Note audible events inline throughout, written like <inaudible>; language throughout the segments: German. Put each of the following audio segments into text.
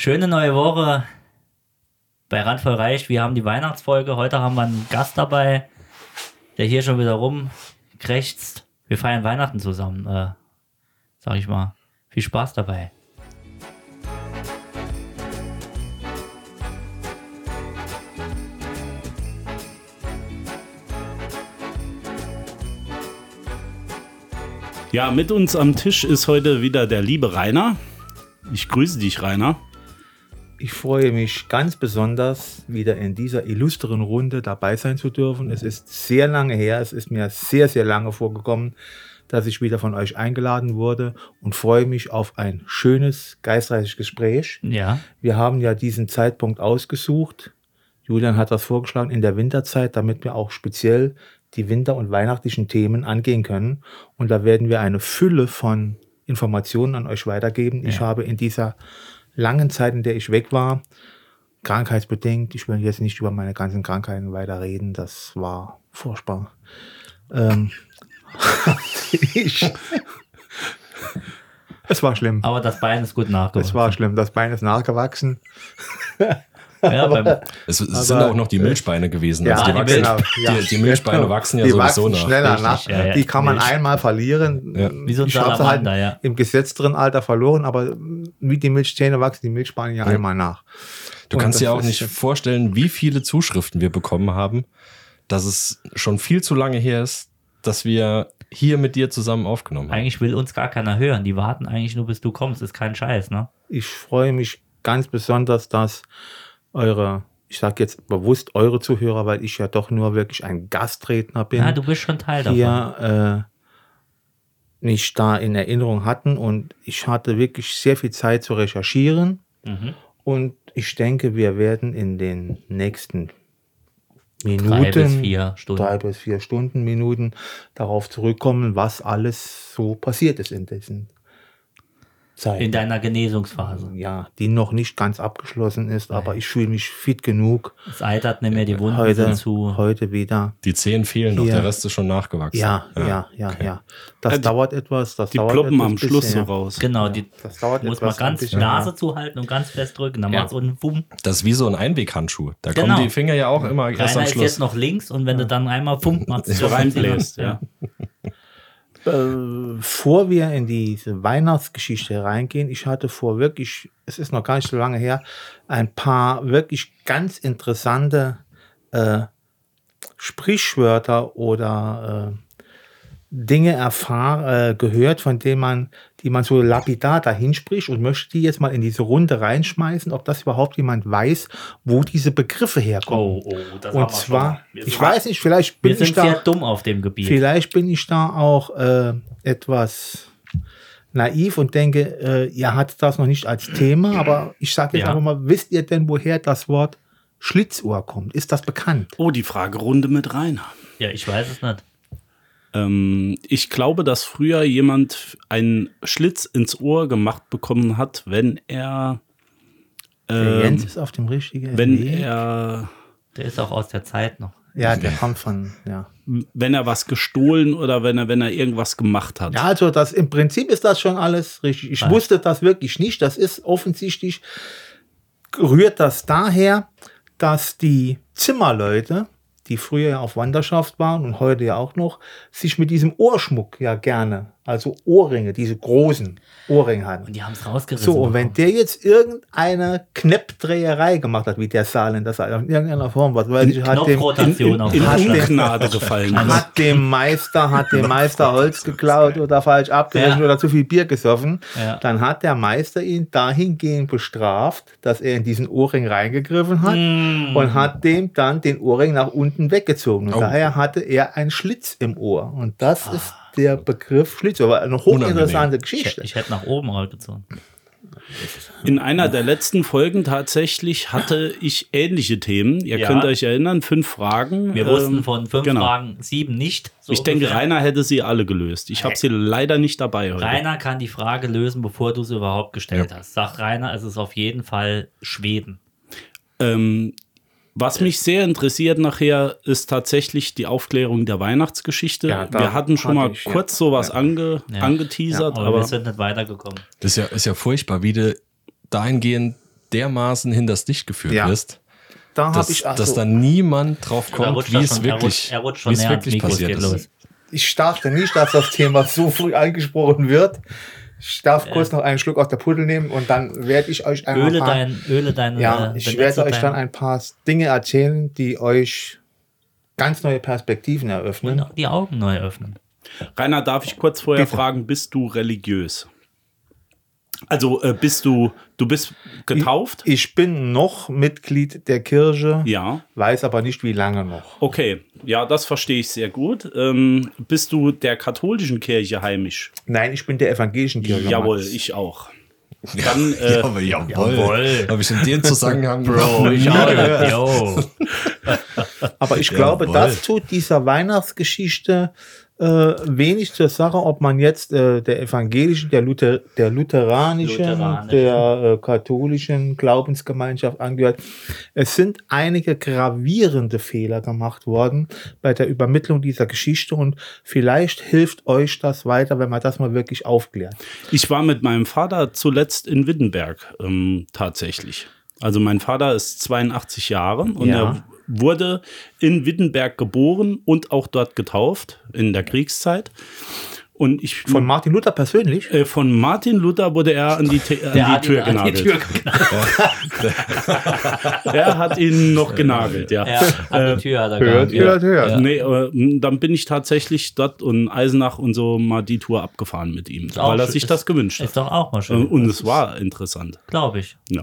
Schöne neue Woche bei Randvoll Reich. Wir haben die Weihnachtsfolge. Heute haben wir einen Gast dabei, der hier schon wieder rumkrächzt. Wir feiern Weihnachten zusammen, äh, sag ich mal. Viel Spaß dabei. Ja, mit uns am Tisch ist heute wieder der liebe Rainer. Ich grüße dich, Rainer. Ich freue mich ganz besonders, wieder in dieser illustren Runde dabei sein zu dürfen. Es ist sehr lange her, es ist mir sehr, sehr lange vorgekommen, dass ich wieder von euch eingeladen wurde und freue mich auf ein schönes, geistreiches Gespräch. Ja. Wir haben ja diesen Zeitpunkt ausgesucht. Julian hat das vorgeschlagen in der Winterzeit, damit wir auch speziell die winter- und weihnachtlichen Themen angehen können. Und da werden wir eine Fülle von Informationen an euch weitergeben. Ich Ja. habe in dieser langen Zeit, in der ich weg war, krankheitsbedingt, ich will jetzt nicht über meine ganzen Krankheiten weiter reden, das war furchtbar. Ähm, <laughs> ich, es war schlimm. Aber das Bein ist gut nachgewachsen. Es war schlimm. Das Bein ist nachgewachsen. <laughs> ja, beim, Es, es sind auch noch die Milchbeine gewesen. Ja, also die, wachsen, genau, ja. die, die Milchbeine wachsen ja die sowieso wachsen nach. schneller nach. ja, ja. Die kann man Milch. einmal verlieren. Ja. Wie so ein ich habe halt ja. im gesetzteren Alter verloren, aber wie die Milchzähne wachsen die Milchspanien ja, einmal nach. Du Und kannst dir auch nicht vorstellen, wie viele Zuschriften wir bekommen haben, dass es schon viel zu lange her ist, dass wir hier mit dir zusammen aufgenommen haben. eigentlich will uns gar keiner hören. Die warten eigentlich nur, bis du kommst. Ist kein Scheiß, ne? Ich freue mich ganz besonders, dass eure, ich sage jetzt bewusst eure Zuhörer, weil ich ja doch nur wirklich ein Gastredner bin. Ja, du bist schon Teil davon. hier äh, mich da in Erinnerung hatten und ich hatte wirklich sehr viel Zeit zu recherchieren Mhm. und ich denke, wir werden in den nächsten Minuten, Drei bis vier Stunden. drei bis vier Stunden, Minuten darauf zurückkommen, was alles so passiert ist in diesen Zeiten. In deiner Genesungsphase. ja, die noch nicht ganz abgeschlossen ist, aber ich fühle mich fit genug, Es eitert nicht mehr, die Wunden heute, sind zu. heute wieder Die Zehen fehlen noch, der Rest ist schon nachgewachsen. Ja, ja, ja, ja. Das Ja, die- dauert etwas. Das Die dauert ploppen etwas am bisschen, Schluss so ja. raus. Genau, die Das dauert muss man ganz bisschen, Nase ja. zuhalten und ganz fest drücken. Dann Ja. macht so ein Wumm. Das ist wie so ein Einweghandschuh. Da Genau. kommen die Finger ja auch immer erst Keiner am ist Schluss. jetzt noch links und wenn du dann einmal Wumm machst, So reinbläst, ja. <laughs> Äh, Bevor wir in diese Weihnachtsgeschichte reingehen, ich hatte vor wirklich, es ist noch gar nicht so lange her, ein paar wirklich ganz interessante äh, Sprichwörter oder äh, Dinge erfahr, äh, gehört, von denen man, die man so lapidar dahinspricht und möchte die jetzt mal in diese Runde reinschmeißen, ob das überhaupt jemand weiß, wo diese Begriffe herkommen. Oh, oh, das und zwar, ich weiß nicht, vielleicht bin Wir sind ich da. sehr dumm auf dem Gebiet. Vielleicht bin ich da auch äh, etwas naiv und denke, äh, ihr hattet das noch nicht als Thema, aber ich sage jetzt Ja. einfach mal, wisst ihr denn, woher das Wort Schlitzohr kommt? Ist das bekannt? Oh, die Fragerunde mit Rainer. Ja, ich weiß es nicht. Ähm, ich glaube, dass früher jemand einen Schlitz ins Ohr gemacht bekommen hat, wenn er, Der ähm, Jens ist auf dem richtigen wenn Weg. er, Der ist auch aus der Zeit noch. ja, der kommt von, ja. wenn er was gestohlen oder wenn er, wenn er irgendwas gemacht hat. Ja, also das im Prinzip ist das schon alles richtig. Ich Ja. wusste das wirklich nicht. Das ist offensichtlich, rührt das daher, dass die Zimmerleute, die früher ja auf Wanderschaft waren und heute ja auch noch, sich mit diesem Ohrschmuck ja gerne, also Ohrringe, diese großen Ohrringe hatten. Und die haben es rausgerissen. So, und wenn der jetzt irgendeine Kneppdreherei gemacht hat, wie der Saarländer sagt, in irgendeiner Form, was weiß ich, hat dem, auf in Hat Ungnade gefallen hat dem Meister, hat dem Meister Holz geklaut oder falsch abgerechnet Ja. oder zu viel Bier gesoffen, Ja. dann hat der Meister ihn dahingehend bestraft, dass er in diesen Ohrring reingegriffen hat Mm. und hat dem dann den Ohrring nach unten weggezogen. Und Oh. daher hatte er einen Schlitz im Ohr. Und das Ah, ist der Begriff Schlitz. Aber eine hochinteressante ich, Geschichte. ich hätte nach oben gezogen. In einer der letzten Folgen tatsächlich hatte ich ähnliche Themen. Ihr Ja. könnt euch erinnern, fünf Fragen. Wir Ähm, wussten von fünf genau. Fragen sieben nicht. So Ich denke, ungefähr. Rainer hätte sie alle gelöst. Ich habe sie leider nicht dabei heute. Rainer kann die Frage lösen, bevor du sie überhaupt gestellt hast. Sag Rainer, es ist auf jeden Fall Schweden. Ähm, was mich sehr interessiert nachher, ist tatsächlich die Aufklärung der Weihnachtsgeschichte. Ja, wir hatten schon mal ich, ja. kurz sowas ange, Ja. angeteasert, aber, aber wir sind nicht weitergekommen. Das ist ja, ist ja furchtbar, wie du dahingehend dermaßen hinters Licht geführt Ja. wirst, Da habe dass, ich also, dass da niemand drauf kommt, rutscht wie er es schon- er wirklich, rutscht- er rutscht schon wie es näher ans wirklich passiert ist. los. ich dachte nicht, dass das Thema so früh angesprochen wird. Ich darf kurz noch einen Schluck aus der Puddel nehmen und dann werde ich euch einmal Öle ein paar, dein, Öle deine. ja, ich werde euch dann ein paar Dinge erzählen, die euch ganz neue Perspektiven eröffnen. und die Augen neu öffnen. Rainer, darf ich kurz vorher Bitte. fragen, bist du religiös? Also äh, bist du, du bist getauft? Ich bin noch Mitglied der Kirche, ja. weiß aber nicht, wie lange noch. Okay, ja, das verstehe ich sehr gut. Ähm, bist du der katholischen Kirche heimisch? Nein, ich bin der evangelischen Kirche. Jawohl, Max. ich auch. Dann, äh, <laughs> Ja, aber jawohl. Jawohl. Habe ich in dem Zusammenhang Bro, ich auch. Yo. Aber ich glaube, Jawohl. das tut dieser Weihnachtsgeschichte äh, wenig zur Sache, ob man jetzt äh, der evangelischen, der, Luther, der lutheranischen, Lutheranischen. der äh, katholischen Glaubensgemeinschaft angehört. Es sind einige gravierende Fehler gemacht worden bei der Übermittlung dieser Geschichte und vielleicht hilft euch das weiter, wenn man das mal wirklich aufklärt. ich war mit meinem Vater zuletzt in Wittenberg ähm, tatsächlich. Also mein Vater ist 82 Jahre und Ja. er wurde in Wittenberg geboren und auch dort getauft in der Kriegszeit. Und ich Von Martin Luther persönlich? äh, von Martin Luther wurde er an die, Te- an die Tür an die genagelt. Tür genagelt. Er hat ihn noch genagelt, ja. Ja, an die Tür hat er Hört, gehabt. hört, hört. Nee, aber mh, dann bin ich tatsächlich dort und Eisenach und so mal die Tour abgefahren mit ihm, weil er sich das gewünscht Ist hat. doch auch mal Äh, schön. Und es war interessant. Glaube ich. Ja.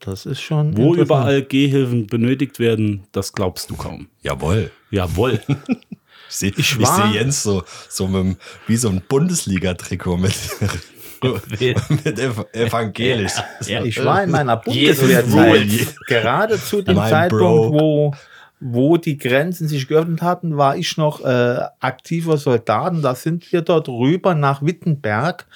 Das ist schon. Wo überall Gehhilfen benötigt werden, das glaubst du kaum. Jawohl. Jawohl. <laughs> Ich sehe Ich ich war- seh Jens so, so mit, wie so ein Bundesliga-Trikot mit, mit ev evangelisch. <laughs> Ja. Ich war in meiner Bundeswehrzeit gerade zu dem Mein Zeitpunkt, Bro. wo, wo die Grenzen sich geöffnet hatten, war ich noch äh, aktiver Soldaten. Da sind wir dort rüber nach Wittenberg.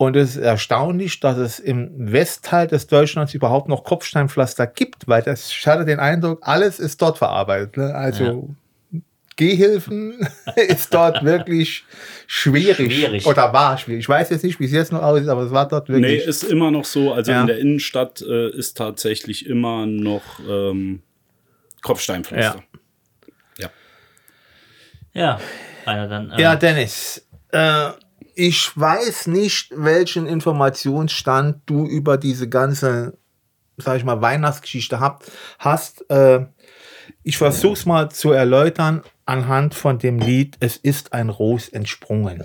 Und es ist erstaunlich, dass es im Westteil des Deutschlands überhaupt noch Kopfsteinpflaster gibt, weil das, ich hatte den Eindruck, alles ist dort verarbeitet. Ne? Also Gehhilfen <laughs> ist dort wirklich schwierig. Schwierig. Oder war schwierig. Ich weiß jetzt nicht, wie es jetzt noch aussieht, aber es war dort nee, wirklich. ist immer noch so. Also Ja. in der Innenstadt äh, ist tatsächlich immer noch ähm, Kopfsteinpflaster. Ja. Also dann, äh, Ja, Dennis, äh, ich weiß nicht, welchen Informationsstand du über diese ganze, sag ich mal, Weihnachtsgeschichte hast. Äh, ich versuch's mal zu erläutern anhand von dem Lied Es ist ein Ros entsprungen.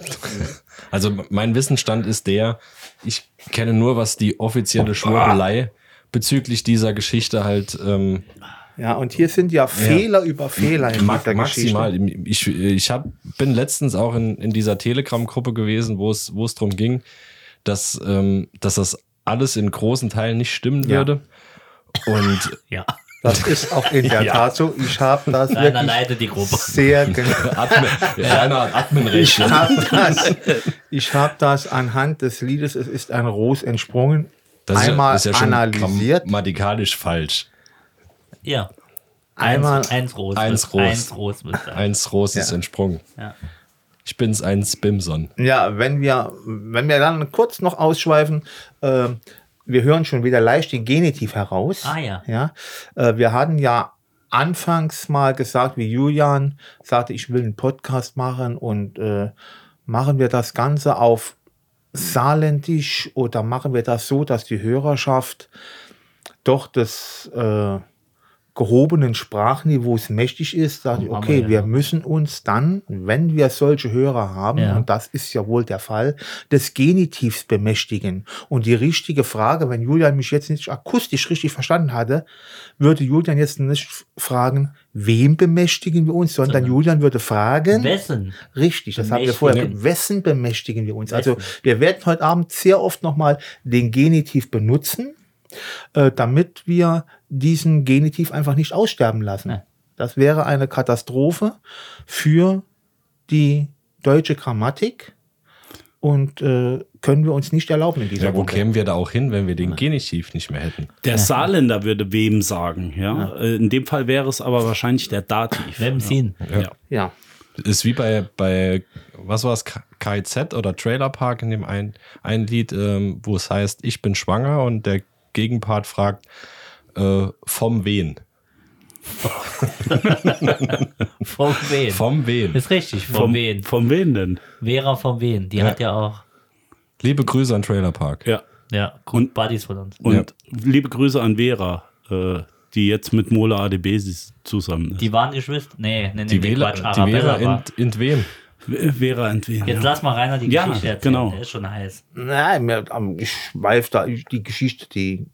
Also mein Wissensstand ist der, ich kenne nur, was die offizielle Schwurbelei bezüglich dieser Geschichte halt ähm, Ja, und hier sind ja Fehler über Fehler in ma dieser maximal. Geschichte. Ich, ich hab, bin letztens auch in, in dieser Telegram-Gruppe gewesen, wo es, wo es darum ging, dass, ähm, dass das alles in großen Teilen nicht stimmen Ja. würde. Und <laughs> ja. Das ist auch in der <laughs> Ja. Tat so. Ich habe das Rainer wirklich leitet die Gruppe. sehr <laughs> genau. Admin, ja, einer hat Ich Adminrecht. habe das, ich hab das anhand des Liedes Es ist ein Ros entsprungen Das ist ja- einmal das ist ja schon analysiert. grammatikalisch falsch. Ja. Einmal eins, eins Ros. Eins Ros. Eins Ros. Eins Ros ist Ja. entsprungen. Ja. Ich bin's ein Spimson. Ja, wenn wir, wenn wir dann kurz noch ausschweifen, äh, wir hören schon wieder leicht den Genitiv heraus. Ah, ja. ja äh, wir hatten ja anfangs mal gesagt, wie Julian sagte, ich will einen Podcast machen und äh, machen wir das Ganze auf saarländisch oder machen wir das so, dass die Hörerschaft doch des äh, gehobenen Sprachniveaus mächtig ist, sage ich, okay, wir ja. müssen uns dann, wenn wir solche Hörer haben, Ja. und das ist ja wohl der Fall, des Genitivs bemächtigen. Und die richtige Frage, wenn Julian mich jetzt nicht akustisch richtig verstanden hatte, würde Julian jetzt nicht fragen, wem bemächtigen wir uns, sondern Sondern Julian würde fragen, Wessen? Richtig, das haben wir vorher. Wessen bemächtigen wir uns? Also Wessen? wir werden heute Abend sehr oft nochmal den Genitiv benutzen, äh, damit wir diesen Genitiv einfach nicht aussterben lassen. Ja. Das wäre eine Katastrophe für die deutsche Grammatik und äh, können wir uns nicht erlauben in dieser Ja, wo Runde. kämen wir da auch hin, wenn wir den Genitiv nicht mehr hätten? Der Saarländer würde wem sagen, ja. Äh, In dem Fall wäre es aber wahrscheinlich der Dativ. Wem ziehen? Ja. Ja, Ist wie bei, bei was war es, KIZ oder Trailer Park in dem einen, einen Lied, ähm, wo es heißt, ich bin schwanger und der Gegenpart fragt, äh, vom wen? <laughs> Vom wen? Vom wen? Ist richtig, vom, Vom, wen? Von wen denn? Vera vom wen? Die hat ja auch, Liebe Grüße an Trailer Park. Ja. ja, Und- und Buddies von uns. Und liebe Grüße an Vera, äh, die jetzt mit Mola ADB zusammen ist. Die waren Geschwister. Nee, nee, nee, Die nee Wähler, Quatsch. die Arabella Wähler war. in, in wem? Vera entwen. Jetzt Ja. lass mal Rainer die Ja, Geschichte erzählen. genau. Der ist schon heiß. Nein, ich weiß da, die Geschichte, die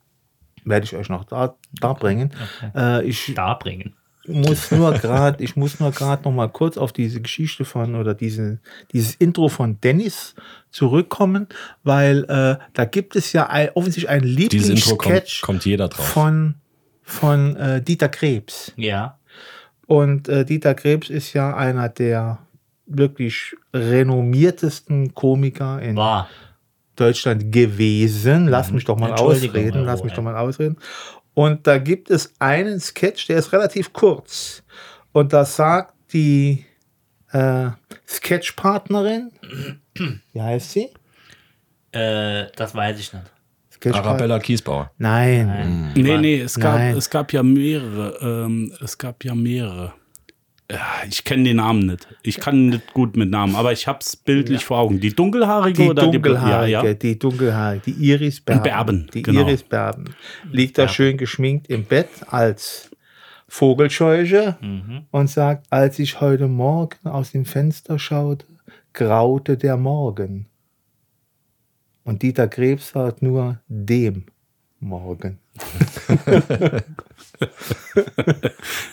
werde ich euch noch da, da bringen. Äh, ich Darbringen. muss nur <laughs> gerade, ich muss nur gerade noch mal kurz auf diese Geschichte von oder diese, dieses Intro von Dennis zurückkommen, weil äh, da gibt es ja ein, offensichtlich einen kommt, Lieblingssketch kommt jeder drauf. von von äh, Dieter Krebs. Ja. Und äh, Dieter Krebs ist ja einer der wirklich renommiertesten Komiker in War. Deutschland gewesen. Lass mich doch mal ausreden. Lass mich doch mal ausreden. Und da gibt es einen Sketch, der ist relativ kurz. Und da sagt die äh, Sketchpartnerin, <clears throat> wie heißt sie? Äh, das weiß ich nicht. Arabella Kiesbauer. Nein. Nee, nee, es gab, Nein. es gab ja mehrere. Ähm, es gab ja mehrere. Ja, ich kenne den Namen nicht. Ich kann nicht gut mit Namen, aber ich hab's bildlich vor Augen. Die dunkelhaarige Die oder dunkelhaarige, die ja, ja. die dunkelhaarige, die Iris Berben. Berben, die genau. Iris Berben. Liegt da schön geschminkt im Bett als Vogelscheuche Mhm. und sagt, als ich heute Morgen aus dem Fenster schaute, graute der Morgen. Und Dieter Krebs sagt nur dem Morgen. <laughs> <laughs>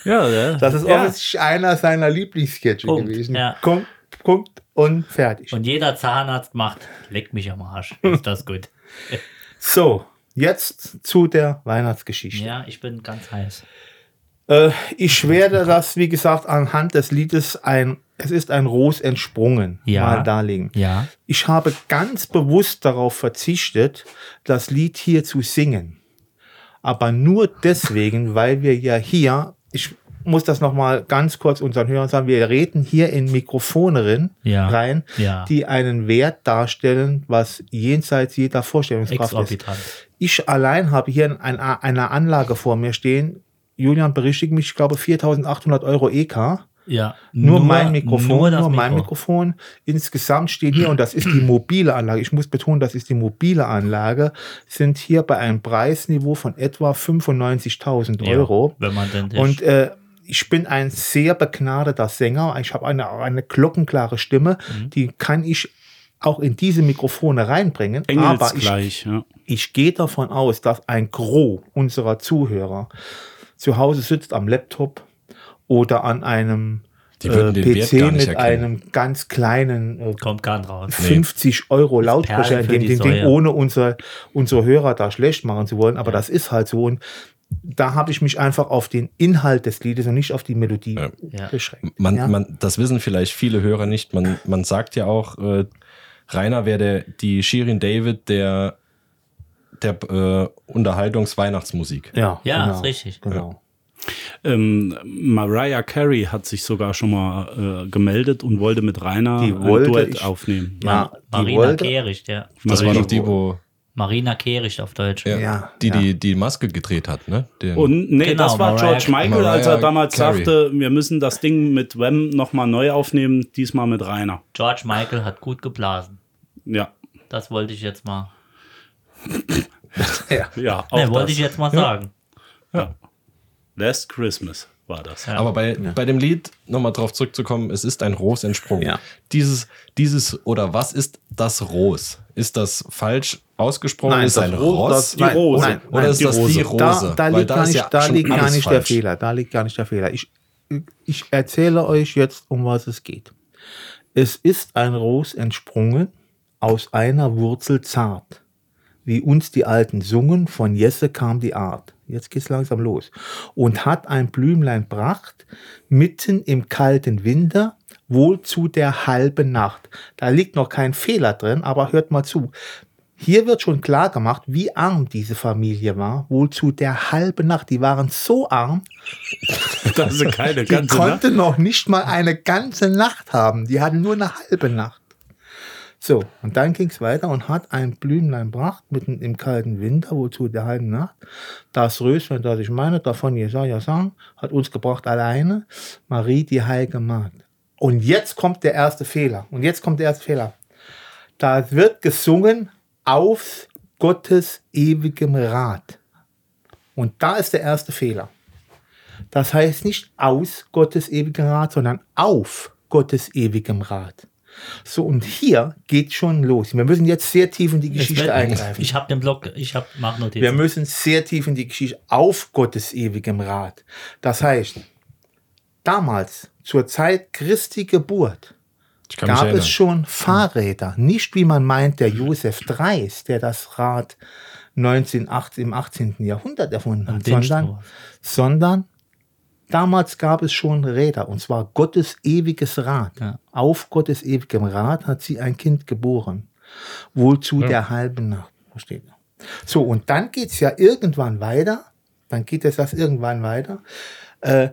ja, ja. Das ist ja. offensichtlich einer seiner Lieblingssketche gewesen. ja. Punkt, Punkt und fertig. Und jeder Zahnarzt macht, leck mich am Arsch. Ist das gut. <laughs> so, jetzt zu der Weihnachtsgeschichte. Ja, ich bin ganz heiß. Äh, ich werde das, wie gesagt, anhand des Liedes ein, es ist ein Ros entsprungen, Ja. mal darlegen. Ja. Ich habe ganz bewusst darauf verzichtet, das Lied hier zu singen. Aber nur deswegen, weil wir ja hier, ich muss das nochmal ganz kurz unseren Hörern sagen, wir reden hier in Mikrofone rein, Ja. rein Ja. die einen Wert darstellen, was jenseits jeder Vorstellungskraft ist. Exorbitant. Ich allein habe hier ein, eine Anlage vor mir stehen. Julian berichtigt mich, ich glaube 4.800 Euro EK. Ja. Nur, mein Mikrofon, nur, das mein Mikro. Mikrofon. Insgesamt stehen hier, und das ist die mobile Anlage, ich muss betonen, das ist die mobile Anlage, sind hier bei einem Preisniveau von etwa 95.000 Ja, Euro. Wenn man denn. Und äh, ich bin ein sehr begnadeter Sänger. Ich habe eine, eine glockenklare Stimme, Mhm. die kann ich auch in diese Mikrofone reinbringen. Aber ich ja. ich gehe davon aus, dass ein Gros unserer Zuhörer zu Hause sitzt am Laptop oder an einem Die würden äh, PC gar nicht mit erkennen. einem ganz kleinen äh, kommt gar nicht raus. 50 Euro Lautsprecher, den, den, Säue. ohne unsere, unsere Hörer da schlecht machen zu wollen, aber das ist halt so. Und da habe ich mich einfach auf den Inhalt des Liedes und nicht auf die Melodie Ja. Ja. beschränkt. Man, ja? man, das wissen vielleicht viele Hörer nicht. Man, man sagt ja auch, äh, Rainer wäre der, die Shirin David der, der äh, Unterhaltungs-Weihnachtsmusik. ja, Ja, genau, ist richtig. Genau. Ähm, Mariah Carey hat sich sogar schon mal äh, gemeldet und wollte mit Rainer Die ein wollte Duett ich- aufnehmen. Ja, die Marina wollte, Kehricht, ja. Das war doch die, wo Marina Kehricht auf Deutsch. ja, Ja, die, ja. die die Maske gedreht hat, ne? Den, Und nee, Genau, das war Mariah- George Michael, als er Mariah damals Carey. sagte, wir müssen das Ding mit Wem nochmal neu aufnehmen, diesmal mit Rainer. George Michael hat gut geblasen. Ja, Das wollte ich jetzt mal. <laughs> ja, auch Ne, das. wollte ich jetzt mal sagen. ja. Last Christmas war das. Ja. Aber bei, bei dem Lied, nochmal drauf zurückzukommen, es ist ein Ros entsprungen. Ja. Dieses, dieses, oder was ist das Ros? Ist das falsch ausgesprochen? Nein, ist das ein Ro- Ross? das- Die nein, Rose. nein, oder nein, ist die das die Rose. Rose? Da, da liegt gar ist nicht, ja da liegt gar nicht der. Fehler. Da liegt gar nicht der Fehler. Ich, ich erzähle euch jetzt, um was es geht. Es ist ein Ros entsprungen aus einer Wurzel zart. Wie uns die Alten sungen, von Jesse kam die Art. Jetzt geht's langsam los. Und hat ein Blümlein pracht, mitten im kalten Winter, wohl zu der halben Nacht. Da liegt noch kein Fehler drin, aber hört mal zu. Hier wird schon klar gemacht, wie arm diese Familie war, wohl zu der halben Nacht. Die waren so arm, <laughs> Das ist keine die ganze Nacht. konnten noch nicht mal eine ganze Nacht haben. Die hatten nur eine halbe Nacht. So, und dann ging es weiter und hat ein Blümlein gebracht, mitten im kalten Winter, wozu der halben Nacht. Das Röschen, das ich meine, davon Jesaja sagen, hat uns gebracht alleine, Marie, die heilige Magd. Und jetzt kommt der erste Fehler. Und jetzt kommt der erste Fehler. Da wird gesungen auf Gottes ewigem Rat. Und da ist der erste Fehler. Das heißt nicht aus Gottes ewigem Rat, sondern auf Gottes ewigem Rat. So, und hier geht schon los. Wir müssen jetzt sehr tief in die Geschichte eingreifen. Ich habe den Blog, ich habe mach Notizen. Wir müssen sehr tief in die Geschichte auf Gottes ewigem Rat. Das heißt, damals, zur Zeit Christi Geburt, gab es schon Fahrräder. Nicht wie man meint, der Josef Dreis, der das Rad 19, 18, im 18. Jahrhundert erfunden hat, sondern, sondern damals gab es schon Räder und zwar Gottes ewiges Rad. Ja. Auf Gottes ewigem Rad hat sie ein Kind geboren. Wohl zu der halben Nacht. Versteht ihr? So, und dann geht es ja irgendwann weiter. Dann geht es das irgendwann weiter. Äh,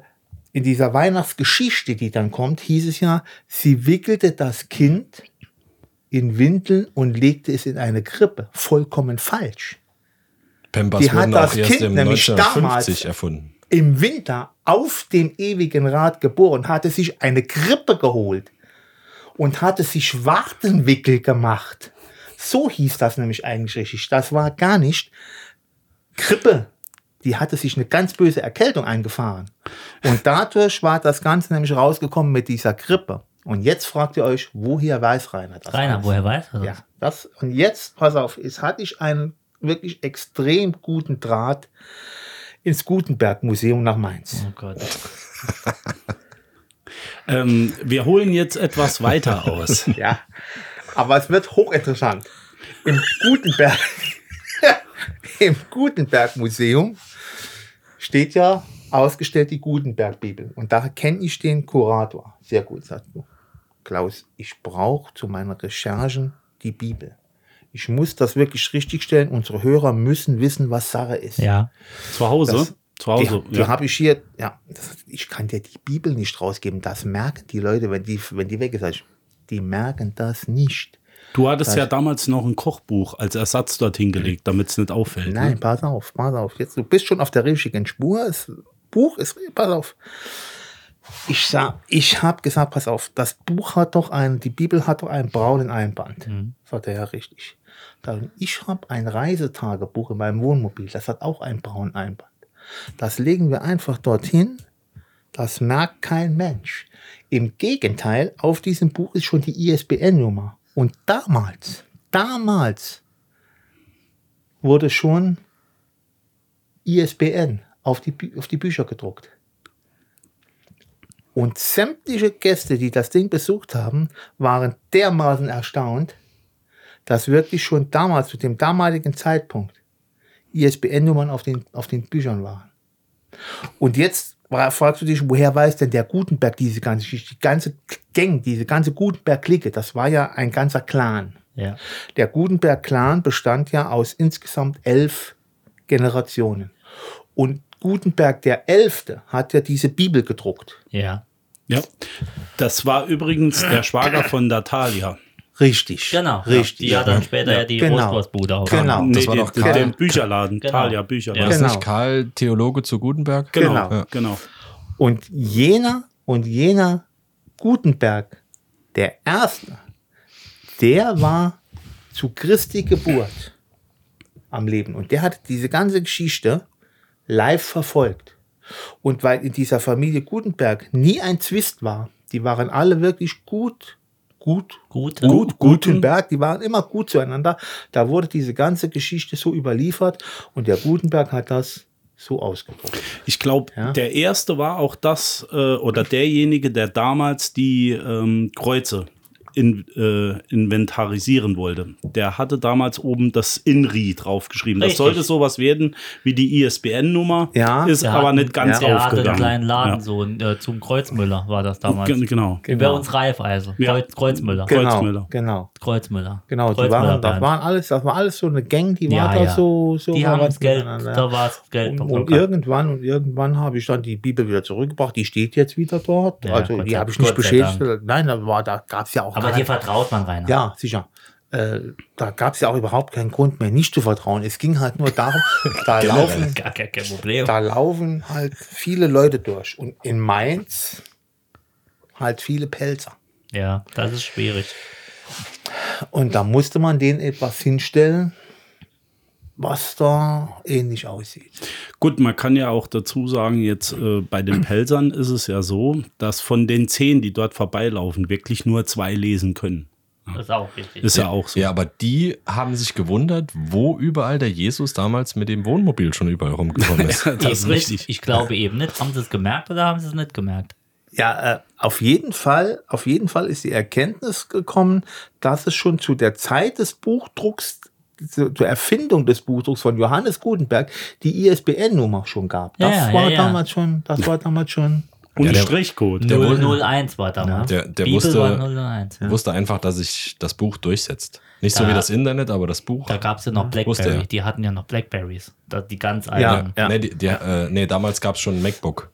in dieser Weihnachtsgeschichte, die dann kommt, hieß es ja, sie wickelte das Kind in Windeln und legte es in eine Krippe. Vollkommen falsch. Pampers die hat das Kind im nämlich 1950 damals- erfunden. Im Winter auf dem ewigen Rad geboren, hatte sich eine Krippe geholt und hatte sich Wartenwickel gemacht. So hieß das nämlich eigentlich richtig. Das war gar nicht Krippe. Die hatte sich eine ganz böse Erkältung eingefahren. Und dadurch war das Ganze nämlich rausgekommen mit dieser Krippe. Und jetzt fragt ihr euch, woher weiß Rainer das? Rainer, alles? woher weiß er das? Ja, das, und jetzt, pass auf, jetzt hatte ich einen wirklich extrem guten Draht ins Gutenberg-Museum nach Mainz. Oh Gott. <laughs> Ähm, wir holen jetzt etwas weiter aus. <laughs> Ja, aber es wird hochinteressant. Im Gutenberg, <laughs> im Gutenberg-Museum steht ja ausgestellt die Gutenberg-Bibel. Und da kenne ich den Kurator. Sehr gut, sagt du. Klaus, ich brauche zu meinen Recherchen die Bibel. Ich muss das wirklich richtigstellen. Unsere Hörer müssen wissen, was Sache ist. Ja. Zu Hause? Das- Zu Hause. Die, die habe ich hier, ja, das, ich kann dir die Bibel nicht rausgeben. Das merken die Leute, wenn die, wenn die weg ist. Ich, Die merken das nicht. Du hattest ja damals noch ein Kochbuch als Ersatz dorthin gelegt, damit es nicht auffällt. Nein, Ne? pass auf, pass auf. Jetzt, du bist schon auf der richtigen Spur. Das Buch ist, pass auf. Ich ich habe gesagt, pass auf, das Buch hat doch ein, die Bibel hat doch einen braunen Einband. Sagt er ja richtig. Dann, ich habe ein Reisetagebuch in meinem Wohnmobil, das hat auch einen braunen Einband. Das legen wir einfach dorthin. Das merkt kein Mensch. Im Gegenteil, auf diesem Buch ist schon die ISBN-Nummer. Und damals, damals wurde schon ISBN auf die, auf die Bücher gedruckt. Und sämtliche Gäste, die das Ding besucht haben, waren dermaßen erstaunt, dass wirklich schon damals, zu dem damaligen Zeitpunkt, ISBN-Nummern auf den, auf den Büchern waren. Und jetzt fra- fragst du dich, woher weiß denn der Gutenberg diese ganze Geschichte, die ganze Gang, diese ganze Gutenberg-Clique, das war ja ein ganzer Clan. Ja. Der Gutenberg-Clan bestand ja aus insgesamt elf Generationen. Und Gutenberg der Elfte hat ja diese Bibel gedruckt. Ja. Ja. Das war übrigens der Schwager von Natalia. Richtig. Genau. Richtig. Die hat dann später ja, die Genau. Rostwurstbude aufgemacht. Genau. Nee, Das war doch Karl- den Bücherladen. Genau. Talia Bücherladen. Ja. Ist Genau. nicht Karl Theologe zu Gutenberg? Genau, Genau. genau. Und jener und jener Gutenberg, der Erste, der war zu Christi Geburt am Leben. Und der hat diese ganze Geschichte live verfolgt. Und weil in dieser Familie Gutenberg nie ein Zwist war, die waren alle wirklich gut, gut, Gut. gut, Gutenberg, die waren immer gut zueinander. Da wurde diese ganze Geschichte so überliefert und der Gutenberg hat das so ausgedruckt. Ich glaube, Ja. der erste war auch das äh, oder derjenige, der damals die ähm, Kreuze in, äh, inventarisieren wollte. Der hatte damals oben das INRI draufgeschrieben. Das Richtig. sollte sowas werden wie die ISBN-Nummer. Ja. ist Der aber hat- nicht ganz Der hatte einen aufgegangen. kleinen Laden, Ja. so äh, zum Kreuzmüller war das damals. Ge- Genau. Wie bei uns Reifeisen. Ja. Kreuz, Kreuzmüller. Ge- Genau, Kreuzmüller. genau. Kreuzmüller. Genau, Kreuzmüller waren, das waren alles, das war alles so eine Gang, die war Ja, da ja. so, so Die haben das Geld, da war das Geld und, und irgendwann und irgendwann habe ich dann die Bibel wieder zurückgebracht. Die steht jetzt wieder dort. Ja, also Gott die habe ich nicht beschädigt. Nein, da war, da gab es ja auch Aber Aber dir vertraut man, Rainer. Ja, sicher. Äh, da gab es ja auch überhaupt keinen Grund mehr, nicht zu vertrauen. Es ging halt nur darum, <laughs> da laufen, Gar kein Problem. da laufen halt viele Leute durch. Und in Mainz halt viele Pelzer. Ja, das ist schwierig. Und da musste man denen etwas hinstellen, was da ähnlich aussieht. Gut, man kann ja auch dazu sagen, jetzt äh, bei den Pelzern ist es ja so, dass von den zehn, die dort vorbeilaufen, wirklich nur zwei lesen können. Das ist auch richtig. Ist ja auch so. Ja, aber die haben sich gewundert, wo überall der Jesus damals mit dem Wohnmobil schon überall rumgekommen <laughs> ist. das ist richtig. Nicht. Ich glaube eben nicht. Haben sie es gemerkt oder haben sie es nicht gemerkt? Ja, äh, auf jeden Fall, auf jeden Fall ist die Erkenntnis gekommen, dass es schon zu der Zeit des Buchdrucks, zur Erfindung des Buchdrucks von Johannes Gutenberg, die ISBN-Nummer schon gab. Ja, Das ja, war ja, ja. damals schon, das war damals schon. Und Ja, der- Strichcode. Der wohl- 001 war damals. Der- der Bibel wusste- war 001. Er wusste einfach, dass sich das Buch durchsetzt. Nicht so Da- wie das Internet, aber das Buch. Da gab es ja noch Blackberry. er. Die hatten ja noch Blackberries. Da, die ganz Ja. alten. Nee, die, die, äh, nee, damals gab es schon ein MacBook.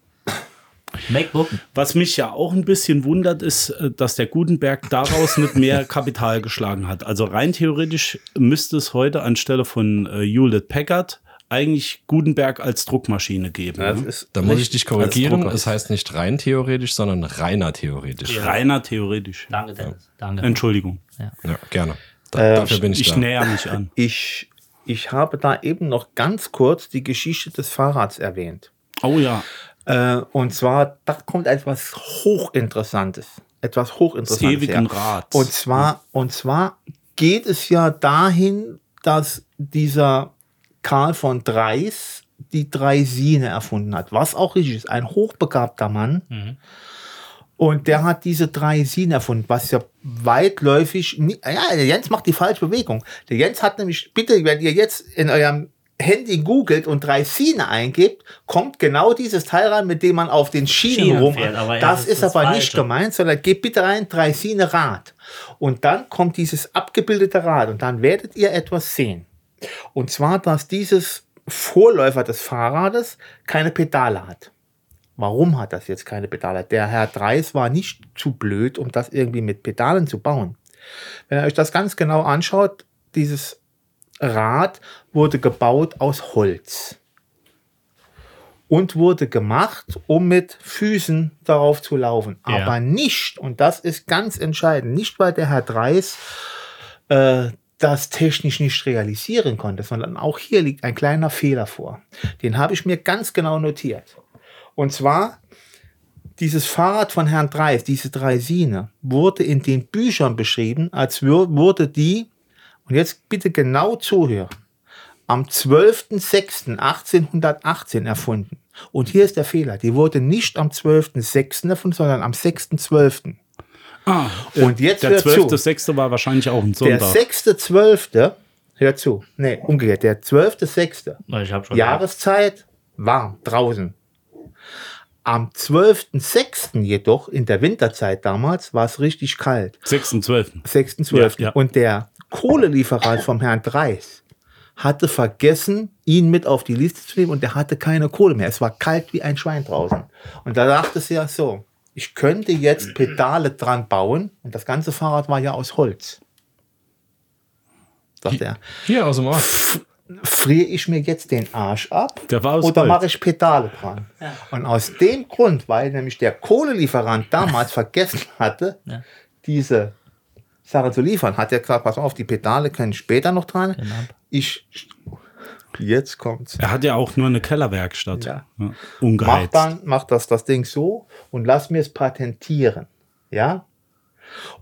MacBook. Was mich ja auch ein bisschen wundert, ist, äh, dass der Gutenberg daraus nicht mehr <laughs> Kapital geschlagen hat. Also rein theoretisch müsste es heute anstelle von äh, Hewlett Packard eigentlich Gutenberg als Druckmaschine geben. ne? ist Da muss ich dich korrigieren. Es heißt nicht rein theoretisch, sondern reiner theoretisch. Ja, Reiner theoretisch. Danke, Dennis. Danke. Entschuldigung. gerne. Da, dafür bin ich, Ich da. näher mich an. <laughs> Ich, ich habe da eben noch ganz kurz die Geschichte des Fahrrads erwähnt. Oh ja, Äh, und zwar, da kommt etwas Hochinteressantes. Etwas das Hochinteressantes. ewigen her. Rad. Und zwar, und zwar geht es ja dahin, dass dieser Karl von Dreis die Dreisine erfunden hat, was auch richtig ist. Ein hochbegabter Mann. Und der hat diese Dreisine erfunden, was ja weitläufig. nie- Ja, der Jens macht die falsche Bewegung. Der Jens hat nämlich, bitte, wenn ihr jetzt in eurem Handy googelt und Dreisine eingebt, kommt genau dieses Teil rein, mit dem man auf den Schienen, Schienen rum. fährt, aber ja, das das ist das aber nicht Falsche. gemeint, sondern gebt bitte rein Dreisine Rad. Und dann kommt dieses abgebildete Rad und dann werdet ihr etwas sehen. Und zwar, dass dieses Vorläufer des Fahrrades keine Pedale hat. Warum hat das jetzt keine Pedale? Der Herr Dreis war nicht zu blöd, um das irgendwie mit Pedalen zu bauen. Wenn ihr euch das ganz genau anschaut, dieses Rad wurde gebaut aus Holz und wurde gemacht, um mit Füßen darauf zu laufen. Ja. Aber nicht, und das ist ganz entscheidend, nicht weil der Herr Dreis äh, das technisch nicht realisieren konnte, sondern auch hier liegt ein kleiner Fehler vor. Den habe ich mir ganz genau notiert. Und zwar, dieses Fahrrad von Herrn Dreis, diese Dreisine, wurde in den Büchern beschrieben, als wür- wurde die, und jetzt bitte genau zuhören, am 12.06.1818 erfunden. Und hier ist der Fehler, die wurde nicht am 12.06. erfunden, sondern am 6.12. ah, Und jetzt der hört zu. 12.6. war wahrscheinlich auch ein Der Sonntag. 6.12., hört zu, nee, umgekehrt, der 12.06. Ich habe schon. Jahreszeit warm draußen. Am 12.06. jedoch, in der Winterzeit damals, war es richtig kalt. 6.12. 6.12. Ja, ja. Und der Kohlelieferant vom Herrn Dreis hatte vergessen, ihn mit auf die Liste zu nehmen und der hatte keine Kohle mehr. Es war kalt wie ein Schwein draußen. Und da dachte sie ja so, ich könnte jetzt Pedale dran bauen und das ganze Fahrrad war ja aus Holz. Sagt er, Hier aus dem Ort. friere ich mir jetzt den Arsch ab Der war aus oder mache ich Pedale dran? Und aus dem Grund, weil nämlich der Kohlelieferant damals <laughs> vergessen hatte, Ja. diese Sache zu liefern, hat er gesagt, pass auf, die Pedale können später noch dran. Genau. Ich, jetzt kommt's. Er hat ja auch nur eine Kellerwerkstatt. Ja. Ja. Mach Ungeheizt. dann, mach das, das Ding so und lass mir es patentieren. Ja?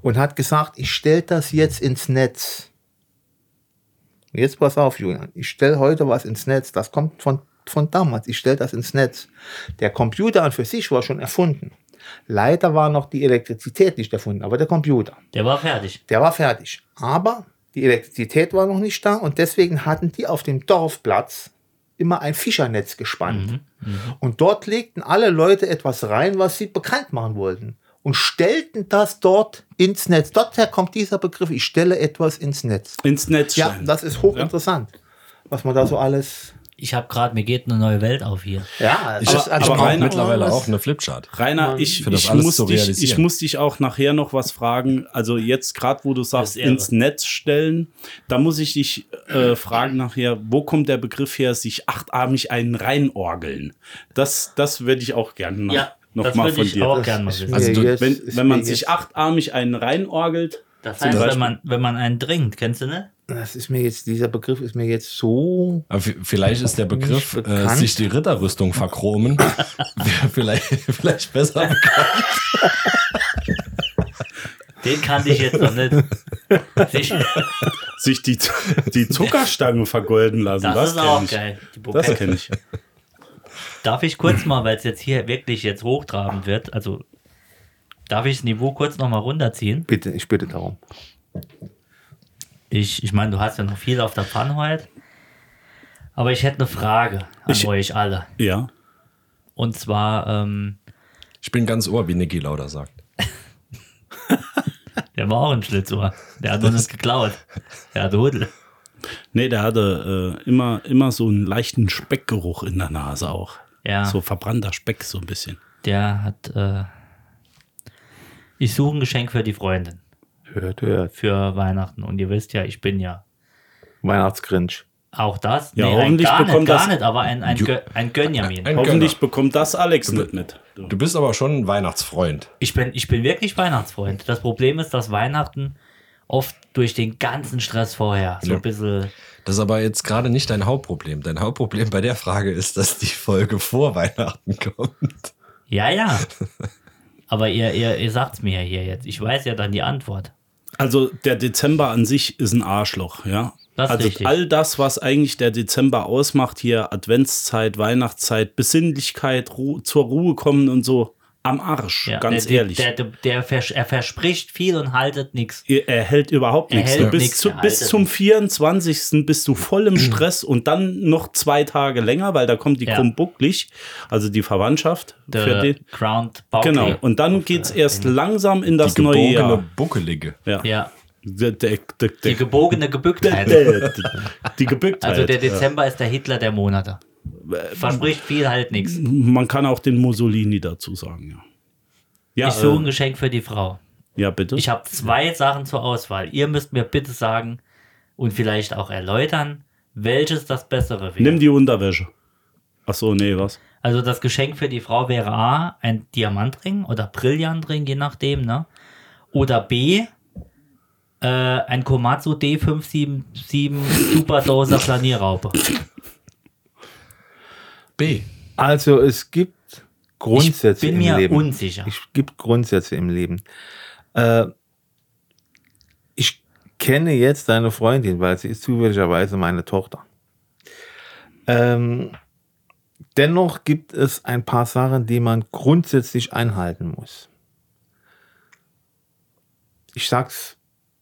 Und hat gesagt, ich stelle das jetzt ins Netz. Jetzt pass auf, Julian. Ich stelle heute was ins Netz. Das kommt von, von damals. Ich stelle das ins Netz. Der Computer an für sich war schon erfunden. Leider war noch die Elektrizität nicht erfunden, aber der Computer. Der war fertig. Der war fertig. Aber die Elektrizität war noch nicht da und deswegen hatten die auf dem Dorfplatz immer ein Fischernetz gespannt. Und dort legten alle Leute etwas rein, was sie bekannt machen wollten. Und stellten das dort ins Netz. Dorther kommt dieser Begriff, ich stelle etwas ins Netz. Ins Netz Ja, das ist hochinteressant, was man da so alles Ich habe gerade, mir geht eine neue Welt auf hier. Ja, Ich, ich also aber brauche rein- mittlerweile auch eine Flipchart. Rainer, ich, ich, muss dich, ich muss dich auch nachher noch was fragen. Also jetzt gerade, wo du sagst, ins Netz stellen, da muss ich dich äh, fragen nachher, wo kommt der Begriff her, sich achtarmig einen reinorgeln? Das, das würde ich auch gerne noch, Ja, noch mal von ich dir. auch Das gerne mal wissen. mir Also du- jetzt- wenn, wenn man sich achtarmig einen reinorgelt, Das heißt, wenn man, wenn man einen trinkt, kennst du ne? Das ist mir jetzt, dieser Begriff ist mir jetzt so. Aber vielleicht ist der Begriff, äh, sich die Ritterrüstung verchromen, <laughs> wäre vielleicht, vielleicht besser bekannt. Den kannte ich jetzt noch nicht. Sich, <laughs> sich die, die Zuckerstangen vergolden lassen. das, Das, ist auch ich. geil. Die Das kenne ich. Darf ich kurz mal, weil es jetzt hier wirklich jetzt hochtrabend wird, also darf ich das Niveau kurz noch mal runterziehen? Bitte, ich bitte darum. Ich, ich meine, du hast ja noch viel auf der Pfanne heute. Aber ich hätte eine Frage an Ich- euch alle. Ja. Und zwar, ähm, Ich bin ganz ohr, wie Niki Lauda sagt. <laughs> der war auch ein Schlitzohr. Der hat uns geklaut. Der hat Hudel. Nee, der hatte äh, immer, immer so einen leichten Speckgeruch in der Nase auch. Ja. So verbrannter Speck, so ein bisschen. Der hat, äh, ich suche ein Geschenk für die Freundin. Hört, hört. Für Weihnachten. Und ihr wisst ja, ich bin ja Weihnachtsgrinch. auch das. Ja, ein, hoffentlich gar nicht, bekommt gar das- nicht, aber ein, ein, Gö ein Gönjamin. Ein Hoffentlich Gönner. bekommt das Alex nicht mit. Du bist aber schon ein Weihnachtsfreund. Ich bin, ich bin wirklich Weihnachtsfreund. Das Problem ist, dass Weihnachten oft durch den ganzen Stress vorher so Ja. ein bisschen. Das ist aber jetzt gerade nicht dein Hauptproblem. Dein Hauptproblem bei der Frage ist, dass die Folge vor Weihnachten <laughs> kommt. Ja, ja. Aber ihr, ihr, ihr sagt's mir ja hier jetzt. Ich weiß ja dann die Antwort. Also der Dezember an sich ist ein Arschloch, ja. Das also richtig. all das, was eigentlich der Dezember ausmacht, hier Adventszeit, Weihnachtszeit, Besinnlichkeit, Ru zur Ruhe kommen und so, am Arsch, Ja, ganz der, ehrlich. Der, der, der vers er verspricht viel und haltet nichts. er er hält überhaupt Er nichts. Du bist, nichts, zu, bis zum nichts. 24. bist du voll im Stress und dann noch zwei Tage länger, weil da kommt die Ja. Krummbucklig, also die Verwandtschaft für Der den. Crowned Bauke. Genau. Und dann geht's erst langsam in das die neue Jahr. Buckelige. Ja. Ja, Der, der, der, die gebogene Gebücktheit. <laughs> die Gebücktheit. Also der ja. Dezember ist der Hitler der Monate. Verspricht viel, halt nichts. Man kann auch den Mussolini dazu sagen, ja. Ja, Ich suche ein äh, Geschenk für die Frau. ja bitte. Ich habe zwei Sachen zur Auswahl. Ihr müsst mir bitte sagen und vielleicht auch erläutern, welches das bessere wäre. Nimm die Unterwäsche. Ach so, nee, was? Also das Geschenk für die Frau wäre A, ein Diamantring oder Brillantring, je nachdem, ne? Oder B, äh, ein Komatsu D577 Superdoser Planierraupe. <laughs> B. Also es gibt Grundsätze ich bin im mir Leben. unsicher. Es gibt Grundsätze im Leben. Äh, ich kenne jetzt deine Freundin, weil sie ist zufälligerweise meine Tochter. Ähm, dennoch gibt es ein paar Sachen, die man grundsätzlich einhalten muss. Ich sag's,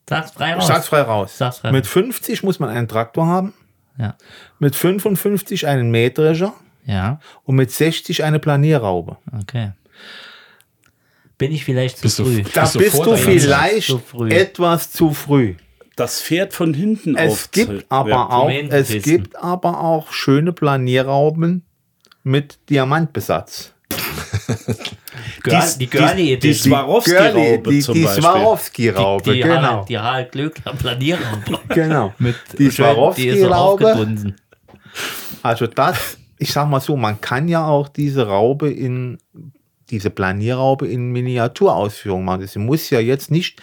Sag's frei ich raus. sag's frei raus. Sag's frei Mit raus. 50 muss man einen Traktor haben, Ja. mit 55 einen Mähdrescher ja, und mit 60 eine Planierraube. okay. Bin ich vielleicht zu Bist du- früh? Da Bist du bist du vielleicht Zu früh. etwas zu früh. Das Pferd von hinten Es auf. gibt aber Ja. auch, es gibt aber auch schöne Planierrauben mit Diamantbesatz. <laughs> Die- die Girlie die-. Swarovski-Raube die, die. Swarovski-Raube, die, genau. Die Harald Glöckler Planierraube. genau. <laughs> Mit die Swarovski-Raube. Also das, ich sag mal so, man kann ja auch diese Raube in, diese Planierraube in Miniaturausführung machen. Sie muss ja jetzt nicht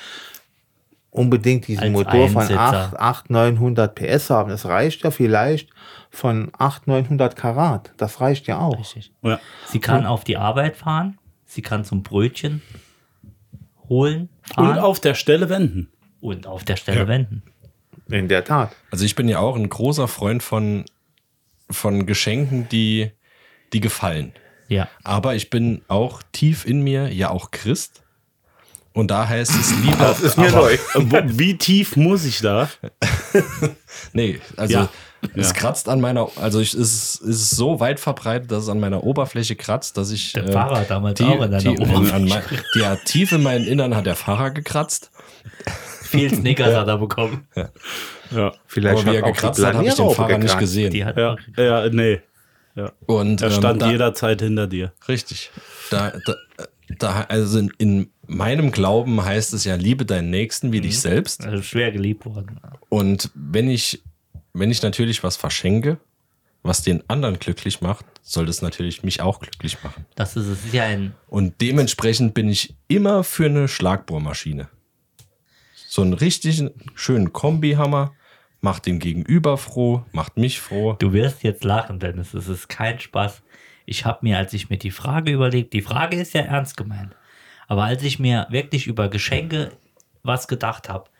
unbedingt diesen Als Motor von Einsitzer. 8, 8, 900 PS haben. Das reicht ja vielleicht von 8, 900 Karat. Das reicht ja auch. Richtig. Ja. Sie kann auf die Arbeit fahren, sie kann zum Brötchen holen, fahren Und auf der Stelle wenden. und auf der Stelle Ja. wenden. In der Tat. Also ich bin ja auch ein großer Freund von, von Geschenken, die, die gefallen. Ja. Aber ich bin auch tief in mir ja auch Christ. Und da heißt es lieber. Das ist mir aber- neu. <laughs> Äh, Wie tief muss ich da? <laughs> Nee, also Ja. Es kratzt an meiner, also ich, es ist so weit verbreitet, dass es an meiner Oberfläche kratzt, dass ich. Der Fahrer damals auch an deiner die, Oberfläche. An, mein, ja, tief in meinen Innern hat der Fahrer gekratzt. Viel <laughs> Snickers hat er bekommen. Ja, Vielleicht Aber wie er hat auch gekratzt hat, habe ich den Fahrer nicht gekratzt. gesehen. Die hat ja, ja nee. Und Er ähm, stand da, jederzeit hinter dir. Richtig. Da, da, da, also in, in meinem Glauben heißt es ja, liebe deinen Nächsten wie dich selbst. also schwer geliebt worden. Und wenn ich, wenn ich natürlich was verschenke, was den anderen glücklich macht, soll das natürlich mich auch glücklich machen. Das ist, es ist ja ein, Und dementsprechend bin ich immer für eine Schlagbohrmaschine. So einen richtigen, schönen Kombihammer macht den Gegenüber froh, macht mich froh. du wirst jetzt lachen, Dennis, es ist kein Spaß. Ich habe mir, als ich mir die Frage überlegt, die Frage ist ja ernst gemeint, aber als ich mir wirklich über Geschenke was gedacht habe,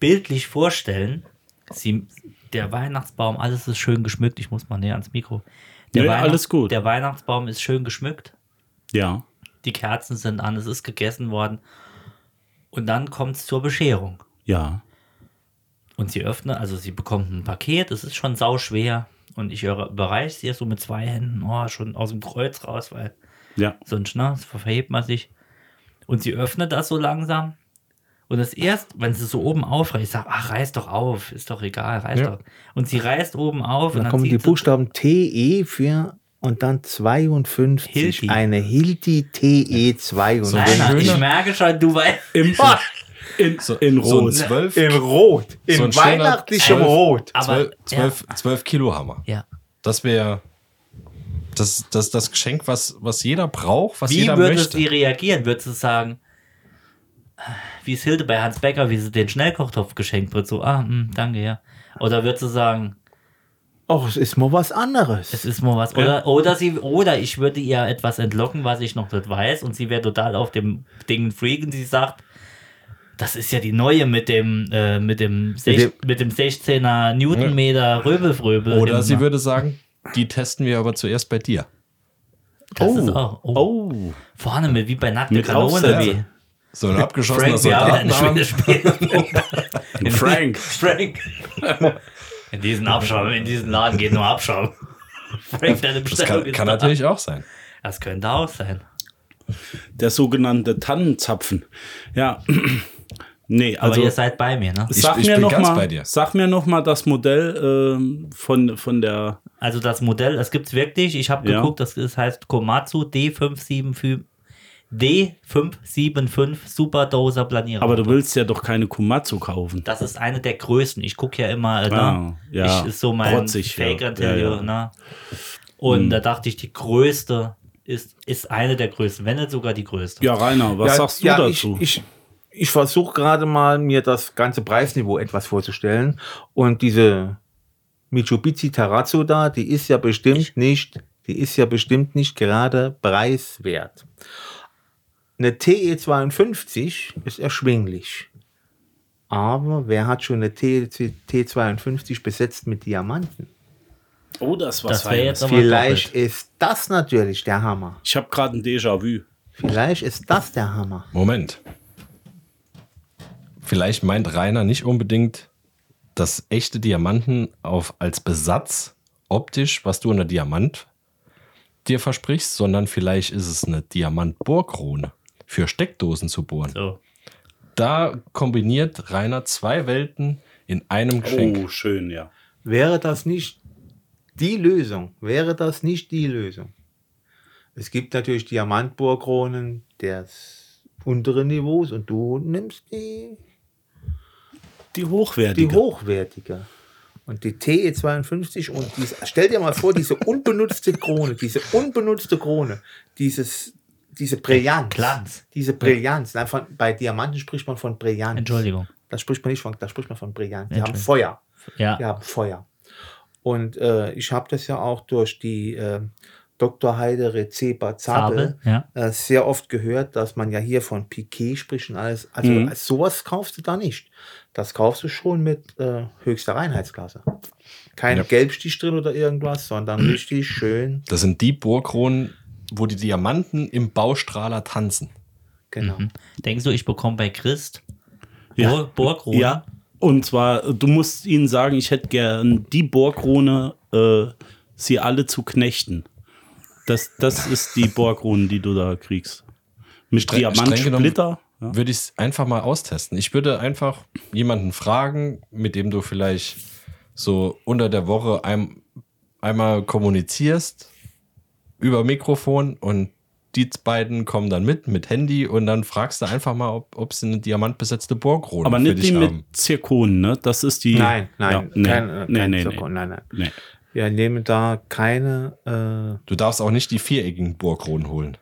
bildlich vorstellen, sie, der Weihnachtsbaum, alles ist schön geschmückt, ich muss mal näher ans Mikro. Der Nee, alles gut. Der Weihnachtsbaum ist schön geschmückt, Ja. die Kerzen sind an, es ist gegessen worden und dann kommt es zur Bescherung. Ja. Und sie öffnet, also sie bekommt ein Paket, es ist schon sauschwer. Und ich überreiche sie so mit zwei Händen, oh, schon aus dem Kreuz raus, weil Ja. sonst, ne, verhebt man sich. Und sie öffnet das so langsam. Und das erst, wenn sie so oben aufreißt, ich sage, ach, reiß doch auf, ist doch egal, reiß Ja. doch. Und sie reißt oben auf und Dann dann kommen die Buchstaben TE für und dann 52. Hilti. Eine Hilti TE 52. Nein, nein, ich merke schon, du weißt. Im, in, <laughs> So, in so ein Rot. zwölf, Im Rot. Im So weihnachtlichen zwölf- Rot. Aber, zwölf, zwölf, zwölf Kilo Hammer. ja. ja. Das wäre das, das, das Geschenk, was, was jeder braucht, was Wie jeder würde möchte. sie reagieren? Würde sie sagen, wie es Hilde bei Hans Becker, wie sie den Schnellkochtopf geschenkt wird, so, ah, hm, danke, ja. Oder wird sie sagen, Och, es ist mal was anderes. es ist mal was. Oder, oder, sie, oder ich würde ihr etwas entlocken, was ich noch nicht weiß, und sie wäre total auf dem Ding freaken. Sie sagt, das ist ja die neue mit dem, äh, mit dem, sech, mit dem 16er Newtonmeter Röbelfröbel. Oder sie würde sagen, die testen wir aber zuerst bei dir. Das Oh. ist auch, oh. Oh. Vorne mit, wie bei nackte Kanone. Wie. So ein abgeschossener Frank. Spiel. <laughs> Frank. Frank. <laughs> In diesen Abschaum, in diesen Laden geht nur Abschaum. Frank, <laughs> deine Das kann, kann natürlich auch sein. Das könnte auch sein. Der sogenannte Tannenzapfen. Ja. <clears throat> nee, Aber also. ihr seid bei mir, ne? Sag ich mir bin noch ganz mal, bei dir. Sag mir noch mal das Modell ähm, von, von der. Also das Modell, das gibt es wirklich. Ich habe Ja. geguckt, das ist, heißt Komatsu D575 D575 Superdoser Planierer. Aber du willst ja doch keine Kumatsu kaufen. das ist eine der größten. Ich gucke ja immer, äh, Ah, ne? ja. ich ist so mein ja. fake Ja, ja. Hm. ne? Und da dachte ich, die größte ist, ist eine der größten, wenn nicht sogar die größte. Ja, Rainer, was Ja, sagst du ja, dazu? Ich, ich, ich versuche gerade mal, mir das ganze Preisniveau etwas vorzustellen. Und diese Mitsubishi Terrazzo da, die ist ja bestimmt nicht, die ist ja bestimmt nicht gerade preiswert. Eine TE52 ist erschwinglich. Aber wer hat schon eine T52 besetzt mit Diamanten? oh, das war Das jetzt aber Vielleicht doppelt. ist das natürlich der Hammer. Ich habe gerade ein Déjà-vu. Vielleicht ist das der Hammer. Moment. Vielleicht meint Rainer nicht unbedingt das echte Diamanten auf als Besatz optisch, was du unter Diamant dir versprichst, sondern vielleicht ist es eine Diamantbohrkrone für Steckdosen zu bohren. So. Da kombiniert Rainer zwei Welten in einem Geschenk. Oh, schön, ja. Wäre das nicht die Lösung? Wäre das nicht die Lösung? Es gibt natürlich Diamantbohrkronen des unteren Niveaus und du nimmst die, Die die hochwertige. hochwertige. Und die TE52 und dies, stell dir mal vor, diese unbenutzte Krone, diese unbenutzte Krone, dieses, diese Brillanz. Glanz. Diese Brillanz. Nein, von, bei Diamanten spricht man von Brillanz. Entschuldigung. Da spricht man nicht von, da spricht man von Brillanz. Die haben. Feuer. Ja. Wir haben Feuer. Und äh, ich habe das ja auch durch die äh, Dr. Heide Rezeber Zabel Zabel, ja. äh, sehr oft gehört, dass man ja hier von Piquet spricht und alles. Also Mhm. sowas kaufst du da nicht. Das kaufst du schon mit äh, höchster Reinheitsklasse. Kein Ja. Gelbstich drin oder irgendwas, sondern <clears throat> richtig schön. Das sind die Bohrkronen, wo die Diamanten im Baustrahler tanzen. Genau. Mhm. Denkst du, ich bekomme bei Christ Ja. Bohr, Bohrkrone? Ja. Und zwar, du musst ihnen sagen, ich hätte gern die Bohrkrone, äh, sie alle zu knechten. Das, das ist die Bohrkrone, die du da kriegst. Mit Streng- Diamantsplitter. Ja. Würde ich es einfach mal austesten. Ich würde einfach jemanden fragen, mit dem du vielleicht so unter der Woche ein, einmal kommunizierst über Mikrofon und die beiden kommen dann mit, mit Handy und dann fragst du einfach mal, ob, ob sie eine diamantbesetzte Bohrkrone Aber für nicht dich die haben. mit Zirkon, ne? Das ist die. Nein, nein, Ja, nee, kein, nee, kein nee, Zucker, nein, nein. nee. Wir nehmen da keine. Äh, Du darfst auch nicht die viereckigen Bohrkronen holen.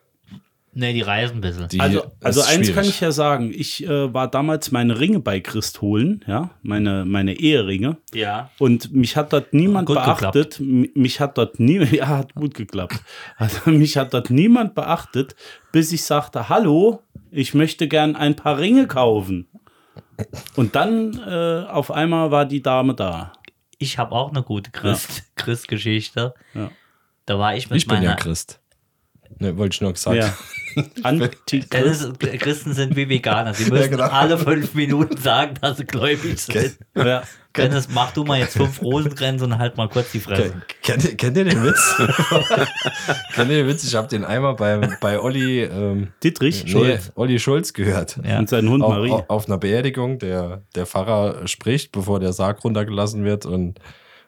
Ne, die reisen ein bisschen. Die, Also, also eins schwierig. kann ich ja sagen. Ich äh, war damals meine Ringe bei Christ holen, ja, meine, meine Eheringe. ja. Und mich hat dort niemand Gut beachtet. M- Mich hat dort nie, <laughs> ja, hat gut geklappt. Also mich hat dort niemand beachtet, bis ich sagte, hallo, ich möchte gern ein paar Ringe kaufen. Und dann äh, auf einmal war die Dame da. Ich habe auch eine gute Christ, Christgeschichte. Ja. Da war ich mit Ich bin meiner. ja Christ. Ne, wollte ich nur gesagt. Ja. <laughs> Das ist, Christen sind wie Veganer. Sie müssen genau. alle fünf Minuten sagen, dass sie gläubig sind. ja. Dennis, mach du mal jetzt fünf Rosengrenzen und halt mal kurz die Fresse. Kennt, ihr- kennt ihr den Witz? <laughs> kennt ihr den Witz? Ich habe den einmal bei, bei Olli, ähm, Dietrich nee, Schulz Olli Schulz gehört. Ja. und sein Hund Auf, Marie. auf, auf einer Beerdigung, der, der Pfarrer spricht, bevor der Sarg runtergelassen wird und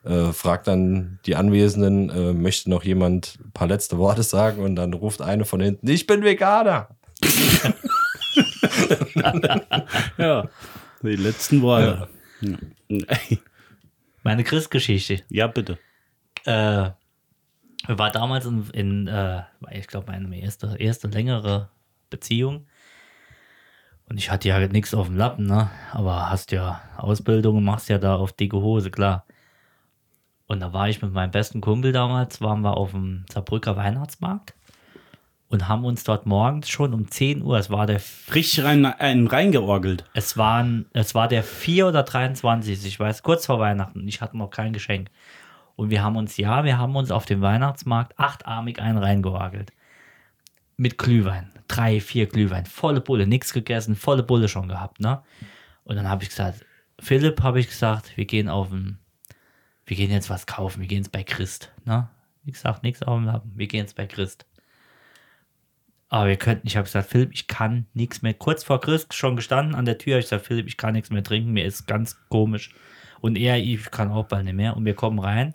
äh, fragt dann die Anwesenden, äh, möchte noch jemand ein paar letzte Worte sagen und dann ruft eine von hinten, ich bin Veganer. <laughs> Ja. Die letzten Worte. Meine Christgeschichte. Ja, bitte. Äh, war damals in, in äh, ich glaube, meine erste, erste längere Beziehung. Und ich hatte ja nichts auf dem Lappen, ne? Aber hast ja Ausbildung und machst ja da auf dicke Hose, klar. Und da war ich mit meinem besten Kumpel damals, waren wir auf dem Saarbrücker Weihnachtsmarkt und haben uns dort morgens schon um 10 Uhr, es war der Richtig rein, einen reingeorgelt. es, waren, es war der 4 oder 23, ich weiß, kurz vor Weihnachten. Ich hatte noch kein Geschenk. Und wir haben uns, ja, wir haben uns auf dem Weihnachtsmarkt achtarmig einen reingeorgelt. Mit Glühwein. Drei, vier Glühwein. Volle Bulle, nichts gegessen, volle Bulle schon gehabt, ne? Und dann habe ich gesagt, Philipp, habe ich gesagt, wir gehen auf den, wir gehen jetzt was kaufen, wir gehen jetzt bei Christ, ne? Wie gesagt, nichts auf dem Lappen, wir gehen jetzt bei Christ. Aber wir könnten, ich habe gesagt, Philipp, ich kann nichts mehr. Kurz vor Christ schon gestanden an der Tür. Ich sage, Philipp, ich kann nichts mehr trinken. Mir ist ganz komisch. Und er, ich kann auch bald nicht mehr. Und wir kommen rein.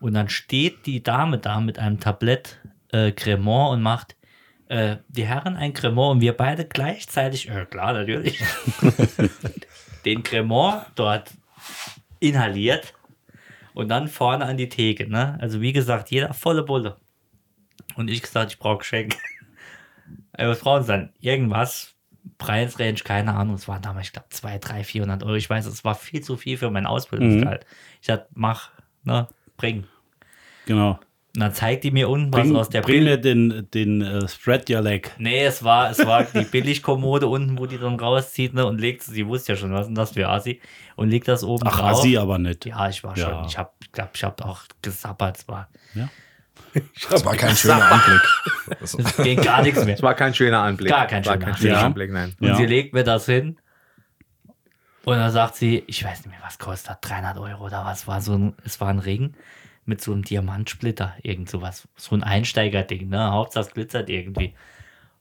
Und dann steht die Dame da mit einem Tablett äh, Cremant und macht äh, die Herren ein Cremant und wir beide gleichzeitig, äh, klar, natürlich, <laughs> den Cremant dort inhaliert und dann vorne an die Theke. Ne? Also wie gesagt, jeder volle Bulle. Und ich gesagt, ich brauche Geschenk. Ey, <laughs> was brauchen sie dann? Irgendwas, Preisrange, keine Ahnung. Es waren damals, ich glaube, 200, 300, 400 Euro. Ich weiß, es war viel zu viel für mein Ausbildungsgehalt. Ich dachte, mach, ne, bring. Genau. Und dann zeigt die mir unten was Bring, aus der mir den, den äh, Spread Your Leg. Nee, es war, es war die Billigkommode unten, wo die dann rauszieht, ne, und legt, sie wusste ja schon, was ist denn das für Asi, und legt das oben Ach, drauf. Asi aber nicht. Ja, ich war Ja. schon, ich hab, glaub, ich hab auch gesappert, es war, <laughs> Das war kein schöner Anblick. Das, <laughs> es ging gar nichts mehr. Es war kein schöner Anblick. Gar kein war schöner kein Anblick. schöner Ja. Anblick, nein. Und Ja. sie legt mir das hin. Und dann sagt sie, ich weiß nicht mehr, was kostet das, 300 Euro oder was, war so ein, es war ein Ring mit so einem Diamantsplitter, irgend sowas, so ein Einsteigerding, ne, Hauptsache es glitzert irgendwie.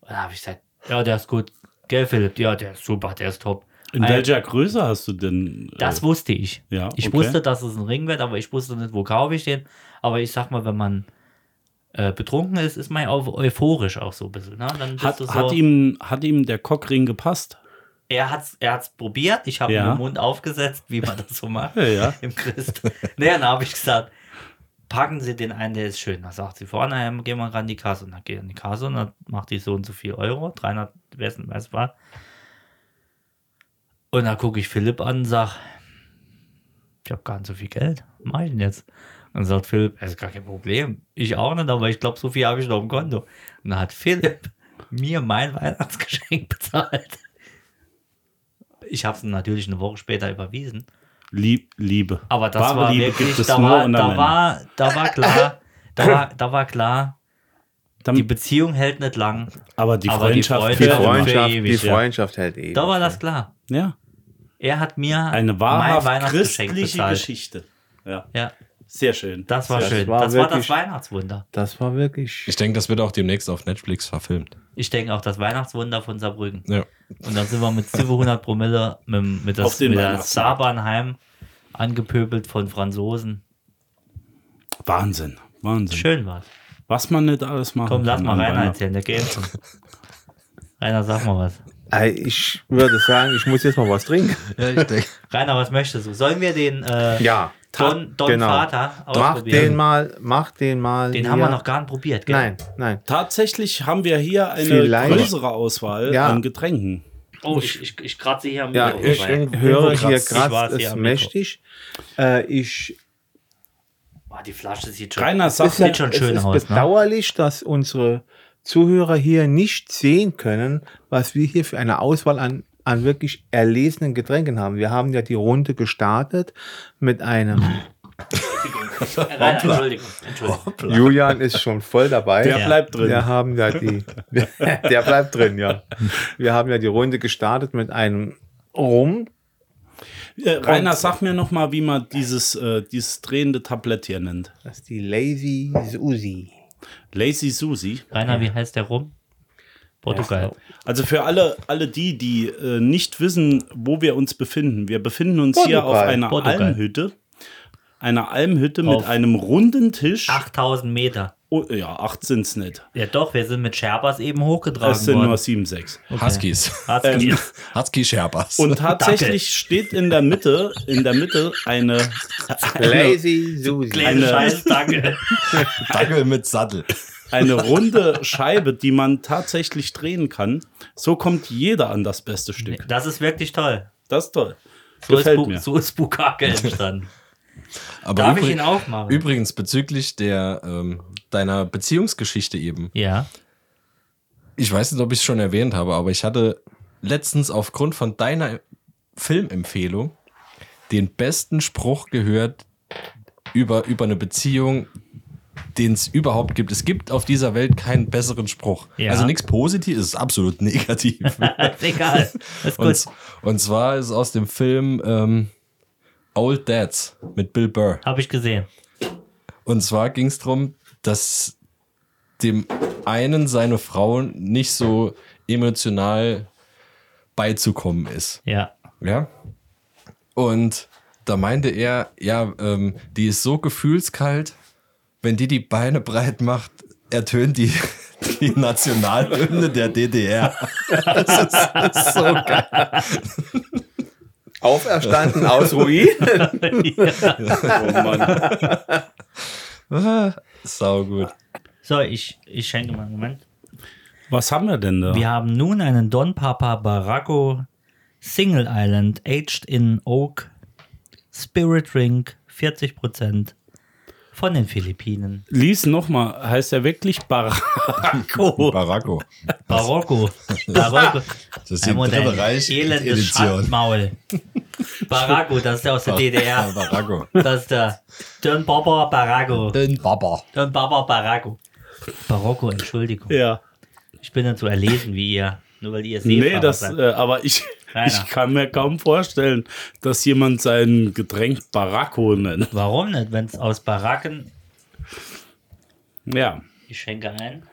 Und da habe ich gesagt, ja, der ist gut, gell, Philipp, ja, der ist super, der ist top. In Ein- welcher Größe hast du denn? äh, Das wusste ich. ja, Ich okay. wusste, dass es ein Ring wird, aber ich wusste nicht, wo kaufe ich den. Aber ich sag mal, wenn man äh, betrunken ist, ist man ja auch euphorisch auch so ein bisschen. Ne? Hat, so, hat, ihm, hat ihm der Cockring gepasst? er hat es er hat's probiert, ich habe Ja. den Mund aufgesetzt, wie man das so macht Ja, ja. <laughs> im Christ. naja, dann habe ich gesagt, packen Sie den ein, der ist schön. Dann sagt sie vorne, gehen wir ran die Kasse. Und dann geht er an die Kasse und dann macht die so und so viel Euro, 300, wessen, was war. Und dann gucke ich Philipp an und sage, ich habe gar nicht so viel Geld. Was mache ich denn jetzt? Und dann sagt Philipp, das ist gar kein Problem. Ich auch nicht, aber ich glaube, so viel habe ich noch im Konto. Und dann hat Philipp mir mein <laughs> Weihnachtsgeschenk <laughs> bezahlt. Ich habe es natürlich eine Woche später überwiesen. Lieb, Liebe. Aber das Wahre war Liebe wirklich, gibt es da nur war, unter da Männern. war, da war klar, da war, da war klar, Dann, die Beziehung hält nicht lang. aber die aber die Freundschaft, Freundschaft- Die für immer. Freundschaft, ewig, die ja. Freundschaft hält ewig. Da war das klar. Ja. Er hat mir Eine mein wahrhaft Weihnachtsgeschenk christliche bezahlt. Geschichte. Ja, Ja, sehr schön. das war Das schön. war das war das wirklich- Weihnachtswunder. Das war wirklich. Ich denke, das wird auch demnächst auf Netflix verfilmt. Ich denke auch das Weihnachtswunder von Saarbrücken. Ja. Und dann sind wir mit 700 Promille mit, mit, das, mit der. Saarbahnheim angepöbelt von Franzosen. Wahnsinn, Wahnsinn. Schön war's. Was man nicht alles machen Komm, lass kann mal Rainer erzählen, der geht schon. Rainer, sag mal was. Ich würde sagen, ich muss jetzt mal was trinken. Ja, ich denke. Rainer, was möchtest du? Sollen wir den äh, Ja. Don, Don genau. Vater Mach den mal, mach den mal. Den hier. haben wir noch gar nicht probiert, gell? Nein, nein. Tatsächlich haben wir hier eine Vielleicht- größere Auswahl Ja. an Getränken. Oh, ich, ich, ich kratze hier am Ja, Mikro ich rein. höre hier kratzt- es mächtig. Äh, ich Oh, die Flasche sieht schon, Rainer es sagt, ist, sieht schon es schön ist aus, ne? bedauerlich, dass unsere Zuhörer hier nicht sehen können, was wir hier für eine Auswahl an, an wirklich erlesenen Getränken haben. Wir haben ja die Runde gestartet mit einem. Entschuldigung, Entschuldigung. Julian ist schon voll dabei. der Ja. bleibt drin. Wir haben ja die. <laughs> der bleibt drin, ja. Wir haben ja die Runde gestartet mit einem Rum. Äh, Rainer, sag mir noch mal, wie man dieses, äh, dieses drehende Tablett hier nennt. Das ist die Lazy Susi. Lazy Susi. Rainer, wie heißt der rum? Portugal. Also für alle, alle die, die äh, nicht wissen, wo wir uns befinden. Wir befinden uns hier auf Portugal. einer Portugal. Almhütte. Einer Almhütte mit Auf einem runden Tisch. 8000 Meter. Oh, ja, acht sind es nicht. Ja doch, wir sind mit Scherbers eben hochgetragen Es sind worden. nur sieben, sechs. Huskies. Husky. Husky Sherpas. Und tatsächlich steht in der Mitte, in der Mitte eine, eine, Lazy Susi. Kleine eine- Scheiß, danke. <laughs> Dackel mit Sattel. Eine runde Scheibe, die man tatsächlich drehen kann. So kommt jeder an das beste Stück. Das ist wirklich toll. Das ist toll. So ist, Gefällt Bu mir. so ist Bukake entstanden. <laughs> Aber Darf ich ihn aufmachen? Übrigens, bezüglich der, ähm, deiner Beziehungsgeschichte eben. Ja. Ich weiß nicht, ob ich es schon erwähnt habe, aber ich hatte letztens aufgrund von deiner Filmempfehlung den besten Spruch gehört über, über eine Beziehung, den es überhaupt gibt. Es gibt auf dieser Welt keinen besseren Spruch. Ja. Also nichts Positives, es ist absolut <laughs> negativ. <laughs> egal. Ist gut. und, und zwar ist es aus dem Film ähm, Old Dads mit Bill Burr. Habe ich gesehen. Und zwar ging es darum, dass dem einen seine Frau nicht so emotional beizukommen ist. Ja. Ja. Und da meinte er, ja, ähm, die ist so gefühlskalt, wenn die die Beine breit macht, ertönt die, <laughs> die Nationalhymne der DDR. <laughs> Das ist, das ist so geil. Auferstanden aus <laughs> Ruinen. Oh Mann. Sau gut. So, ich, ich schenke mal einen Moment. Was haben wir denn da? Wir haben nun einen Don Papa Barraco Single Island Aged in Oak Spirit Drink 40% von den Philippinen. Lies nochmal, heißt er wirklich Baracco? Baracco. Barocco. Barocco. Das ist die dritte Reich elendes. Schandmaul. Barraco, das ist der aus der DDR. Baracco. Das ist der Don Papa Barraco. Den Baba. Don Papa Barraco. Barocco, Entschuldigung. Ja. Ich bin nicht so erlesen wie ihr. Nur weil ihr seht. Nee, das, äh, aber ich, Rainer. ich kann mir kaum vorstellen, dass jemand sein Getränk Baracco nennt. Warum nicht? Wenn es aus Baracken. Ja. Ich schenke ein.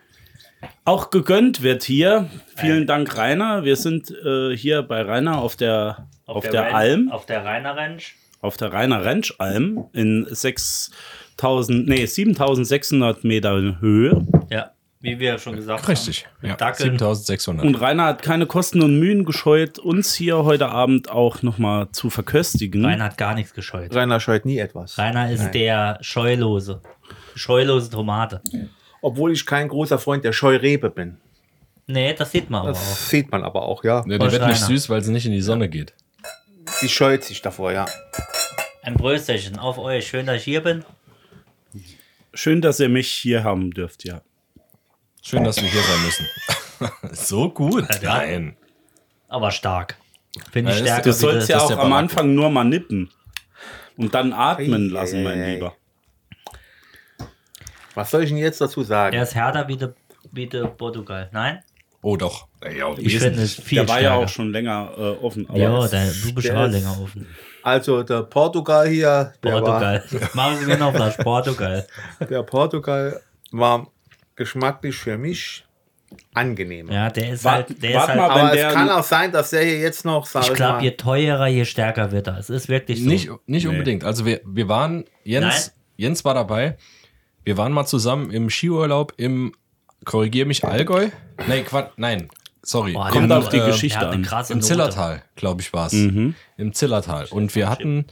Auch gegönnt wird hier. Vielen Dank, Rainer. Wir sind äh, hier bei Rainer auf der, auf, der, Ren- Alm, Auf der Rainer Ranch. auf der Rainer Rentsch Alm in 6000, nee, 7600 Meter Höhe. Ja, wie wir schon gesagt Richtig. haben. Ja. Mit Dackeln. 7600. Und Rainer hat keine Kosten und Mühen gescheut, uns hier heute Abend auch nochmal zu verköstigen. Rainer hat gar nichts gescheut. Rainer scheut nie etwas. Rainer ist Nein. der Scheulose. Scheulose Tomate. Obwohl ich kein großer Freund der Scheurebe bin. Nee, das sieht man aber auch. Das sieht man aber auch, ja. Ja, die wird nicht süß, weil sie nicht in die Sonne geht. Die scheut sich davor, ja. Ein Brösterchen auf euch. Schön, dass ich hier bin. Schön, dass ihr mich hier haben dürft, ja. Schön, dass wir hier sein müssen. <laughs> so gut. Nein. Aber stark. Finde ich stärker. Du sollst das- ja auch am. Anfang nur mal nippen. Und dann atmen lassen, ei, mein ei. Lieber. Was soll ich denn jetzt dazu sagen? Er ist härter wie der wie der Portugal. Nein? Oh, doch. Ja, Ich finde es viel Der war ja stärker. auch schon länger äh, offen. Aber Ja, der, du bist auch länger offen. Also der Portugal hier, der, Portugal. Machen Sie mir noch was. Portugal. War, der Portugal war geschmacklich für mich angenehmer. Ja, der ist Wart- halt. Der ist halt mal, Aber es kann auch sein, dass der hier jetzt noch, ich ich glaube, je teurer, je stärker wird er. Es ist wirklich so. Nicht, nicht unbedingt. Also wir, wir waren, Jens, Jens war dabei. Wir waren mal zusammen im Skiurlaub im, korrigier mich, Allgäu? Nee, Quatsch, nein, sorry. Boah, Kommt auf die der Geschichte an. Im. Zillertal, glaube ich, war es. Im Zillertal. Und wir hatten,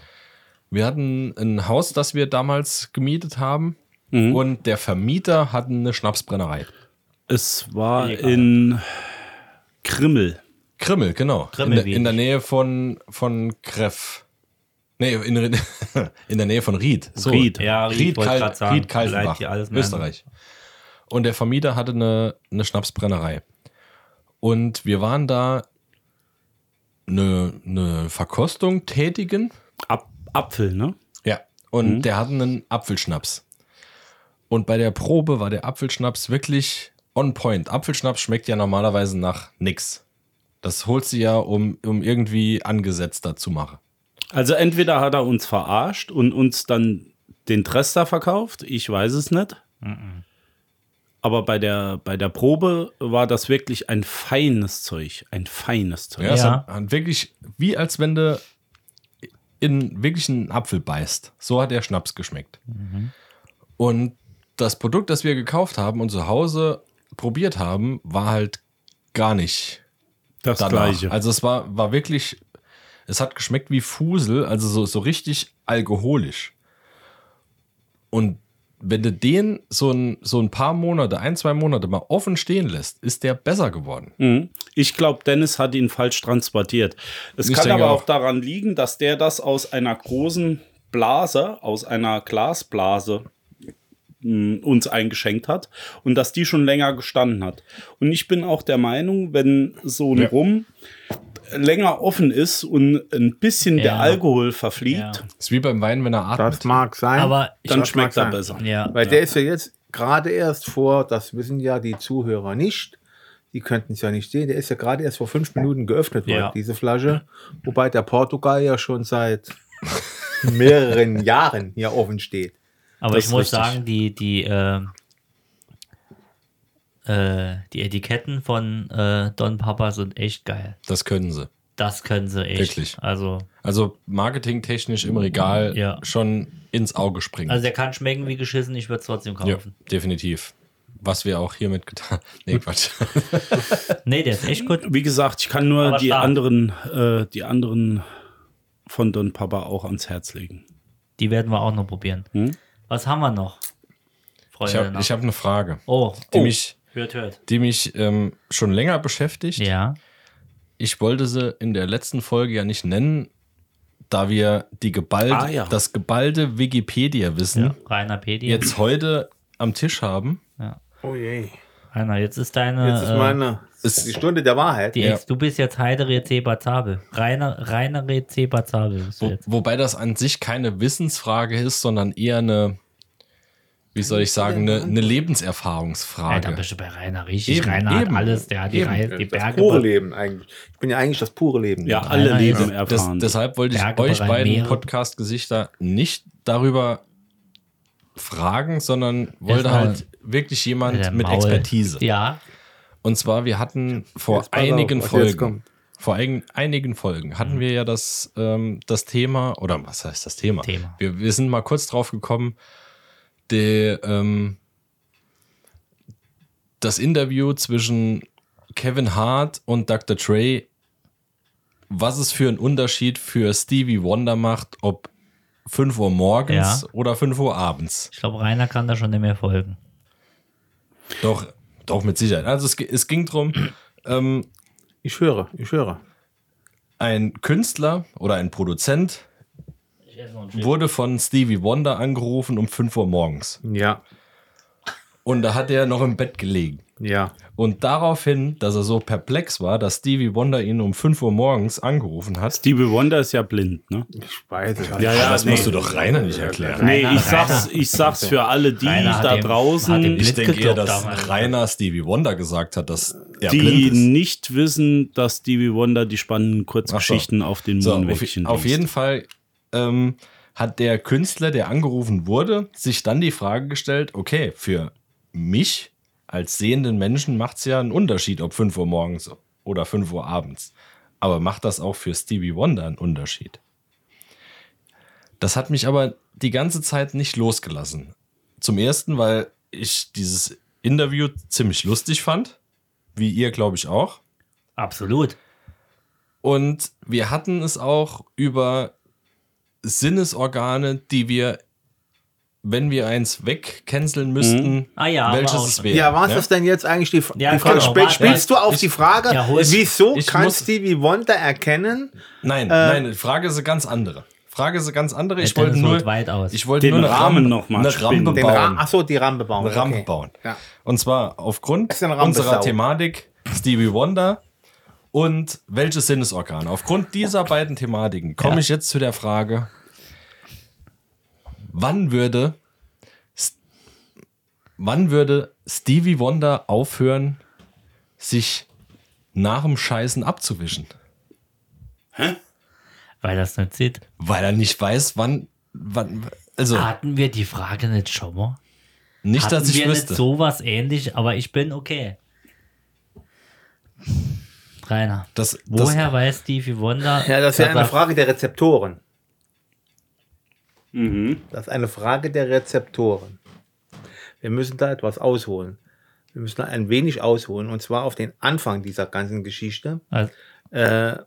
wir hatten ein Haus, das wir damals gemietet haben. Und der Vermieter hatte eine Schnapsbrennerei. es war Egal. in Krimmel. Krimmel, genau. Krimmel in, der, in der Nähe von, von Kreff. Nee, in, <laughs> in der Nähe von Ried. So. Ried. Ja, Ried, Ried, wollte Kal grad sagen. Ried Kaltenbach. Österreich. Und der Vermieter hatte eine, eine Schnapsbrennerei. Und wir waren da eine, eine Verkostung tätigen. Ab Apfel, ne? Ja. Und der hatte einen Apfelschnaps. Und bei der Probe war der Apfelschnaps wirklich on point. Apfelschnaps schmeckt ja normalerweise nach nix. Das holst du ja, um, um irgendwie angesetzter zu machen. Also entweder hat er uns verarscht und uns dann den Trester verkauft, ich weiß es nicht. Aber bei der, bei der Probe war das wirklich ein feines Zeug. Ein feines Zeug. Ja, Ja. hat, hat wirklich, wie als wenn du in wirklich einen Apfel beißt. So hat der Schnaps geschmeckt. Und das Produkt, das wir gekauft haben und zu Hause probiert haben, war halt gar nicht das danach. Gleiche. Also es war, war wirklich, es hat geschmeckt wie Fusel, also so, so richtig alkoholisch. Und wenn du den so ein, so ein paar Monate, ein, zwei Monate mal offen stehen lässt, ist der besser geworden. Mhm. Ich glaube, Dennis hat ihn falsch transportiert. Es Ich kann aber auch daran liegen, dass der das aus einer großen Blase, aus einer Glasblase uns eingeschenkt hat und dass die schon länger gestanden hat. Und ich bin auch der Meinung, wenn so ein Ja. Rum länger offen ist und ein bisschen der Ja. Alkohol verfliegt, Ja. ist wie beim Wein, wenn er atmet. das mag sein. Aber dann schmeckt mag er sein. besser. ja. Weil der ist ja jetzt gerade erst vor, das wissen ja die Zuhörer nicht, die könnten es ja nicht sehen, der ist ja gerade erst vor fünf Minuten geöffnet worden, Ja. diese Flasche. Wobei der Portugal ja schon seit <laughs> mehreren Jahren hier offen steht. Aber Das ich muss richtig. sagen, die, die, ähm, äh, die Etiketten von äh, Don Papa sind echt geil. Das können sie. Das können sie echt. Wirklich. Also, Also marketingtechnisch im Regal Ja. schon ins Auge springen. also der kann schmecken wie geschissen, ich würde es trotzdem ja, kaufen. definitiv. Was wir auch hiermit getan <laughs> Nee, Quatsch. <laughs> Nee, der ist echt gut. Wie gesagt, ich kann nur Aber die stark. anderen, äh, die anderen von Don Papa auch ans Herz legen. Die werden wir auch noch probieren. Was haben wir noch? Freunde Ich habe hab eine Frage, oh, die oh. mich, hört, hört. die mich ähm, schon länger beschäftigt. Ja, Ich wollte sie in der letzten Folge ja nicht nennen, da wir die geballt, Ah, ja. das geballte Wikipedia-Wissen ja. Jetzt heute am Tisch haben. Oh je. Rainer, jetzt ist deine. Jetzt ist äh, ist- die Stunde der Wahrheit. die Ja. Ex, du bist jetzt Heidere Zebazabel. Rainer, Rainer Zebazabel bist du Wo, jetzt. wobei das an sich keine Wissensfrage ist, sondern eher eine, wie soll ich sagen, eine, eine Ja, Lebenserfahrungsfrage. da bist du bei Rainer richtig. Eben, Rainer eben. hat alles, der hat die, Eben. Reise, die das Berge. pure be- Leben eigentlich. Ich bin ja eigentlich das pure Leben. Ja, alle Rainer Leben ist- Das, erfahren. deshalb wollte ich Berge, euch beiden. Podcast-Gesichter nicht darüber fragen, sondern wollte Erstmal halt wirklich jemand mit. Expertise. Ja, Und zwar, wir hatten vor auf, einigen jetzt Folgen, vor eigen, einigen Folgen hatten wir ja das, ähm, das Thema, oder was heißt das Thema? Thema. Wir, wir sind mal kurz drauf gekommen, der, ähm, das Interview zwischen Kevin Hart und Dr. Dre, was es für einen Unterschied für Stevie Wonder macht, ob 5 Uhr morgens Ja. oder 5 Uhr abends. ich glaube, Rainer kann da schon nicht mehr folgen. Doch, doch mit Sicherheit. Also es, es ging drum, <clears throat> ähm, Ich höre, ich höre. ein Künstler oder ein Produzent wurde von Stevie Wonder angerufen um 5 Uhr morgens. Ja. Und da hat er noch im Bett gelegen. Ja. Und daraufhin, dass er so perplex war, dass Stevie Wonder ihn um 5 Uhr morgens angerufen hat. Stevie Wonder ist ja blind, ne? Ich weiß es. Ja, ja, das nee. musst du doch Rainer nicht erklären. Nee, Rainer- ich sag's, ich sag's für alle die da dem- draußen, Ich denke eher, dass damals. Rainer Stevie Wonder gesagt hat, dass er die blind ist. nicht wissen, dass Stevie Wonder die spannenden Kurzgeschichten auf den So, auf, auf jeden Fall ähm, hat der Künstler, der angerufen wurde, sich dann die Frage gestellt, okay, für mich als sehenden Menschen macht es ja einen Unterschied, ob 5 Uhr morgens oder 5 Uhr abends. Aber macht das auch für Stevie Wonder einen Unterschied? Das hat mich aber die ganze Zeit nicht losgelassen. Zum ersten, weil ich dieses Interview ziemlich lustig fand, wie ihr, glaube ich, auch. Absolut. Und wir hatten es auch über Sinnesorgane, die wir, wenn wir eins wegcanceln müssten, Ah ja, welches es wäre. Ja, was ne? ist denn jetzt eigentlich die, Ja, die Frage? genau, warte, spielst du auf ich- die Frage, Ja, hol- wieso ich kann muss- Stevie Wonder erkennen? Nein, Äh, nein, die Frage ist eine ganz andere. Frage ist eine ganz andere. Ich wollte nur, weit aus. ich wollte Den nur eine Rahmen Rampe, noch mal eine. Rampe Den Ra bauen. Achso, die Rampe bauen. eine Rampe okay. bauen. Ja. Und zwar aufgrund unserer. Thematik Stevie Wonder und welche Sinnesorgane. Aufgrund dieser beiden Thematiken komme Ja. ich jetzt zu der Frage, wann würde, wann würde Stevie Wonder aufhören, sich nach dem Scheißen abzuwischen? Weil das nicht sieht. Weil er nicht weiß, wann, wann also Hatten wir die Frage nicht schon mal? nicht, Hatten dass ich wir wüsste. nicht sowas ähnlich, aber ich bin okay. Rainer, Das- woher weiß Stevie Wonder? Ja, das ist ja eine Frage der Rezeptoren. Mhm. Das ist eine Frage der Rezeptoren. Wir müssen da etwas ausholen. Wir müssen da ein wenig ausholen und zwar auf den Anfang dieser ganzen Geschichte. Also, Äh,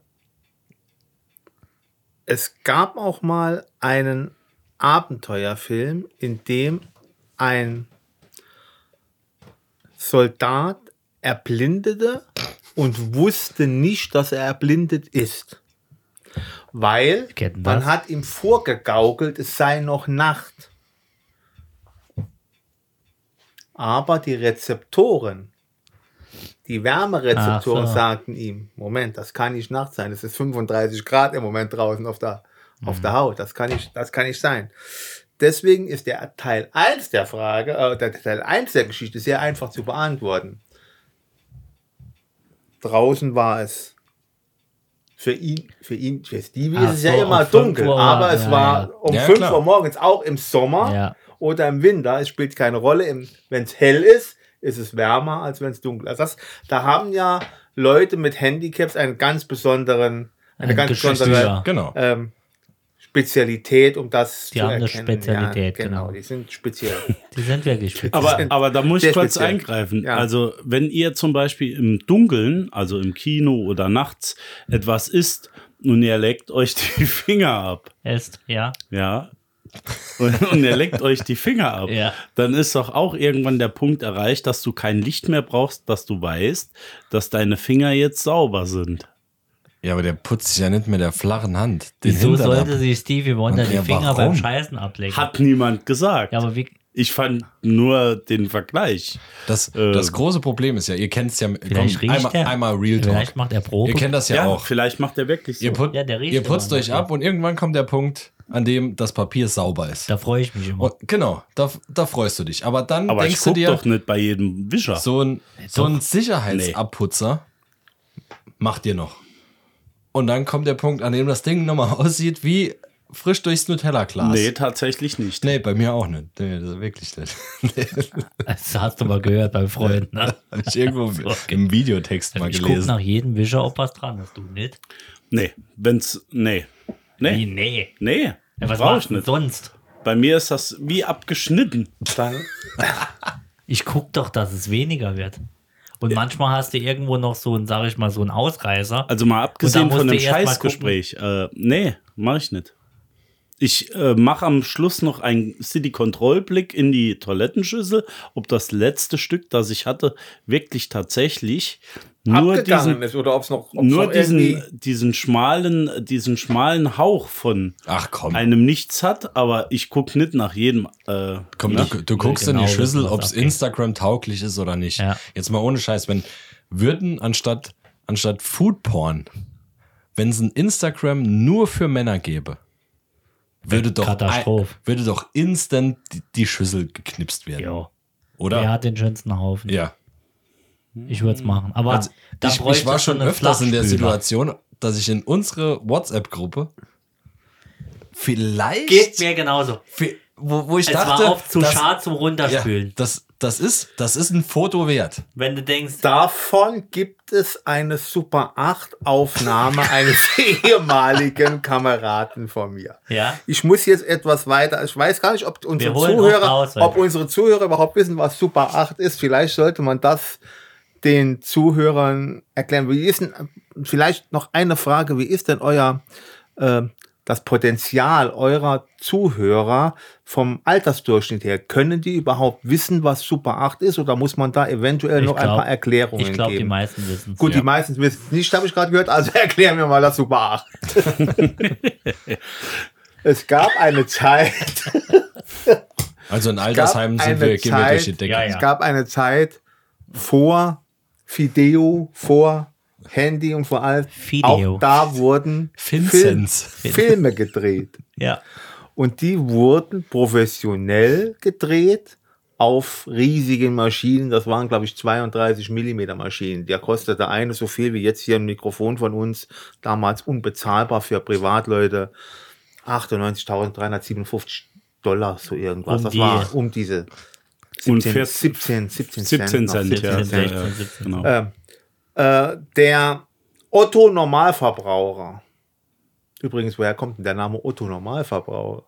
es gab auch mal einen Abenteuerfilm, in dem ein Soldat erblindete und wusste nicht, dass er erblindet ist. Weil man hat ihm vorgegaukelt, es sei noch Nacht. Aber die Rezeptoren, die Wärmerezeptoren so. sagten ihm, Moment, das kann nicht Nacht sein, es ist 35 Grad im Moment draußen auf der, auf der Haut, das kann, nicht, das kann nicht sein. Deswegen ist der Teil 1 der Frage, äh, der Teil 1 der Geschichte sehr einfach zu beantworten. Draußen war es für ihn, für ihn, für Stevie Ach ist es ja so, immer um fünf dunkel, Uhr aber es ja, war ja. um Ja, 5 klar. Uhr morgens, auch im Sommer Ja. oder im Winter. Es spielt keine Rolle. Wenn es hell ist, ist es wärmer, als wenn es dunkel ist. Das, da haben ja Leute mit Handicaps einen ganz besonderen, eine Ein ganz besondere Genau. ähm, Spezialität, um das Die zu haben eine erkennen. Spezialität, ja, genau. genau. Die sind speziell. <laughs> die sind wirklich speziell. Aber, aber da muss ich kurz speziell. eingreifen. Ja. Also, wenn ihr zum Beispiel im Dunkeln, also im Kino oder nachts, etwas isst und ihr leckt euch die <laughs> Finger ab, Ist, ja. ja, und, ihr leckt euch die Finger ab, Ja. dann ist doch auch irgendwann der Punkt erreicht, dass du kein Licht mehr brauchst, dass du weißt, dass deine Finger jetzt sauber sind. Ja, aber der putzt sich ja nicht mit der flachen Hand. Den Wieso Hintern sollte ab. sich Stevie Wonder Und die ja, Finger warum? beim Scheißen ablecken? Hat niemand gesagt. ja, aber wie, ich fand nur den Vergleich. Das, Äh, das große Problem ist ja, ihr kennt es ja, komm, vielleicht riecht einmal, er. einmal Real Talk. Vielleicht macht er Probe. Ihr kennt das ja, Ja, auch. vielleicht macht er wirklich so. Ihr, put, Ja, der riecht ihr putzt euch ab und irgendwann kommt der Punkt, an dem das Papier sauber ist. da freue ich mich immer. Und, genau, da, da freust du dich. Aber dann aber ich denkst du dir, doch nicht bei jedem Wischer. so ein, so ein. Sicherheitsabputzer macht ihr noch. Und dann kommt der Punkt, an dem das Ding nochmal <laughs> aussieht wie frisch durchs Nutella-Glas. Nee, tatsächlich nicht. Nee, bei mir auch nicht. Nee, das wirklich nicht. Nee, <laughs> Das hast du mal gehört beim Freund, ne? <laughs> Habe ich irgendwo im Videotext mal Ich gelesen. nach jedem Wischer, ob was dran ist. Du nicht? Nee, wenn's. Nee. Wie, Nee. nee. Nee. Ja, was brauch machst ich du nicht. sonst? Bei mir ist das wie abgeschnitten. Ich guck doch, dass es weniger wird. Und manchmal hast du irgendwo noch so ein, sag ich mal, so ein Ausreißer. Also mal abgesehen von dem Scheißgespräch. Äh, nee, mach ich nicht. Ich äh, mache am Schluss noch einen City-Control-Blick in die Toilettenschüssel, ob das letzte Stück, das ich hatte, wirklich tatsächlich nur abgegangen diesen, ist oder ob es noch, ob's nur noch diesen, diesen schmalen, diesen schmalen Hauch von Ach komm. einem Nichts hat, aber ich gucke nicht nach jedem. Äh, Komm, ne? du, du guckst genau in die wissen, Schüssel, ob es. Instagram tauglich ist oder nicht. Ja. Jetzt mal ohne Scheiß, wenn würden anstatt, anstatt Foodporn, wenn es ein Instagram nur für Männer gäbe, würde doch, Katastrophe. ein- würde doch instant die, Schüssel geknipst werden. Jo. Oder? Wer hat den schönsten Haufen? Ja. Ich würde es machen. Aber Also, da ich, ich war schon öfters in der. Situation, dass ich in unsere WhatsApp-Gruppe vielleicht. Geht mir genauso. Wo, wo ich Es dachte, war oft zu das- schad zum ja, Runterspülen. das, das, ist, das ist ein Foto wert. Wenn du denkst, Davon gibt es eine Super 8 Aufnahme eines <laughs> ehemaligen Kameraden von mir. ja, Ich muss jetzt etwas weiter. Ich weiß gar nicht, ob unsere Zuhörer, raus, ob unsere Zuhörer überhaupt wissen, was Super 8 ist. Vielleicht sollte man das den Zuhörern erklären. Wie ist denn, vielleicht noch eine Frage, wie ist denn euer äh, das Potenzial eurer Zuhörer vom Altersdurchschnitt her? Können die überhaupt wissen, was Super 8 ist oder muss man da eventuell Ich noch ein glaub- paar Erklärungen ich glaube, die geben? meisten wissen es. Gut, Ja. die meisten wissen es nicht, habe ich gerade gehört, also <laughs> erklären wir mal das Super 8. <laughs> es gab eine Zeit, <laughs> Also in Altersheimen sind wir, gehen wir durch die Decke. Ja, es gab eine Zeit vor Fideo, vor Handy und vor allem Fideo. auch da wurden. Film, Filme gedreht. <laughs> Ja, Und die wurden professionell gedreht auf riesigen Maschinen. Das waren, glaube ich, 32 Millimeter Maschinen. Der kostete eine so viel wie jetzt hier ein Mikrofon von uns, damals unbezahlbar für Privatleute. 98.357 Dollar, so irgendwas. Um das die- war um diese Und 17, 40 17, 17 17 noch. Cent, ja. 17, ja, 16, ja, 17. genau. Ähm, äh, der Otto Normalverbraucher. Übrigens, woher kommt denn der Name Otto Normalverbraucher?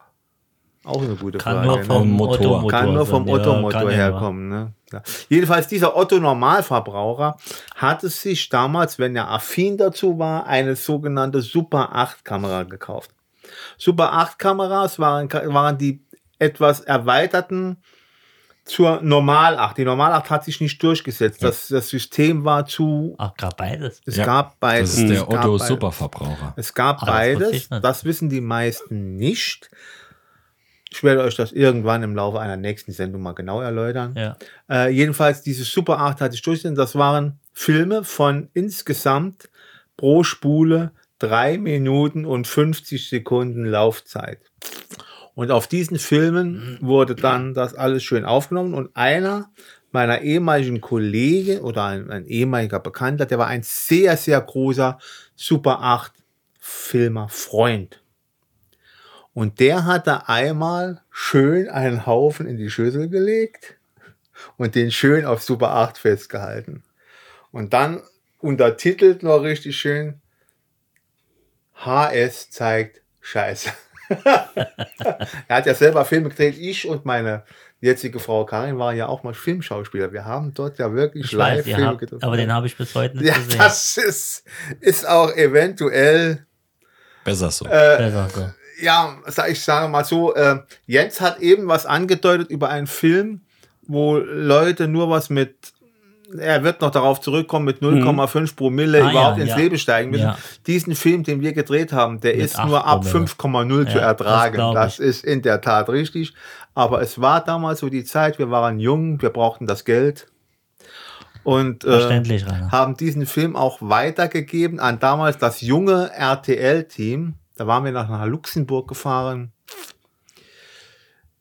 Auch eine gute kann Frage. nur ne? vom Motor. Otto-Motor Kann nur vom Otto-Motor ja herkommen. Ne? Ja. Jedenfalls, dieser Otto-Normalverbraucher hatte sich damals, wenn er affin dazu war, eine sogenannte Super 8-Kamera gekauft. Super 8-Kameras waren, waren die etwas erweiterten zur Normal 8. Die Normal 8 hat sich nicht durchgesetzt. Das, das System war zu. Ach, gerade beides. Es Ja, gab beides. Das ist der Es gab Otto beides. Superverbraucher. Es gab Ah, das wusste beides. nicht. Das wissen die meisten nicht. Ich werde euch das irgendwann im Laufe einer nächsten Sendung mal genau erläutern. Ja. Äh, jedenfalls, diese Super 8 hatte ich durchgesetzt. Das waren Filme von insgesamt pro Spule 3 Minuten und 50 Sekunden Laufzeit. Und auf diesen Filmen wurde dann das alles schön aufgenommen. Und einer meiner ehemaligen Kollegen oder ein, ein ehemaliger Bekannter, der war ein sehr, sehr großer Super 8 Filmer Freund. Und der hatte einmal schön einen Haufen in die Schüssel gelegt und den schön auf Super 8 festgehalten. Und dann untertitelt noch richtig schön, HS zeigt Scheiße. <laughs> er hat ja selber Filme gedreht. Ich und meine jetzige Frau Karin waren ja auch mal Filmschauspieler. Wir haben dort ja wirklich Ich weiß, ihr Live-Filme habt, gedreht. aber den habe ich bis heute nicht ja, gesehen. das ist, ist auch eventuell Besser so. Besser so. ja, sag- ich sage mal so, äh, Jens hat eben was angedeutet über einen Film, wo Leute nur was mit, er wird noch darauf zurückkommen, mit 0,5 Promille Ah, überhaupt ja, ins ja. Leben steigen müssen. Ja. Diesen Film, den wir gedreht haben, der Mit ist 8 nur ab Promille. 5,0 zu das ertragen. Das, ich. ist in der Tat richtig. Aber es war damals so die Zeit, wir waren jung, wir brauchten das Geld. Und äh, haben diesen Film auch weitergegeben an damals das junge RTL-Team. Da waren wir nach, nach Luxemburg gefahren.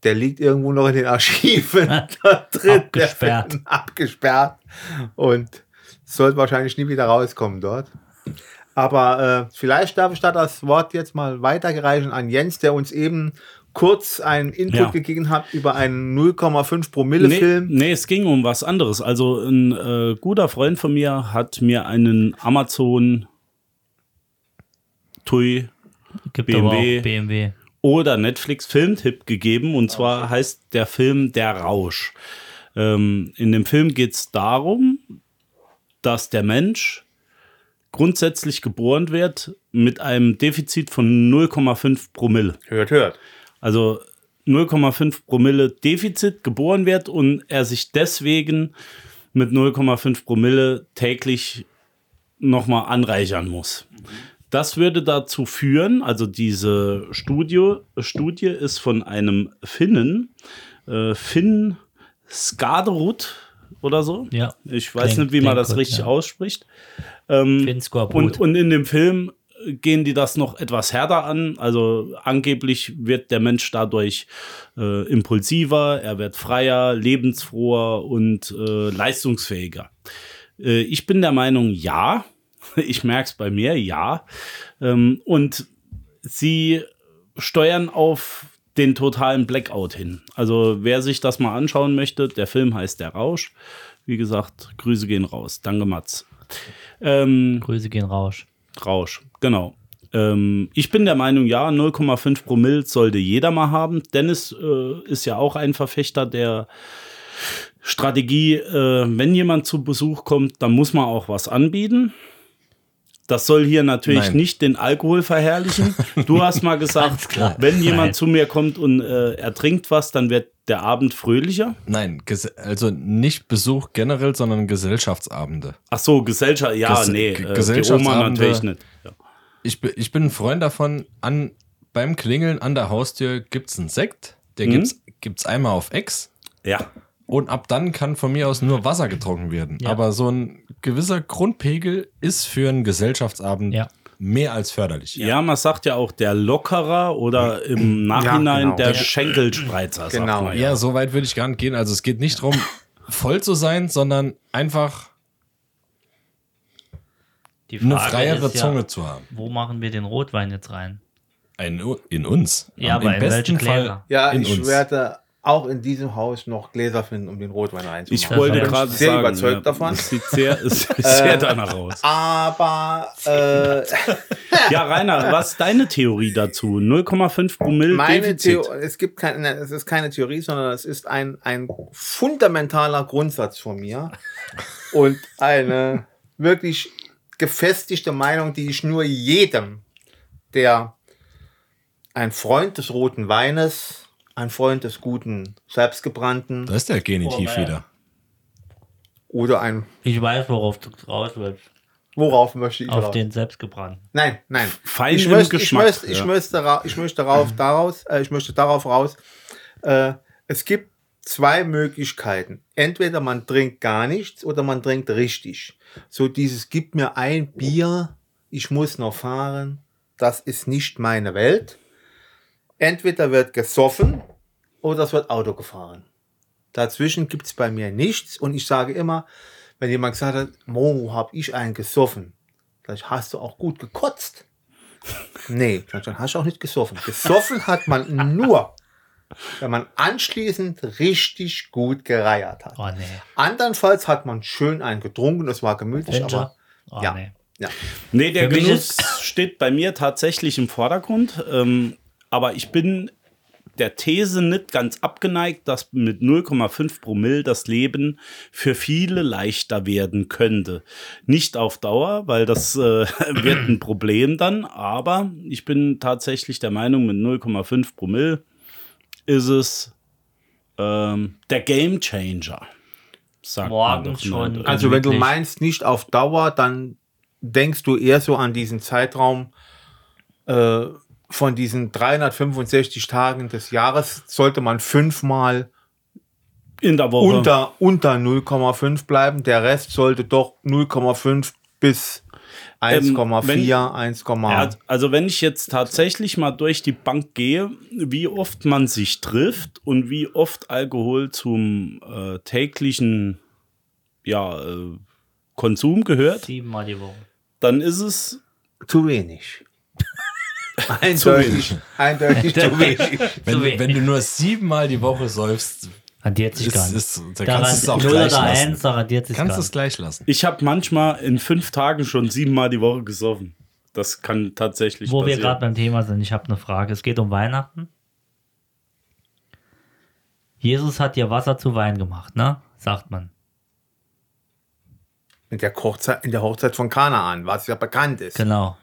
Der liegt irgendwo noch in den Archiven <laughs> <laughs> da drin. der Abgesperrt. Film, <laughs> abgesperrt. Und sollte wahrscheinlich nie wieder rauskommen dort. Aber äh, vielleicht darf ich da das Wort jetzt mal weitergereichen an Jens, der uns eben kurz einen Input Ja. gegeben hat über einen 0,5 Promille Nee, nee, es ging um was anderes. Also ein äh, guter Freund von mir hat mir einen Amazon TUI Gibt BMW. aber auch BMW. Oder Netflix Filmtipp gegeben. Und zwar heißt der Film Der Rausch. Ähm, in dem Film geht es darum, dass der Mensch grundsätzlich geboren wird mit einem Defizit von 0,5 Promille. Hört, hört. Also 0,5 Promille Defizit geboren wird und er sich deswegen mit 0,5 Promille täglich nochmal anreichern muss. Das würde dazu führen, also diese Studie, Studie ist von einem Finnen, äh, Finn Skaderud oder so. Ja. Ich weiß Klingt- nicht, wie man das gut, richtig ja. ausspricht. Ähm, Finn und, und in dem Film gehen die das noch etwas härter an. Also angeblich wird der Mensch dadurch äh, impulsiver, er wird freier, lebensfroher und äh, leistungsfähiger. Äh, ich bin der Meinung, ja. Ich merke es bei mir, ja. Ähm, und sie steuern auf den totalen Blackout hin. Also wer sich das mal anschauen möchte, der Film heißt Der Rausch. Wie gesagt, Grüße gehen raus. Danke, Mats. Ähm, Grüße gehen Rausch. Rausch, genau. Ähm, ich bin der Meinung, ja, 0,5 Promille sollte jeder mal haben. Dennis äh, ist ja auch ein Verfechter der Strategie, äh, wenn jemand zu Besuch kommt, dann muss man auch was anbieten. Das soll hier natürlich Nein. nicht den Alkohol verherrlichen. Du hast mal <laughs> gesagt, klar. wenn jemand Nein. zu mir kommt und äh, er trinkt was, dann wird der Abend fröhlicher. Nein, also nicht Besuch generell, sondern Gesellschaftsabende. Ach so, Gesellschaft, ja, Ges- nee, äh, Gesellschaftsabende. natürlich nicht. Ja. Ich, bin- ich bin ein Freund davon, an, beim Klingeln an der Haustür gibt es einen Sekt, der Mhm. gibt's, gibt's einmal auf Ex ja. Und ab dann kann von mir aus nur Wasser getrunken werden. Ja. Aber so ein gewisser Grundpegel ist für einen Gesellschaftsabend Ja. mehr als förderlich. Ja. man sagt ja auch der Lockerer oder im Nachhinein genau. der Ja. Schenkelspreizer. Genau. Sagt man Ja, so weit würde ich gar nicht gehen. Also es geht nicht darum, <laughs> voll zu sein, sondern einfach Die eine freiere ist ja, Zunge zu haben. Wo machen wir den Rotwein jetzt rein? Ein, in uns. Ja, aber in welche Gläser? Ja, in ich uns. werde auch in diesem Haus noch Gläser finden, um den Rotwein reinzumachen. Ich Das wollte gerade sehr sagen, überzeugt ja, davon. Es sieht sehr, sieht sehr danach aus. Aber äh, Ja, Rainer, was ist deine Theorie dazu? 0,5 Promille meine Defizit. Theorie, es gibt keine, nein, es ist keine Theorie, sondern es ist ein, ein fundamentaler Grundsatz von mir und eine wirklich gefestigte Meinung, die ich nur jedem, der ein Freund des roten Weines, ein Freund des guten selbstgebrannten Da ist der Genitiv Oh, wieder. oder ein, Ich weiß, worauf du raus willst. worauf möchte ich Auf raus? den selbstgebrannten. Nein, nein. Fein ich möchte, ich möchte, ich möchte, ich möchte darauf, daraus, äh, ich möchte darauf raus. Äh, es gibt zwei Möglichkeiten. Entweder man trinkt gar nichts oder man trinkt richtig. So dieses gib mir ein Bier, ich muss noch fahren. Das ist nicht meine Welt. Entweder wird gesoffen oder es wird Auto gefahren. Dazwischen gibt es bei mir nichts und ich sage immer, wenn jemand gesagt hat, Mo, hab ich einen gesoffen, vielleicht hast du auch gut gekotzt. <laughs> Nee, dann hast du auch nicht gesoffen. Gesoffen hat man nur, wenn man anschließend richtig gut gereiert hat. Oh, nee. Andernfalls hat man schön einen getrunken, es war gemütlich, aber Oh, ja. nee. ja. Nee, der Genuss steht bei mir tatsächlich im Vordergrund. Ähm, aber ich bin der These nicht ganz abgeneigt, dass mit 0,5 Promille das Leben für viele leichter werden könnte. Nicht auf Dauer, weil das äh, <clears throat> wird ein Problem dann, aber ich bin tatsächlich der Meinung, mit 0,5 Promille ist es ähm, der Game Changer. Sagt doch schon. Also wenn du meinst, nicht auf Dauer, dann denkst du eher so an diesen Zeitraum äh, von diesen 365 Tagen des Jahres, sollte man fünfmal in der Woche. unter, unter 0,5 bleiben. Der Rest sollte doch 0,5 bis 1,4, Ähm, wenn- 1, Ja, also wenn ich jetzt tatsächlich mal durch die Bank gehe, wie oft man sich trifft und wie oft Alkohol zum äh, täglichen ja, äh, Konsum gehört, Siebenmal die Woche. dann ist es zu wenig. Eindeutig, eindeutig zu wenig. Wenn, wenig. wenn du nur siebenmal die Woche säufst, Radiert sich ist, gar nicht. ist, da Daran, kannst du es auch 0 gleich oder lassen. 1, da radiert sich Kannst gar du es gleich lassen. Ich habe manchmal in fünf Tagen schon siebenmal die Woche gesoffen. Das kann tatsächlich Wo wir passieren. gerade beim Thema sind, ich habe eine Frage. Es geht um Weihnachten. Jesus hat ja Wasser zu Wein gemacht, ne? Sagt man. in der, Hochzeit, in der Hochzeit von Kanaan, was ja bekannt ist. Genau.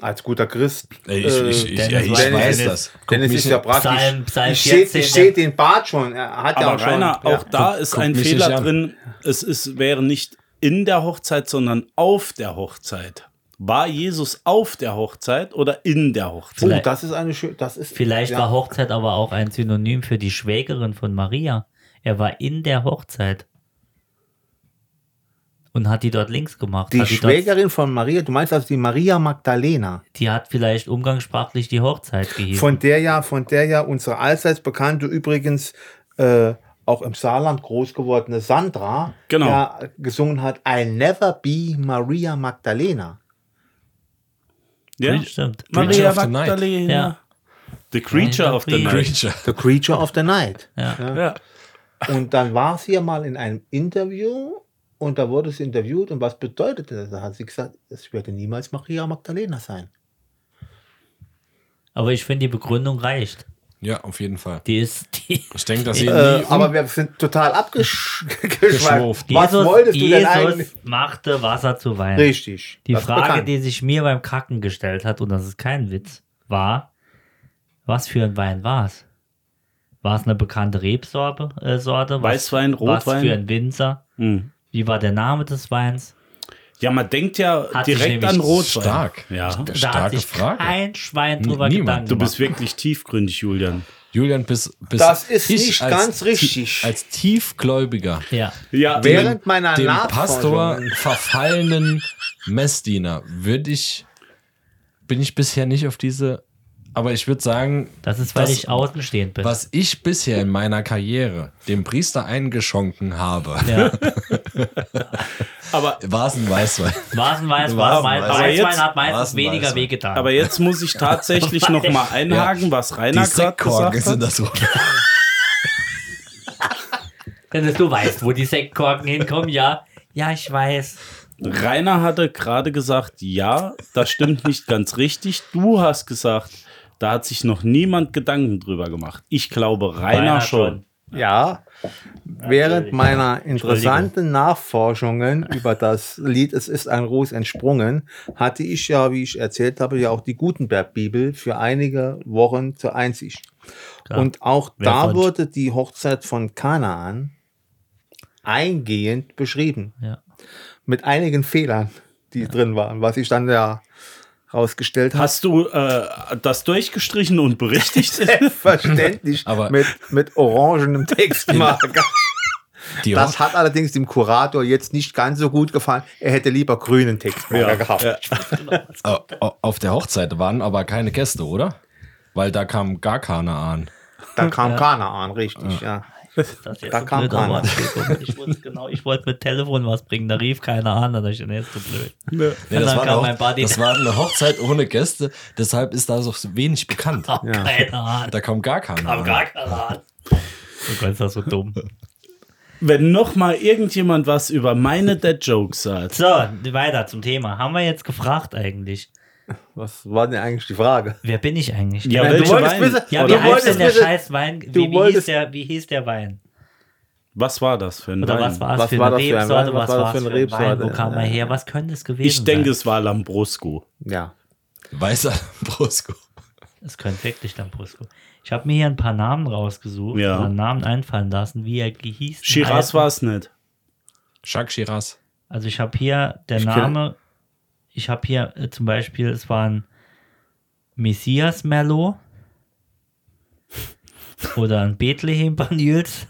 Als guter Christ. Ich, ich, ich, Dennis ja, ich weiß- weiß Dennis- das. Guck Denn es mich ist ja praktisch. Psalm- Psalm ich sehe 14, seh den Bart schon. Er hat ja Aber auch schon. Rainer, ja. auch da ist guck ein Fehler drin. Es ist, wäre nicht in der Hochzeit, sondern auf der Hochzeit. War Jesus auf der Hochzeit oder in der Oh, Hochzeit? das ist eine schöne. Das ist, Vielleicht ja. war Hochzeit aber auch ein Synonym für die Schwägerin von Maria. Er war in der Hochzeit. Und hat die dort links gemacht. Die hat die, dort, Schwägerin von Maria, du meinst also die Maria Magdalena, die hat vielleicht umgangssprachlich die Hochzeit gehießen. von der ja, von der ja unsere allseits bekannte übrigens äh, auch im Saarland groß gewordene Sandra Genau. ja, gesungen hat I'll never be Maria Magdalena. ja? Stimmt. Maria. Magdalena. Ja. The Creature of the Night. The Creature of the Night. Ja. Ja. Und dann war sie ja mal in einem Interview und da wurde sie interviewt und was bedeutete das? Da hat sie gesagt, es werde niemals Maria Magdalena sein. Aber ich finde, die Begründung reicht. Ja, auf jeden Fall. Die ist, die, Ich denke, dass sie Äh, nie aber wir sind total abgeschweift. Was Jesus, wolltest du denn eigentlich? Machte Wasser zu Wein. Richtig. Die Frage, bekannt. die sich mir beim Kacken gestellt hat, und das ist kein Witz, war, was für ein Wein war es? War es eine bekannte Rebsorte? Äh, Sorte? Was, Weißwein, Was Rotwein? für ein Winzer? Hm. Wie war der Name des Weins? Ja, man denkt ja Hat direkt an Rotwein. stark. Ja. Da hat Starke sich Frage. kein Schwein drüber Niemand. Gedanken Du bist wirklich tiefgründig, Julian. Julian, bis, bis Das ist ich nicht als ganz ti- richtig. Als tiefgläubiger, Ja, Ja, Während meiner dem Pastor verfallenen Messdiener, würde ich, bin ich bisher nicht auf diese, aber ich würde sagen, das ist, weil Das- ich außenstehend bin. was ich bisher in meiner Karriere dem Priester eingeschonken habe, Ja. <laughs> aber, war es ein Weißwein. War es ein Weißwein, Weißwein. Hat meistens weniger Weißwein. wehgetan. aber jetzt muss ich tatsächlich <laughs> noch mal einhaken, was Rainer gerade Sektkorken gesagt sind hat. das so. Dennis, du weißt, wo die Sektkorken hinkommen, ja? Ja, ich weiß. Rainer hatte gerade gesagt, ja, das stimmt nicht ganz richtig. Du hast gesagt, da hat sich noch niemand Gedanken drüber gemacht. Ich glaube, Rainer, Rainer schon. Ja, während meiner interessanten Nachforschungen über das Lied Es ist ein Ros entsprungen, hatte ich ja, wie ich erzählt habe, ja auch die Gutenberg-Bibel für einige Wochen zur Einsicht. Klar. Und auch Wer da von- wurde die Hochzeit von Kanaan eingehend beschrieben. Ja. Mit einigen Fehlern, die drin waren, was ich dann ja rausgestellt habe. Hast du äh, das durchgestrichen und berichtigt? <laughs> Selbstverständlich <laughs> Aber- mit, mit orangenem Textmarker. <laughs> Das hat allerdings dem Kurator jetzt nicht ganz so gut gefallen. Er hätte lieber grünen Textmarker gehabt. ja. Au- auf der Hochzeit waren aber keine Gäste, oder? Weil da kam gar keiner an. Da kam Kanaan, richtig, ja. Da so kam blöd, keiner. Ich wusste genau, ich wollte mit Telefon was bringen, da rief keiner an, dann dachte ich, nee, ist so blöd. Nee, Und das, war. Hoch- das war eine Hochzeit ohne Gäste, deshalb ist da so wenig bekannt. <laughs> Kam keiner an. Da kam gar keiner Kam an. gar keiner an. Oh Gott, ist das so dumm. <laughs> Wenn noch mal irgendjemand was über meine Dead Jokes sagt, So, weiter zum Thema. Haben wir jetzt gefragt eigentlich? Was war denn eigentlich die Frage? Wer bin ich eigentlich? ja, Nein, du wolltest Wein? Ja, wie heißt denn der bitte- scheiß Wein? Wie, wie, hieß der, wie hieß der Wein? Was war das für ein Oder Wein? was war es Was für war eine das für ein Rebsorte? Wein? Was war das für ein Rebsorte? Wein? Wo kam er her? Was könnte es gewesen Ich denke, sein? es war Lambrusco. Ja. Weißer Brusco. Es könnte wirklich Lambrusco. Ich habe mir hier ein paar Namen rausgesucht, Ja. oder Namen einfallen lassen, wie er hieß. Shiraz war es nicht. Jacques Shiraz. Also ich habe hier der Ich kenn- Name, ich habe hier äh, zum Beispiel, es war ein Messias Merlot oder ein Bethlehem Banyuls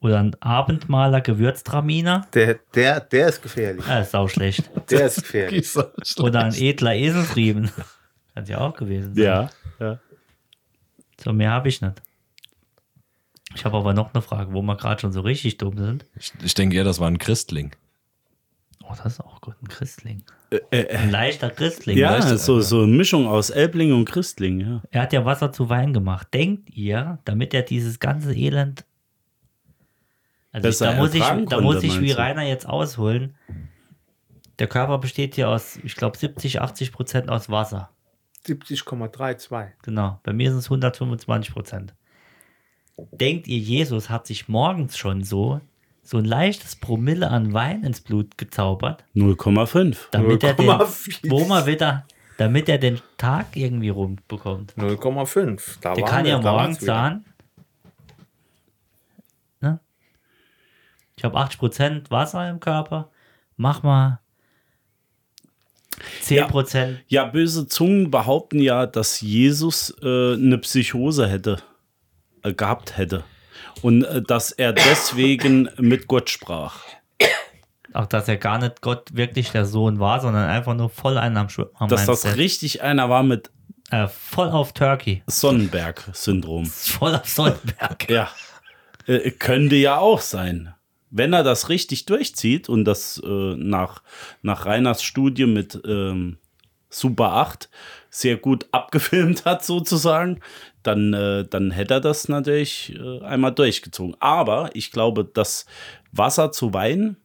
oder ein Abendmaler Gewürztraminer. Der, der, der ist gefährlich. Ah, ist auch schlecht. Der ist gefährlich. <laughs> Oder ein edler Eselsriemen. <laughs> Kann ja auch gewesen sein. Ja. ja. So, mehr habe ich nicht. Ich habe aber noch eine Frage, wo wir gerade schon so richtig dumm sind. Ich, ich denke eher, das war ein Christling. Oh, das ist auch gut, ein Christling. Ein leichter Christling. Ja, du? so, so eine Mischung aus Elbling und Christling, ja. Er hat ja Wasser zu Wein gemacht. Denkt ihr, damit er dieses ganze Elend. Also ich, Besser da muss ich, ertragen da muss konnte, ich wie? Rainer jetzt ausholen. Der Körper besteht hier aus, ich glaube, 70, 80 Prozent aus Wasser. 70,32. Genau. Bei mir sind es 125 Prozent. Denkt ihr, Jesus hat sich morgens schon so so ein leichtes Promille an Wein ins Blut gezaubert, 0,5. damit er den, 0,4. wo man wieder, damit er den Tag irgendwie rumbekommt. 0,5. Da Der kann wir ja morgens sagen, ne? ich habe 80% Wasser im Körper, mach mal 10%. Ja, böse Zungen behaupten ja, dass Jesus äh, eine Psychose hätte, äh, gehabt hätte. Und äh, dass er deswegen mit Gott sprach. Auch dass er gar nicht Gott wirklich der Sohn war, sondern einfach nur voll einen am, Schw am Dass das richtig einer war mit äh, voll auf Turkey, Sonnenberg-Syndrom. <laughs> voll auf Sonnenberg. Ja. Äh, könnte ja auch sein. Wenn er das richtig durchzieht und das äh, nach, nach Reiners Studie mit ähm, Super 8 sehr gut abgefilmt hat, sozusagen, dann, äh, dann hätte er das natürlich äh, einmal durchgezogen. Aber ich glaube, das Wasser zu Wein,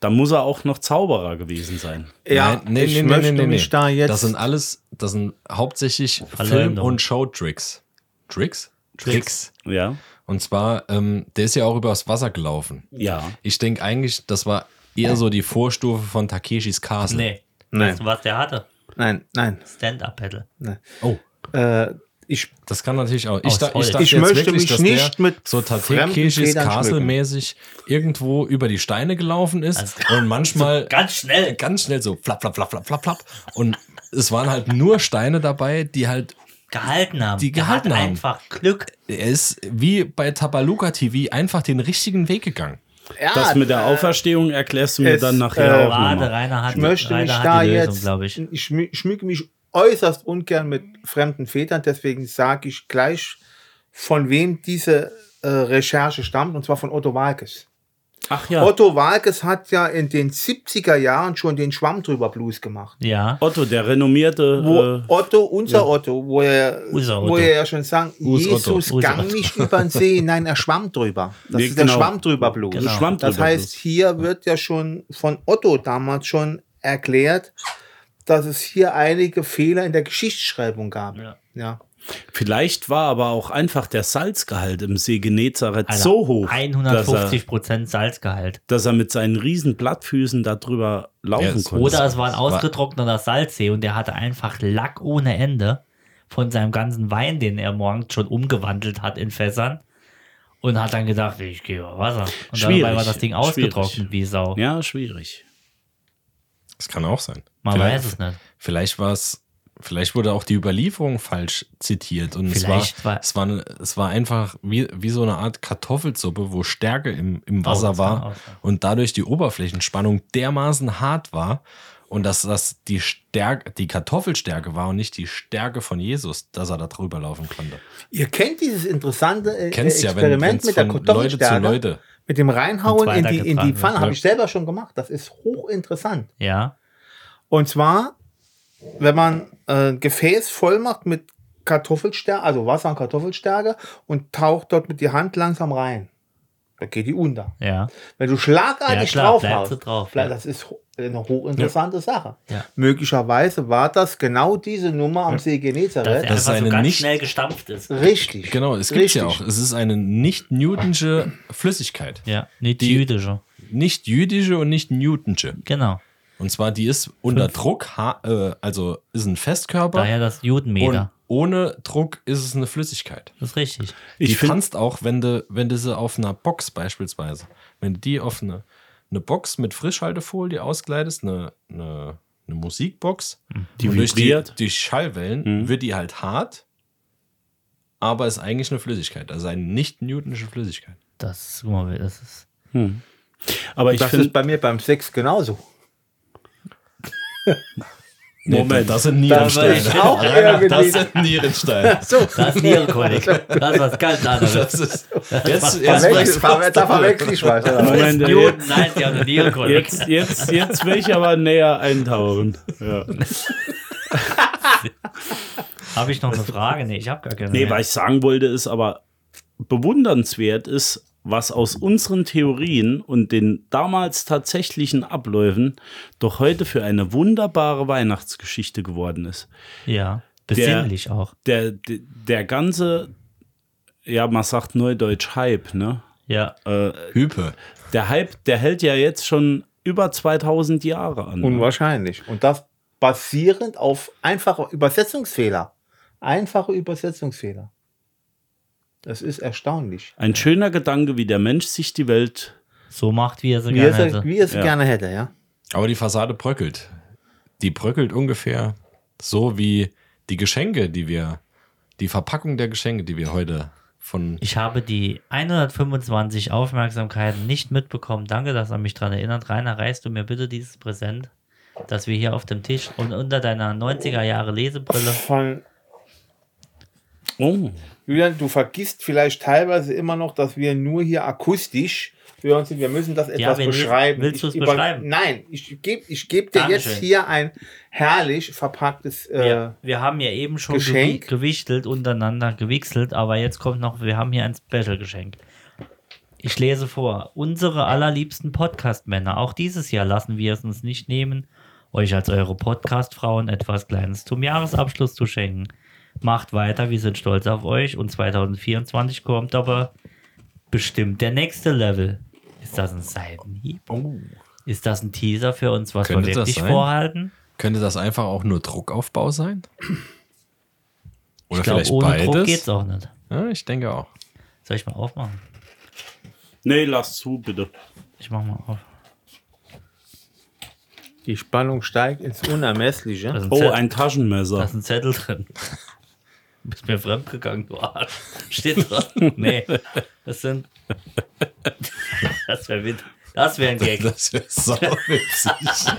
da muss er auch noch Zauberer gewesen sein. Ja, ich möchte mich da jetzt. Das sind alles, das sind hauptsächlich Film- und Showtricks. Tricks? Tricks. Ja. Und zwar, ähm, der ist ja auch übers Wasser gelaufen. Ja. Ich denke eigentlich, das war eher so die Vorstufe von Takeshis Castle. Nee. Nein. Weißt du, was der hatte? nein, nein. Stand-Up-Paddle. Oh, Äh, ich, das kann natürlich auch. Ich, da, ich dachte Ich jetzt möchte wirklich, mich dass nicht der mit so fremden Takeshis Federn Castle schmücken. mäßig irgendwo über die Steine gelaufen ist Also- und manchmal Ganz schnell. ganz schnell so flapp, flapp, flapp, flapp, flapp, flapp. Und es waren halt nur Steine dabei, die halt Gehalten haben. Die gehalten hat haben. einfach Glück. Er ist wie bei Tabaluka TV einfach den richtigen Weg gegangen. ja, Das mit der Auferstehung erklärst du mir es, dann äh, nachher auch Warte. Rainer hat, ich möchte mich Rainer da hat die Lösung, jetzt, glaube ich. ich schmü- schmücke mich äußerst ungern mit fremden Vätern, deswegen sage ich gleich, von wem diese äh, Recherche stammt, und zwar von Otto Walkes. Ach ja, Otto Walkes hat ja in den 70er Jahren schon den Schwamm drüber Blues gemacht. Ja. Otto, der renommierte. Wo Äh, Otto, unser Otto, wo er, Unser wo Otto. er ja schon sagt, Us Jesus Otto. Gang nicht über den See, <laughs> nein, er schwamm drüber. Das Nee, ist der genau. Schwamm drüber Blues. Genau. Schwamm Das heißt, hier wird ja schon von Otto damals schon erklärt, dass es hier einige Fehler in der Geschichtsschreibung gab. Ja. Ja. Vielleicht war aber auch einfach der Salzgehalt im See Genezareth Alter, so hoch, dass er, 150 Prozent Salzgehalt. dass er mit seinen riesen Blattfüßen darüber laufen Ja, es- konnte. Oder es war ein ausgetrockneter Salzsee und der hatte einfach Lack ohne Ende von seinem ganzen Wein, den er morgens schon umgewandelt hat in Fässern. Und hat dann gedacht, ich gehe über Wasser. Und Schwierig, dabei war das Ding schwierig. ausgetrocknet wie Sau. ja, schwierig. Das kann auch sein. Man vielleicht, weiß es nicht. Vielleicht war es, vielleicht wurde auch die Überlieferung falsch zitiert und es war, war- es war, eine- es war einfach wie, wie so eine Art Kartoffelsuppe, wo Stärke im, im Wasser das kann war auch und dadurch die Oberflächenspannung dermaßen hart war und dass das die Stärke, die Kartoffelstärke war und nicht die Stärke von Jesus, dass er da drüber laufen konnte. Ihr kennt dieses interessante äh, Kennst ja, wenn Experiment mit der von Leute zu Kartoffelstärke. Leute. Mit dem Reinhauen in die, in die Pfanne. Habe ich selber schon gemacht. Das ist hochinteressant. Ja. Und zwar, wenn man äh, ein Gefäß voll macht mit Kartoffelstärke, also Wasser und Kartoffelstärke und taucht dort mit die Hand langsam rein. Da geht die unter. Ja. Wenn du schlagartig Ja, klar, drauf haust, drauf, bleib- ja. das ist eine hochinteressante Sache. Ja. Möglicherweise war das genau diese Nummer am See Dass er Genezareth. Das ist einfach so eine ganz nicht- schnell gestampft ist. Richtig. Genau, es gibt ja Richtig. auch. Es ist eine nicht newtonsche Flüssigkeit. Ja, nicht Die- jüdische. Nicht jüdische und nicht newtonsche. Genau. Und zwar, die ist unter Druck, ha- äh, also ist ein Festkörper. Daher das und Judenmeter. ohne Druck ist es eine Flüssigkeit. Das ist richtig. Die Ich finde, kannst auch, wenn du, wenn du sie auf einer Box beispielsweise, wenn du die auf eine, eine Box mit Frischhaltefolie auskleidest, eine, eine, eine Musikbox, Die und durch die, vibriert. die Schallwellen wird die halt hart, aber ist eigentlich eine Flüssigkeit, also eine nicht newtonische Flüssigkeit. Das, guck mal, das ist. aber ich Das finde, ist bei mir beim Sex genauso. <laughs> Moment. das sind Das Nierensteine. ist auch irgendwie. Das sind Nierensteine. <laughs> so. Das ist Nierenkolik. Das ist was ganz <laughs> anderes. Das ist, jetzt, Verwechsel, jetzt ver da verwechsel ich was. Moment, jetzt, nein, die haben eine Nierenkolik. jetzt, jetzt, jetzt will ich aber näher eintauchen. Ja. <laughs> Habe ich noch eine Frage? Nee, ich habe gar keine. Nee, mehr. was ich sagen wollte, ist aber bewundernswert ist, was aus unseren Theorien und den damals tatsächlichen Abläufen doch heute für eine wunderbare Weihnachtsgeschichte geworden ist. Ja, besinnlich auch. Der, der, der ganze, ja, man sagt neudeutsch Hype, ne? Ja. Hüpe. Der Hype, der hält ja jetzt schon über 2000 Jahre an. Unwahrscheinlich. Und das basierend auf einfache Übersetzungsfehler. Einfache Übersetzungsfehler. Das ist erstaunlich. Ein schöner Gedanke, wie der Mensch sich die Welt. So macht, wie er sie Wie er, gerne sie, hätte. wie er sie Ja. gerne hätte, ja. Aber die Fassade bröckelt. Die bröckelt ungefähr so wie die Geschenke, die wir, die Verpackung der Geschenke, die wir heute von. Ich habe die 125 Aufmerksamkeiten nicht mitbekommen. Danke, dass er mich daran erinnert. Rainer, reichst du mir bitte dieses Präsent, dass wir hier auf dem Tisch und unter deiner 90er Jahre Lesebrille. Von Oh, Julian, du vergisst vielleicht teilweise immer noch, dass wir nur hier akustisch hören sind. Wir müssen das etwas lesen- beschreiben. willst du es beschreiben? Nein, ich gebe ich geb dir jetzt hier ein herrlich verpacktes. Äh, Wir, wir haben ja eben schon Geschenk? gewichtelt untereinander, gewichselt, aber jetzt kommt noch, wir haben hier ein Special-Geschenk. Ich lese vor. Unsere allerliebsten Podcast-Männer. Auch dieses Jahr lassen wir es uns nicht nehmen, euch als eure Podcast-Frauen etwas Kleines zum Jahresabschluss zu schenken. Macht weiter, wir sind stolz auf euch und 2024 kommt aber bestimmt der nächste Level. Ist das ein Seitenhieb? Oh. Ist das ein Teaser für uns, was Könnte wir wirklich vorhalten? Könnte das einfach auch nur Druckaufbau sein? Oder Ich glaube, vielleicht ohne beides? Druck geht's auch nicht. Ja, ich denke auch. Soll ich mal aufmachen? nee, lass zu, bitte. Ich mach mal auf. die Spannung steigt ins Unermessliche. Da ein, Oh, ein da Taschenmesser. ist ein Zettel drin. Du bist mir fremdgegangen, du Arsch. Steht dran. Nee, das sind. Das wäre wit- Das wäre ein Gag. Das wäre so witzig.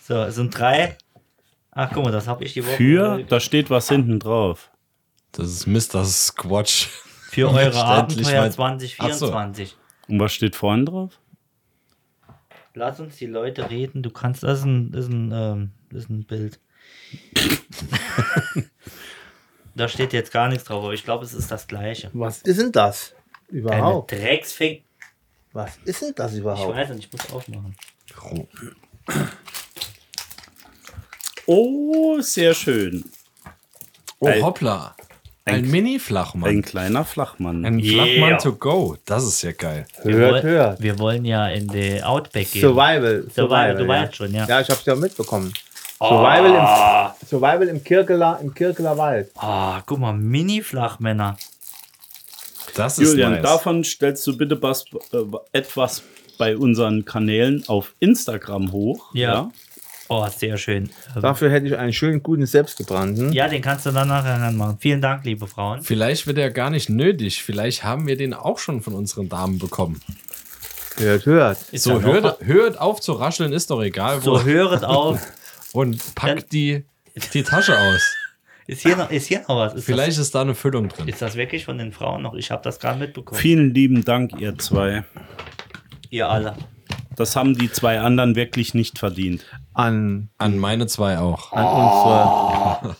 So, es sind drei. Ach, guck mal, das habe ich die Woche. Für, da steht was hinten drauf. Das ist Mr. Squatch. Für eure Abenteuer weil- 2024. Und was steht vorne drauf? Lass uns die Leute reden. Du kannst. Das ist ein, das ist ein, ähm, das ist ein Bild. <laughs> da steht jetzt gar nichts drauf, aber ich glaube, es ist das gleiche. Was ist denn das überhaupt? Drecksfink. Was ist denn das Ich überhaupt? weiß nicht, ich muss aufmachen. Oh, sehr schön. Oh, Ein- hoppla. Ein, ein- Mini-Flachmann. Ein kleiner Flachmann. Ein Yeah. Flachmann to go. Das ist ja geil. Wir, Hört, woll- hört. wir wollen ja in die Outback gehen. Survival. Survival, du ja. weißt schon, ja. Ja, ich hab's ja mitbekommen. Survival, Ah, im, Survival im, Kirkeler, im Kirkeler Wald. ah, guck mal, Mini-Flachmänner. Das ist Julian, nice. davon stellst du bitte was, äh, etwas bei unseren Kanälen auf Instagram hoch. Ja. Oh, sehr schön. Ähm, Dafür hätte ich einen schönen, guten selbstgebrannten. Ja, den kannst du dann nachher ranmachen. Vielen Dank, liebe Frauen. Vielleicht wird er gar nicht nötig. Vielleicht haben wir den auch schon von unseren Damen bekommen. Hört, hört. Ist So, hört, hört auf zu rascheln, ist doch egal. Wo. so <laughs> höret auf. Und Dann- packt die, die Tasche aus. <laughs> Ist hier noch, ist hier noch was? Ist, Vielleicht ist da eine Füllung drin. das, ist das wirklich von den Frauen noch? Ich habe das gerade mitbekommen. Vielen lieben Dank, ihr zwei. Ihr alle. Das haben die zwei anderen wirklich nicht verdient. An, An meine zwei auch. an unsere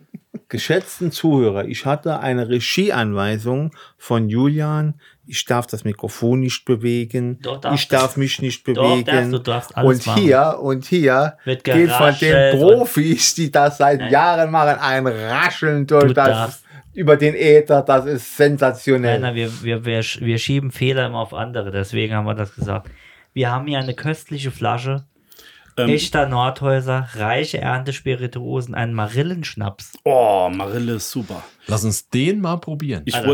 <laughs> geschätzten Zuhörer. Ich hatte eine Regieanweisung von Julian. Ich darf das Mikrofon nicht bewegen. Ich darf mich nicht bewegen. darfst du, darfst alles und machen. hier und hier geht von den Profis, die das seit Nein. Jahren machen, ein Rascheln durch Du das darfst. über den Äther. Das ist sensationell. Nein, nein, wir, wir, wir, wir schieben Fehler immer auf andere, deswegen haben wir das gesagt. Wir haben hier eine köstliche Flasche, Ähm, echter Nordhäuser, reiche Ernte Spirituosen, einen Marillenschnaps. Oh, Marille ist super. Lass uns den mal probieren. Ich, doch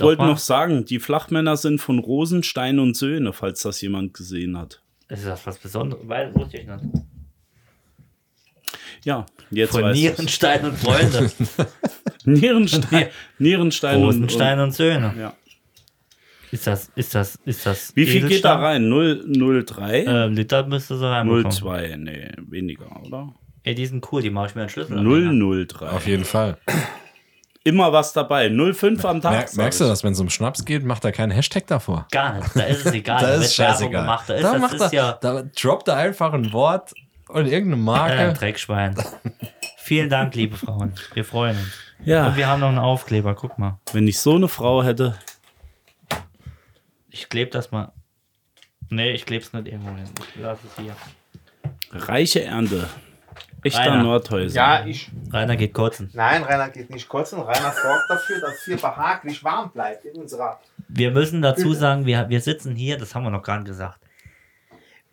wollte noch sagen, die Flachmänner sind von Rosenstein und Söhne, falls das jemand gesehen hat. Ist das was Besonderes? Weil, wusste ich nicht. Ja, jetzt Von weißt du's. Nierenstein und Freunde. <laughs> Nierenstein, <laughs> Nierenstein und, Rosenstein und Söhne. und ja. Ist das, ist das, ist das. Wie viel geht da rein? 0, 03? Ähm, Liter müsste so reinbekommen. 02, nee, weniger, oder? Ey, die sind cool, die mache ich mir einen Schlüssel. anhängen. 003. Auf jeden Fall. Immer was dabei. 05 am Tag. Mer merkst du das, wenn es um Schnaps geht, macht er keinen Hashtag davor. Gar nicht. Da ist es <laughs> egal. Da da ist scheißegal. gemacht. Da ist, da das macht ist er, ja da droppt er einfach ein Wort und irgendeine äh, Marke. ein <laughs> Dreckschwein. Vielen Dank, liebe Frauen. Wir freuen uns. Und Ja, wir haben noch einen Aufkleber. Guck mal. wenn ich so eine Frau hätte. Ich klebe das mal. Nee, ich klebe es nicht irgendwo hin. Ich lasse es hier. Reiche Ernte. Echter Rainer. Nordhäuser. Ja, ich. Rainer geht kotzen. Nein, Rainer geht nicht kotzen. Rainer sorgt dafür, dass es hier behaglich warm bleibt in unserer Wir müssen dazu sagen, wir, wir sitzen hier, das haben wir noch gar nicht gesagt.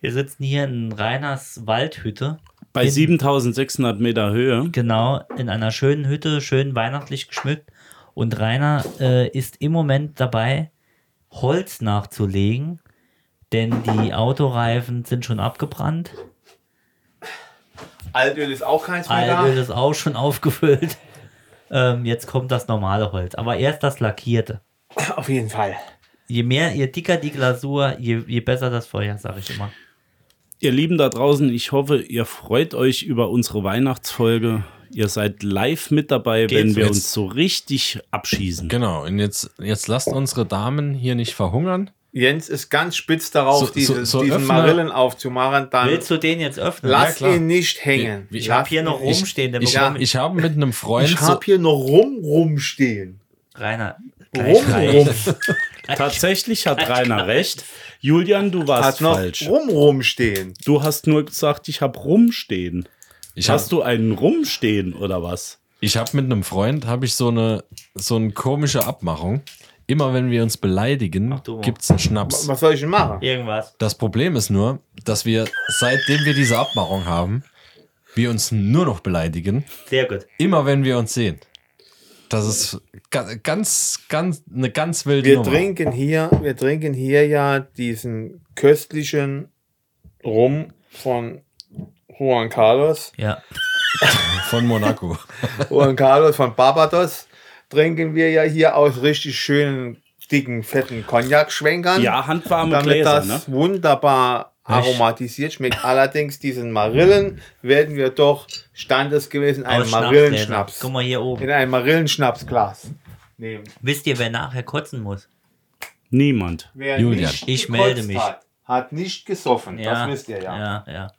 Wir sitzen hier in Reiners Waldhütte. Bei 7600 Meter Höhe. Genau, in einer schönen Hütte, schön weihnachtlich geschmückt. Und Rainer äh, ist im Moment dabei, Holz nachzulegen, denn die Autoreifen sind schon abgebrannt. Altöl ist auch keins Altöl ist auch schon aufgefüllt. Ähm, jetzt kommt das normale Holz. Aber erst das lackierte. Auf jeden Fall. Je mehr, je dicker die Glasur, je, je besser das Feuer, sage ich immer. Ihr Lieben da draußen, ich hoffe, ihr freut euch über unsere Weihnachtsfolge. Ihr seid live mit dabei, Geht's wenn wir jetzt? uns so richtig abschießen. Genau, und jetzt, jetzt lasst unsere Damen hier nicht verhungern. Jens ist ganz spitz darauf, So- so- diese, so diesen öffne- Marillen aufzumachen. Dann Willst du den jetzt öffnen? lass klar. ihn nicht hängen. Ich ich habe hier noch rumstehen, der Ich, bekomme ich habe mit einem Freund Ich so, habe hier noch rum rumstehen. Rainer, Rum, reicht. <laughs> Tatsächlich hat Rainer recht. Julian, du warst Hat noch falsch. rum rumstehen. Du hast nur gesagt, ich habe rumstehen. Ich habe Hast du einen rumstehen oder was? ich hab mit einem Freund habe ich so eine so eine komische Abmachung. Immer wenn wir uns beleidigen, gibt es einen Schnaps. Was soll ich denn machen? Irgendwas. Das Problem ist nur, dass wir, seitdem wir diese Abmachung haben, wir uns nur noch beleidigen, Sehr gut. immer wenn wir uns sehen. Das ist ga- ganz, ganz, eine ganz wilde Wir Nummer. trinken hier, wir trinken hier ja diesen köstlichen Rum von Juan Carlos. Ja. <laughs> Von Monaco. <laughs> Juan Carlos von Barbados trinken wir ja hier aus richtig schönen, dicken, fetten Cognac-Schwenkern. Ja, handwarme damit Gläser, das ne? wunderbar aromatisiert schmeckt. Allerdings diesen Marillen werden wir doch standesgemäß in einem Marillenschnaps. Guck mal hier oben. in einem Marillenschnapsglas nehmen. Wisst ihr, wer nachher kotzen muss? Niemand. Wer Julian. nicht Ich melde mich. Hat, hat nicht gesoffen, das wisst ihr ja. Ja, ja.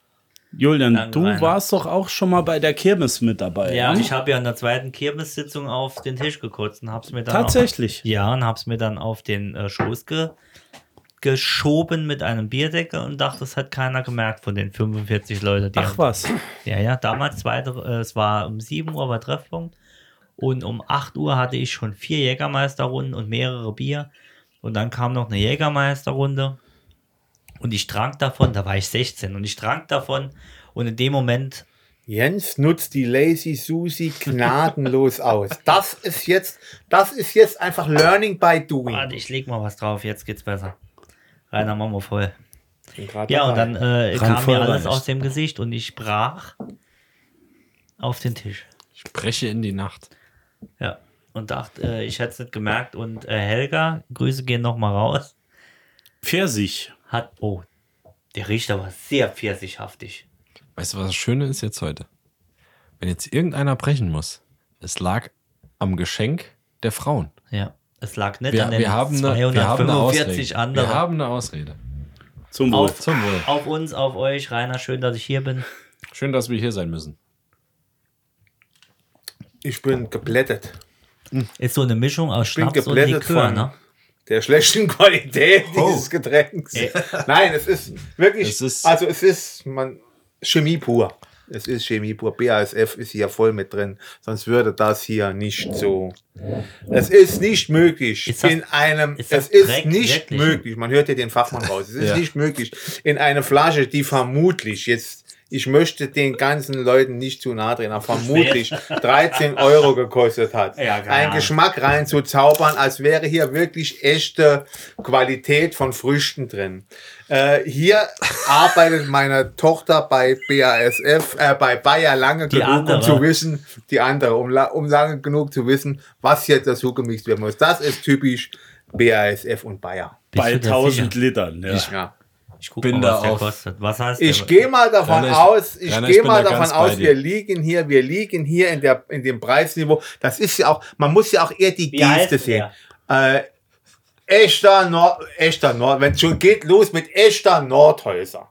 Julian, Danke, du Rainer. warst doch auch schon mal bei der Kirmes mit dabei. Ja, ne? ich habe ja in der zweiten Kirmessitzung auf den Tisch gekotzt und hab's mir dann Tatsächlich. Auch, ja, und hab's mir dann auf den äh, Schoß ge geschoben mit einem Bierdeckel und dachte, das hat keiner gemerkt von den 45 Leuten, die Ach was. Ja, ja, damals zweite, äh, es war um 7 Uhr war Treffpunkt und um 8 Uhr hatte ich schon vier Jägermeisterrunden und mehrere Bier und dann kam noch eine Jägermeisterrunde und ich trank davon, da war ich 16 und ich trank davon und in dem Moment, Jens nutzt die Lazy Susi gnadenlos aus. Das ist jetzt, das ist jetzt einfach Learning by doing. warte, ich leg mal was drauf, jetzt geht's besser. Rainer, machen wir voll. Ja, und dann äh, kam mir alles aus dem Gesicht und ich brach auf den Tisch. Ich breche in die Nacht. Ja, und dachte, äh, ich hätte es nicht gemerkt und äh, Helga, Grüße gehen nochmal raus. Pfirsich. Hat, oh, der riecht aber sehr pfirsichhaftig. Weißt du, was das Schöne ist jetzt heute? Wenn jetzt irgendeiner brechen muss, es lag am Geschenk der Frauen. Ja, es lag nicht Wir, an den wir, haben, eine, wir haben eine 245 Ausrede. anderen. Wir haben eine Ausrede. Zum Wohl. auf, Zum Wohl. auf uns, auf euch, Rainer, schön, dass ich hier bin. Schön, dass wir hier sein müssen. ich bin geblättet. Ist so eine Mischung aus bin Schnaps und Likör, ne? Der schlechten <laughs> Qualität Oh. dieses Getränks. Nein, es ist wirklich, Es ist- also es ist man, Chemie pur. Es ist Chemie pur. BASF ist hier voll mit drin. Sonst würde das hier nicht so. Es ist nicht möglich Ist das- in einem. ist es ist Dreck nicht wirklich? möglich. Man hört ja den Fachmann raus. Es ist Ja. nicht möglich in eine Flasche, die vermutlich jetzt. Ich möchte den ganzen Leuten nicht zu nahe treten, aber vermutlich <laughs> 13 Euro gekostet hat. Ja, Ahnung. Geschmack reinzuzaubern, als wäre hier wirklich echte Qualität von Früchten drin. Äh, hier arbeitet meine Tochter bei BASF, äh, bei Bayer lange Die genug, andere. um zu wissen, die andere, um, um lange genug zu wissen, was jetzt dazu gemixt werden muss. Das ist typisch BASF und Bayer. Bei du da 1000 sicher? Litern. Ja. Ja. Ich guck bin mal, was da der auf- kostet. Was heißt Ich gehe mal davon Rainer, ich- aus, ich Rainer, ich gehe mal da davon aus, wir liegen hier, wir liegen hier in der in dem Preisniveau. Das ist ja auch, man muss ja auch eher die Wie Geste sehen. Äh, echter Nord, echter Nord, wenn schon geht los mit echter Nordhäuser.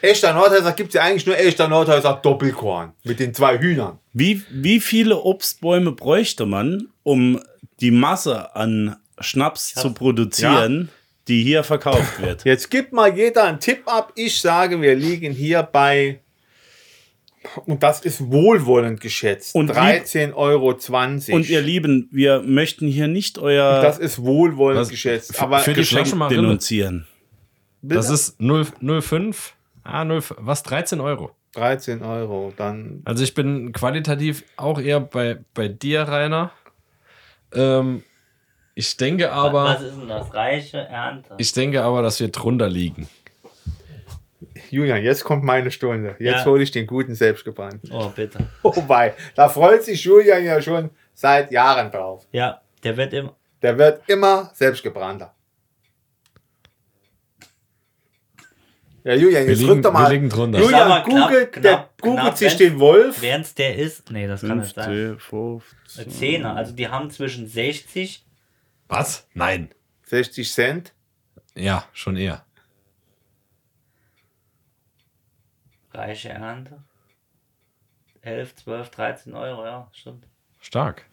Echter Nordhäuser gibt es ja eigentlich nur echter Nordhäuser Doppelkorn mit den zwei Hühnern. Wie, wie viele Obstbäume bräuchte man, um die Masse an Schnaps zu produzieren, die hier verkauft wird? <laughs> Jetzt gibt mal jeder einen Tipp ab. Ich sage, wir liegen hier bei Und das ist wohlwollend geschätzt. Und lieb- 13,20 Euro. Und ihr Lieben, wir möchten hier nicht euer das ist wohlwollend Was- geschätzt. für- Aber für die Flasche Marille? denunzieren. Das ist 0, 0,5. Ah, 0, was? 13 Euro. 13 Euro. Dann Also ich bin qualitativ auch eher bei, bei dir, Rainer. Ähm, ich denke aber, Was ist denn das? Reiche Ernte. ich denke aber, dass wir drunter liegen. Julian, jetzt kommt meine Stunde. Jetzt Ja. hole ich den guten selbstgebrannten. oh, bitte. <laughs> Wobei, da freut sich Julian ja schon seit Jahren drauf. Ja, der wird im. Der wird immer selbstgebrannter. Ja, Julian, jetzt liegen- drück doch mal. wir liegen drunter. Julian, mal, knapp, googelt, knapp, der googelt knapp, sich den Wolf. Während es der ist. Nee, das kann nicht sein. 15, 15. Eine Zehner. Also die haben zwischen 60. Was? Nein. 60 Cent. Ja, schon eher. Reiche Ernte. 11, 12, 13 Euro, ja, stimmt. Stark.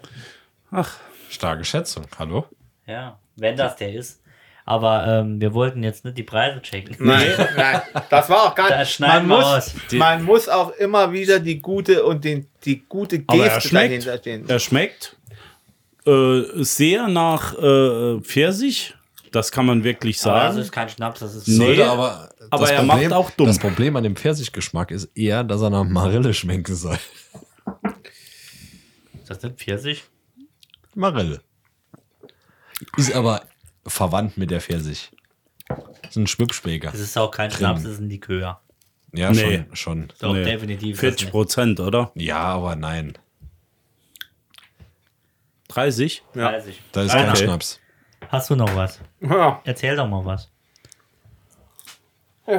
Ach, Starke Schätzung. Hallo? Ja, wenn das der ist. Aber ähm, wir wollten jetzt nicht die Preise checken. Nein, nein, das war auch gar nicht. Man wir muss, aus. man muss auch immer wieder die gute und den, die gute aber er Geste schmeckt. dahinter stehen. Er schmeckt äh, sehr nach äh, Pfirsich. Das kann man wirklich Aber das sagen. ist kein Schnaps, das ist Nee. Sollte aber, aber das er macht auch dumm. Das Problem an dem Pfirsichgeschmack ist eher, dass er nach Marille schmecken soll. Ist das nicht Pfirsich? Marille. Ist aber verwandt mit der Pfirsich. Ist ein Schwippschwäger. Das ist auch kein Schnaps, das ist ein Likör. Ja, Nee. schon, schon. Doch, Nee, definitiv. das 40 nicht. Prozent, oder? Ja, aber nein. 30? Ja. Weiß ich. Da ist Okay. kein Schnaps. Hast du noch was? Ja. Erzähl doch mal was. Ich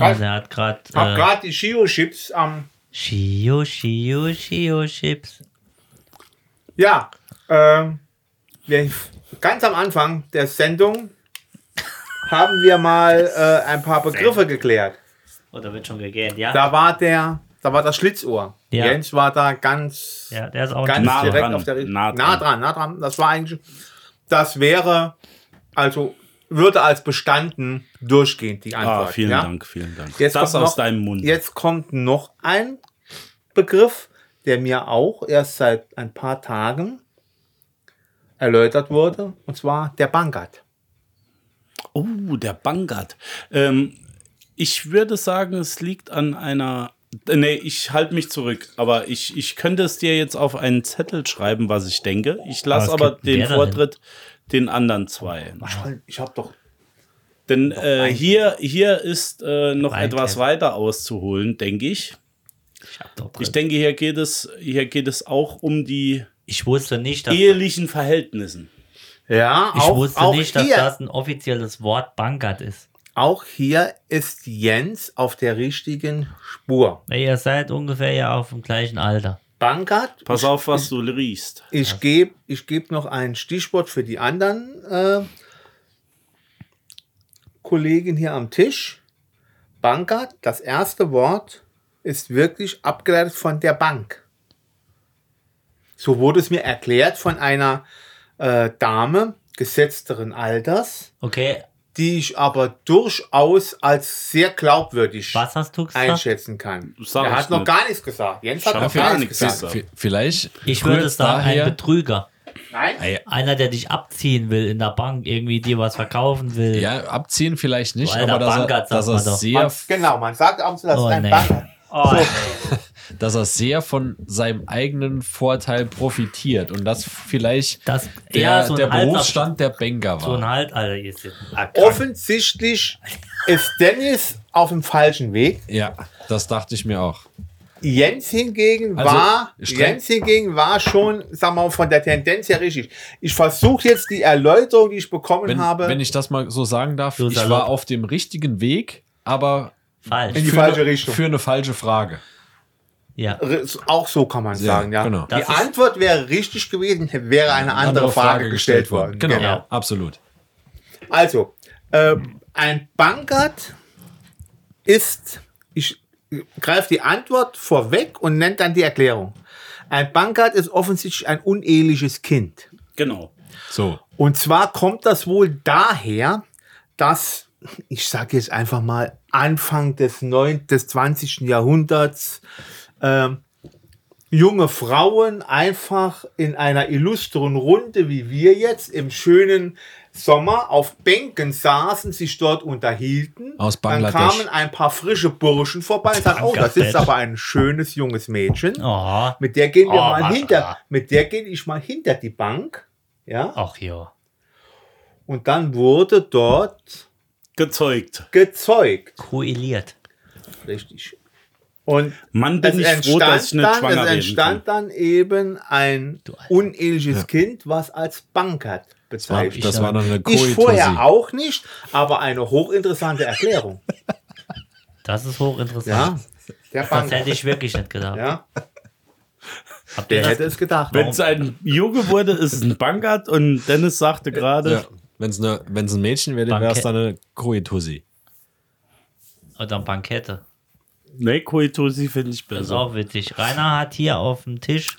Also er hat gerade hab äh, gerade die Shio-Chips am. Shio, Shio, Shio Chips. Ja, ähm, wir, ganz am Anfang der Sendung haben wir mal äh, ein paar Begriffe geklärt. Oder wird schon gegähnt, ja? Da war der, da war das Schlitzohr. Ja. Jens war da ganz, Ja, der ist auch ganz Nah direkt dran, auf der Richtung. nah Nah dran. dran, nah dran. Das war eigentlich, das wäre, also würde als bestanden durchgehen, die Antwort. Ah, vielen ja? Dank, vielen Dank. Jetzt das kommt aus noch- deinem Mund. Jetzt kommt noch ein Begriff, der mir auch erst seit ein paar Tagen erläutert wurde, und zwar der Bankert. Oh, der Bangert. Ähm, ich würde sagen, es liegt an einer. Nee, ich halte mich zurück. Aber ich, ich könnte es dir jetzt auf einen Zettel schreiben, was ich denke. Ich lasse Aber aber den. Vortritt den anderen zwei. Ich habe doch. Denn äh, hier, hier ist äh, noch Weinkeller. etwas weiter auszuholen, denke ich. Ich, hab doch drin. Ich denke, hier geht es, hier geht es auch um die ich wusste nicht, dass, ehelichen Verhältnissen. Ja, ich auch, wusste auch, nicht, dass hier, das ein offizielles Wort Bankert ist. Auch hier ist Jens auf der richtigen Spur. Ihr seid ungefähr ja auf dem gleichen Alter. Bankert, Pass auf, was du riechst. ich gebe ich geb noch ein Stichwort für die anderen äh, Kollegen hier am Tisch. Bankert, das erste Wort ist wirklich abgeleitet von der Bank. So wurde es mir erklärt von einer äh, Dame gesetzteren Alters, Okay, die ich aber durchaus als sehr glaubwürdig was hast du gesagt? einschätzen kann. Sag er hat noch nicht. gar nichts gesagt. Jens hat noch gar nichts gesagt. V- Vielleicht. Ich würde sagen, ein Betrüger. Nein? Einer, der dich abziehen will in der Bank, irgendwie dir was verkaufen will. Ja, abziehen vielleicht nicht, aber dass er, sagt dass er sehr, Man, genau, man sagt ab und zu, das Oh, ist ein nee. Bankert. Oh, nee. Dass er sehr von seinem eigenen Vorteil profitiert und das vielleicht Das der, eher so ein der Berufsstand der Banker So ein war. Halt, Alter, ihr seid ah. Offensichtlich ist Dennis auf dem falschen Weg. Ja, das dachte ich mir auch. Jens hingegen Also, war, Jens hingegen war schon, sagen wir mal, von der Tendenz her richtig. Ich versuche jetzt die Erläuterung, die ich bekommen Wenn, habe, wenn ich das mal so sagen darf, Du ich war auf dem richtigen Weg, aber Falsch. In die falsche eine, Richtung. Für eine falsche Frage. Ja. auch so kann man Ja, sagen, ja. genau. Die Das Antwort wäre richtig gewesen, wäre eine andere, Frage, gestellt worden. Genau, Genau. absolut. Also, äh, ein Bankert ist, ich greife die Antwort vorweg und nenne dann die Erklärung. Ein Bankert ist offensichtlich ein uneheliches Kind. Genau. So, Und zwar kommt das wohl daher, dass, ich sage jetzt einfach mal, Anfang des, 9, des 20. Jahrhunderts ähm, junge Frauen einfach in einer illustren Runde wie wir jetzt im schönen Sommer auf Bänken saßen, sich dort unterhielten. Aus Dann Bangladesch. kamen ein paar frische Burschen vorbei und sagten, oh, das ist aber ein schönes junges Mädchen. Oh, Mit der gehen wir Oh, mal hinter, mit der gehe ich mal hinter die Bank. Ja. ach ja. Und dann wurde dort Gezeugt. gezeugt. Koeliert. Richtig. Und Mann, bin ich froh, dass ich entstand, nicht dann, schwanger es entstand dann eben ein uneheliches Kind, was als Bankert Das war, bezeichnet das war dann eine Ich vorher auch nicht, aber eine hochinteressante Erklärung. Das ist hochinteressant. Ja, der Das hätte ich wirklich nicht gedacht. Ja, Habt ihr der das? hätte es gedacht. Wenn es ein Junge wurde, ist es ein Bankert und Dennis sagte gerade, Ja. Wenn es wenn's ein Mädchen wäre, wäre es dann eine Koitosi. Oder Bankette. Nee, Koitosi finde ich Das ist besser. auch witzig. Rainer hat hier auf dem Tisch.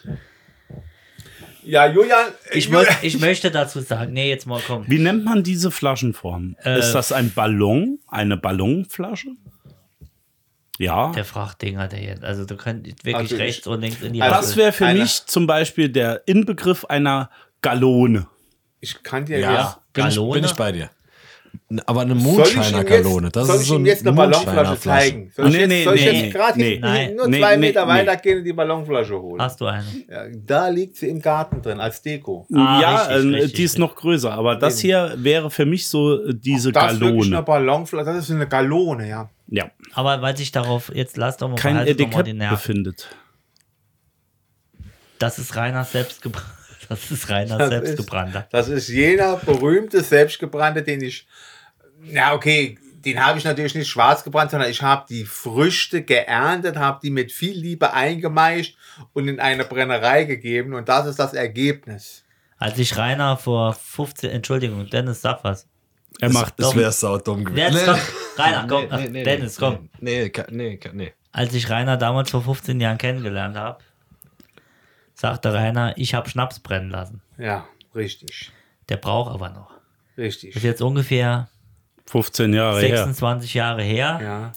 Ja, Julian, Ich, Julian- muss, ich möchte dazu sagen, nee, jetzt mal komm. Wie nennt man diese Flaschenform? Äh, ist das ein Ballon? Eine Ballonflasche? Ja. Der Frachtdinger, der jetzt. Also du könnt wirklich Also ich- rechts und links in die Also Das wäre für Eine- mich zum Beispiel der Inbegriff einer Gallone. ich kann dir Ja, jetzt. bin ich, Gallone? bin ich bei dir. Aber eine Soll ich ihm Moonshiner-Galone. jetzt, Das soll ist ich so ihm ein jetzt eine Ballonflasche zeigen? Soll ich Nee, jetzt, nee, soll ich nee, jetzt gerade nee, hin- nein, nur nee, zwei nee, Meter nee. weiter gehen und die Ballonflasche holen? Hast du eine? Ja, da liegt sie im Garten drin als Deko. Ah, ja, richtig, äh, richtig, die ist noch größer, aber das hier wäre für mich so diese das ist wirklich eine Gallone. Ballonflasche, das ist eine Gallone, ja. Ja, Aber weil sich darauf, jetzt lass doch mal kein Etikett Nerven. befindet. Das ist Rainer selbstgebrannt. Das ist Rainer Das selbstgebrannter. Das ist jener berühmte selbstgebrannte, den ich, ja okay, den habe ich natürlich nicht schwarz gebrannt, sondern ich habe die Früchte geerntet, habe die mit viel Liebe eingemeischt und in eine Brennerei gegeben und das ist das Ergebnis. Als ich Rainer vor 15, Entschuldigung, Dennis, sag was. Er macht Das wäre saudumm gewesen. Komm, Rainer, komm, ach, Dennis, komm. Nee, nee, nee, nee. Als ich Rainer damals vor 15 Jahren kennengelernt habe, sagte Rainer, ich habe Schnaps brennen lassen. Ja, richtig. Der braucht aber noch. Das ist Richtig. jetzt ungefähr 15 Jahre her. 26 Jahre her. Ja.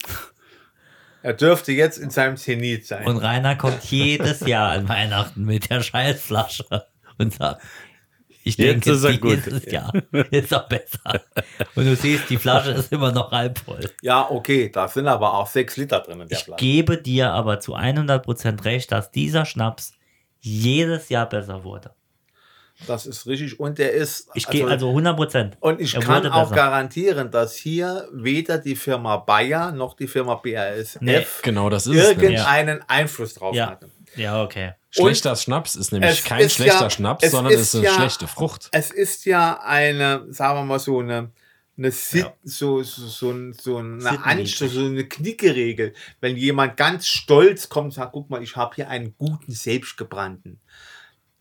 Er dürfte jetzt in seinem Zenit sein. Und Rainer kommt jedes Jahr an Weihnachten mit der Scheißflasche und sagt, ich Jetzt denke, ist er gut. dieses Jahr ist er besser. Und du siehst, die Flasche ist immer noch halb voll. ja, okay, da sind aber auch sechs Liter drin in der Ich Flasche. gebe dir aber zu 100% recht, dass dieser Schnaps jedes Jahr besser wurde. Das ist richtig. Und der ist. Ich gehe also 100%. Und ich Er kann auch besser. garantieren, dass hier weder die Firma Bayer noch die Firma BASF Nee, Genau, das ist irgendeinen Einfluss drauf Ja. hatte. Ja, okay. Schlechter Schnaps ist nämlich kein ist schlechter ja- Schnaps, es sondern ist es ist eine ja- schlechte Frucht. Es ist ja eine, sagen wir mal so eine, eine Sit, so, so, so, ein- so eine Sittenliebe. Anst so eine Knickeregel. Wenn jemand ganz stolz kommt und sagt, guck mal, ich habe hier einen guten selbstgebrannten.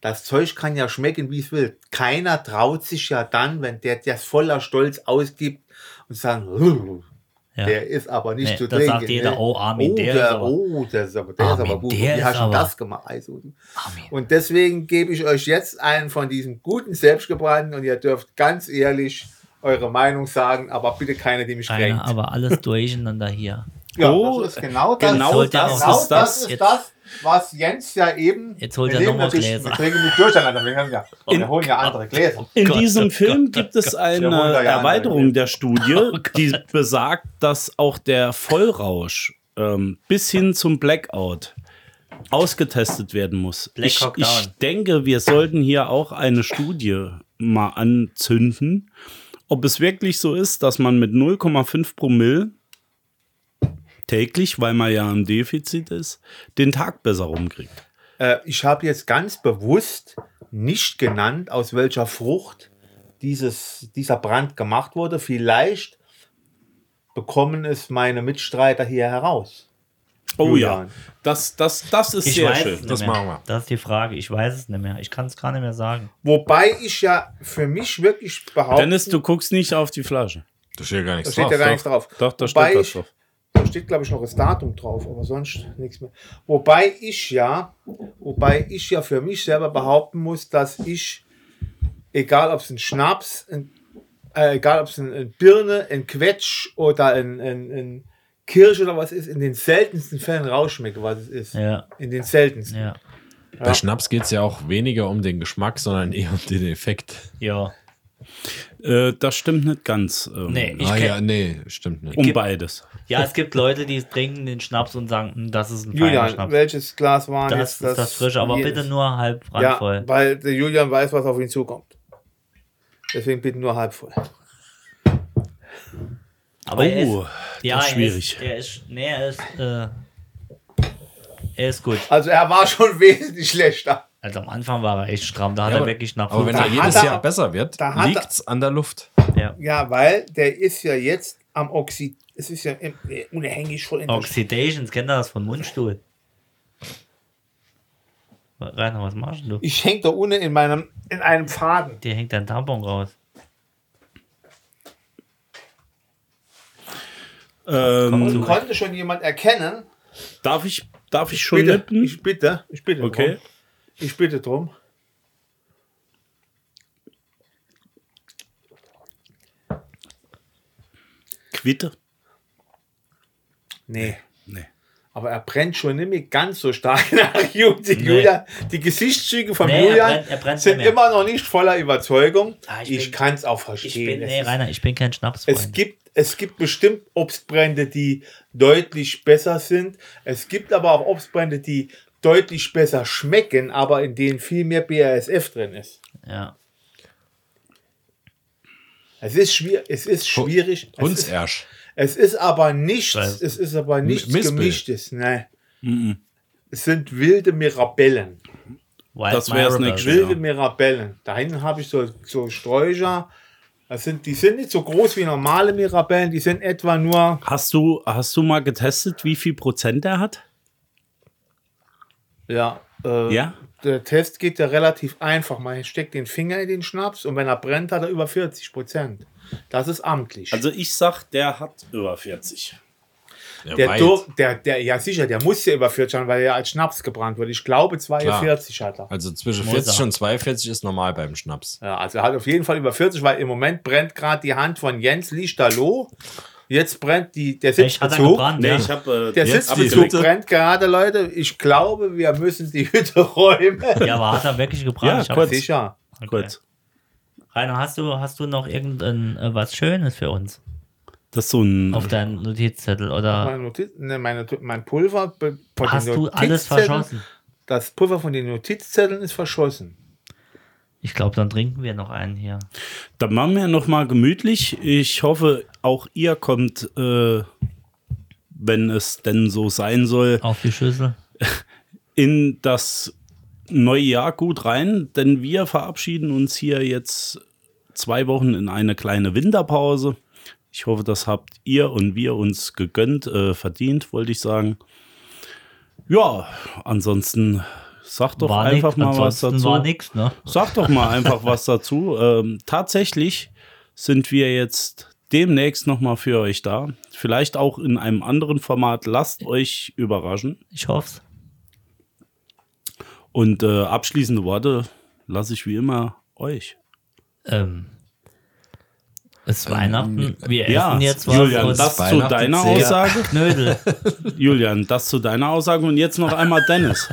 Das Zeug kann ja schmecken, wie es will. Keiner traut sich ja dann, wenn der das voller Stolz ausgibt und sagen, <laughs> Ja. der ist aber nicht Nee, zu trinken. sagt jeder, ne? oh, Armin, oh, der der, ist aber- oh, der ist aber, der ist Armin, aber gut. der Wie ist hast du das gemacht? Also, und deswegen gebe ich euch jetzt einen von diesen guten Selbstgebrannten und ihr dürft ganz ehrlich eure Meinung sagen, aber bitte keine, die mich Rainer, kränkt. aber alles durcheinander hier. Ja, Oh, das ist genau das. genau das genau ist das, das. ist Jetzt- das, was Jens ja eben. Jetzt holt er leben noch mal natürlich- Gläser. Wir trinken nicht durcheinander. Wir, ja, wir holen ja andere Gläser. In Gott, diesem oh Film Gott, gibt es eine Erweiterung der Studie, <laughs> Gott. die besagt, dass auch der Vollrausch ähm, bis hin zum Blackout ausgetestet werden muss. Ich, ich denke, wir sollten hier auch eine Studie mal anzünden, ob es wirklich so ist, dass man mit 0,5 Promille täglich, weil man ja im Defizit ist, den Tag besser rumkriegt. Äh, ich habe jetzt ganz bewusst nicht genannt, aus welcher Frucht dieses, dieser Brand gemacht wurde. Vielleicht bekommen es meine Mitstreiter hier heraus. Oh Julian. ja, das, das, das ist Ich sehr schön. Das mehr. machen wir. Das ist die Frage. Ich weiß es nicht mehr. Ich kann es gar nicht mehr sagen. Wobei ich ja für mich wirklich behaupte, Dennis, du guckst nicht auf die Flasche. Da steht gar da nichts steht drauf. ja gar Doch. nichts drauf. Doch, da Wobei steht was drauf. Da steht, glaube ich, noch das Datum drauf, aber sonst nichts mehr. Wobei ich ja, wobei ich ja für mich selber behaupten muss, dass ich, egal ob es ein Schnaps, ein, äh, egal ob es ein, ein Birne, ein Quetsch oder ein, ein, ein Kirsche oder was ist, in den seltensten Fällen rausschmecke, was es ist. Ja, In den seltensten. ja, Bei Schnaps geht es ja auch weniger um den Geschmack, sondern eher um den Effekt. ja. Äh, das stimmt nicht ganz. Ähm, Nee, ich ah ja, nee, stimmt nicht. Um beides. ja, es gibt Leute, die trinken den Schnaps und sagen, hm, das ist ein feiner Julian, Schnaps. welches Glas war Das ist das frische, aber jedes? bitte nur halb Ja, randvoll. weil der Julian weiß, was auf ihn zukommt. Deswegen bitte nur halb voll. Aber er ist, Oh, ja, das ist schwierig. Er ist, er ist, nee, er ist, äh, er ist gut. Also er war schon <laughs> wesentlich schlechter. Also am Anfang war er echt stramm, da hat Ja, er wirklich nach Aber wenn er jedes hat er- Jahr besser wird, er- liegt es an der Luft. ja. Ja, weil der ist ja jetzt am Oxid. Es ist ja im, äh, unabhängig voll in der Oxidations, kennt ihr das von Mundstuhl? Rainer, was machst du? Ich hänge da unten in meinem in einem Faden. Dir hängt dein Tampon raus. Ähm, Und konnte schon jemand erkennen? darf, ich, darf ich schon Bitte, nippen? ich bitte, ich bitte Okay. drum. Ich bitte drum. Quitte? Nee. Nee. Aber er brennt schon nicht mehr ganz so stark <laughs> nach Julian. Julian die Gesichtszüge von Nee, er Julian brennt- er brennt sind immer noch nicht voller Überzeugung. Ah, ich ich bin- kann es auch Ich verstehen. bin, Es nee, Rainer, ich bin kein Es Schnapsfreund. gibt, es gibt bestimmt Obstbrände, die deutlich besser sind. Es gibt aber auch Obstbrände, die deutlich besser schmecken, aber in denen viel mehr BASF drin ist. Ja. Es ist, schwierig, es ist schwierig. Es ist, Hundsersch. es ist aber nichts, Weiß. es ist aber nichts Mispel. gemischtes. Nein. Es sind wilde Mirabellen. Wild Das wär's Marble. nicht. Wilde Ja. Mirabellen. Da hinten habe ich so, so Sträucher. Das sind, die sind nicht so groß wie normale Mirabellen, die sind etwa nur Hast du, hast du mal getestet, wie viel Prozent er hat? Ja. Äh, Ja? Der Test geht ja relativ einfach. Man steckt den Finger in den Schnaps und wenn er brennt, hat er über 40 Prozent. Das ist amtlich. Also ich sag, der hat über 40. Ja, der. Dur- der, der, ja sicher, der muss ja über 40 haben, weil er als Schnaps gebrannt wird. Ich glaube 42 hat er. Also zwischen Muss 40 er. und 42 ist normal beim Schnaps. Ja, also er hat auf jeden Fall über 40, weil im Moment brennt gerade die Hand von Jens Lichterloh. Jetzt brennt die, der er Sitzbezug. gebrannt, Nee, ja. ich habe äh, Der Sitzbezug brennt gerade, Leute. Ich glaube, wir müssen die Hütte räumen. Ja, aber hat er wirklich gebrannt? Ja, kurz. Sicher. Okay. kurz. Rainer, hast du, hast du noch irgendein äh, was Schönes für uns Das ist so ein. auf deinem Notizzettel? Oder Meine Notiz, ne, meine, mein Pulver hast den du alles Notizzetteln- verschossen? Das Pulver von den Notizzetteln ist verschossen. Ich glaube, dann trinken wir noch einen hier. Dann machen wir noch mal gemütlich. Ich hoffe, auch ihr kommt, äh, wenn es denn so sein soll, Auf die Schüssel. <laughs> in das neue Jahr gut rein, denn wir verabschieden uns hier jetzt zwei Wochen in eine kleine Winterpause. Ich hoffe, das habt ihr und wir uns gegönnt, äh, verdient, wollte ich sagen. Ja, ansonsten sagt doch War einfach nix, mal was dazu. war nix, ne? Sag doch mal einfach was <laughs> dazu. Ähm, tatsächlich sind wir jetzt demnächst noch mal für euch da. Vielleicht auch in einem anderen Format. Lasst euch überraschen. Ich hoff's. Und äh, abschließende Worte lasse ich wie immer euch. Ähm, es ist Weihnachten. Wir Ja, essen jetzt was Julian, das zu Weihnachten deiner. Aussage. Knödel. <laughs> Julian, das zu deiner Aussage. Und jetzt noch einmal Dennis.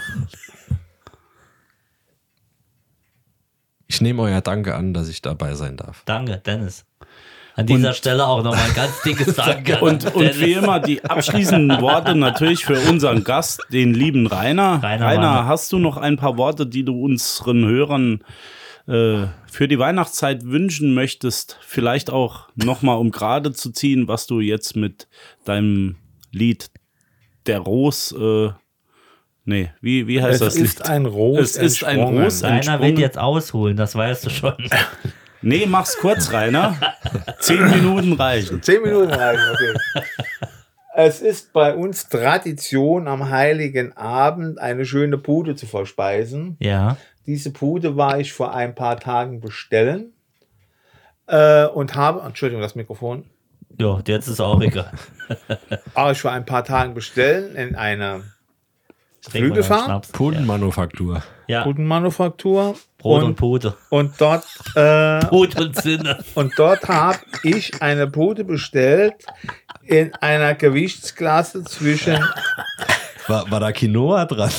Ich nehme euer Danke an, dass ich dabei sein darf. Danke, Dennis. An dieser Und- Stelle auch nochmal ein ganz dickes <laughs> Danke. an Und, und wie immer die abschließenden Worte natürlich für unseren Gast, den lieben Rainer. Rainer Rainer, hast du noch ein paar Worte, die du unseren Hörern äh, für die Weihnachtszeit wünschen möchtest? Vielleicht auch nochmal, um gerade zu ziehen, was du jetzt mit deinem Lied Der Ros, äh, nee, wie, wie heißt das es ist Lied? ein Ros. Es ist ein. Ros. Rainer wird jetzt ausholen, das weißt du schon. <laughs> Nee, mach's kurz, Rainer. Zehn Minuten reichen. Zehn Minuten reichen, okay. Es ist bei uns Tradition, am Heiligen Abend eine schöne Pude zu verspeisen. Ja. Diese Pude war ich vor ein paar Tagen bestellen äh, und habe, Entschuldigung, das Mikrofon, Jo, jetzt ist auch egal. <laughs> habe ich vor ein paar Tagen bestellen in einer? Schnaps. Pudenmanufaktur. Ja, Putenmanufaktur. Brot und, und, Pute. und dort, <laughs> äh, Put und Sinne. und dort habe ich eine Pute bestellt in einer Gewichtsklasse zwischen <laughs> War, war da Quinoa dran?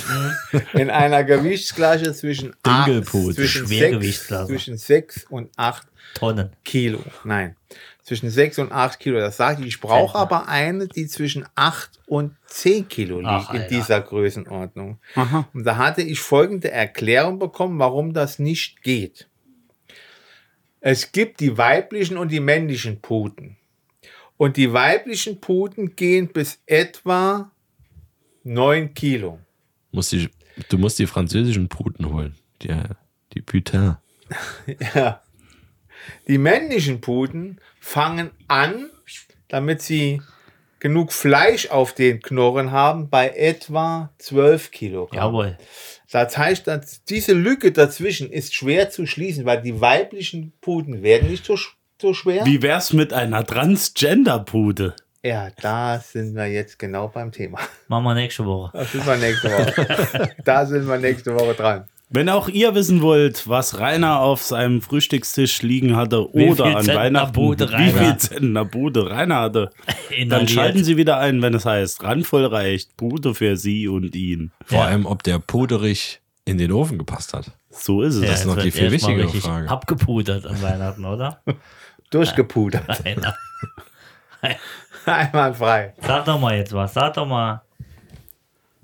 in einer Gewichtsklasse zwischen acht- zwischen sechs, zwischen 6 und 8 Tonnen. Kilo. Nein, zwischen 6 und 8 Kilo. Das sage ich. Ich brauche aber eine, die zwischen 8 und 10 Kilo liegt Ach, in dieser Größenordnung. Aha. Und da hatte ich folgende Erklärung bekommen, warum das nicht geht. Es gibt die weiblichen und die männlichen Puten. Und die weiblichen Puten gehen bis etwa 9 Kilo. Musst die, du musst die französischen Puten holen. Die, die Putain. <laughs> Ja. Die männlichen Puten fangen an, damit sie genug Fleisch auf den Knochen haben, bei etwa 12 Kilogramm. Jawohl. Das heißt, dass diese Lücke dazwischen ist schwer zu schließen, weil die weiblichen Puten werden nicht so, sch- so schwer. Wie wär's mit einer Transgender-Pude? Ja, da sind wir jetzt genau beim Thema. Machen wir nächste Woche. Da sind wir nächste Woche. <laughs> da sind wir nächste Woche dran. Wenn auch ihr wissen wollt, was Rainer auf seinem Frühstückstisch liegen hatte Wie oder an Zentner Weihnachten, Bude wie Rainer? viel Zentner Bude Rainer hatte, dann schalten Sie wieder ein, wenn es heißt, randvoll reicht, Bude für Sie und ihn. Vor Ja. allem, ob der Puderich in den Ofen gepasst hat. So ist es. Ja, Das ist noch die viel mal wichtigere Frage. Abgepudert an Weihnachten, oder? <laughs> <laughs> Durchgepudert. Rainer. <laughs> Einwandfrei. Sag doch mal jetzt was. Sag doch mal,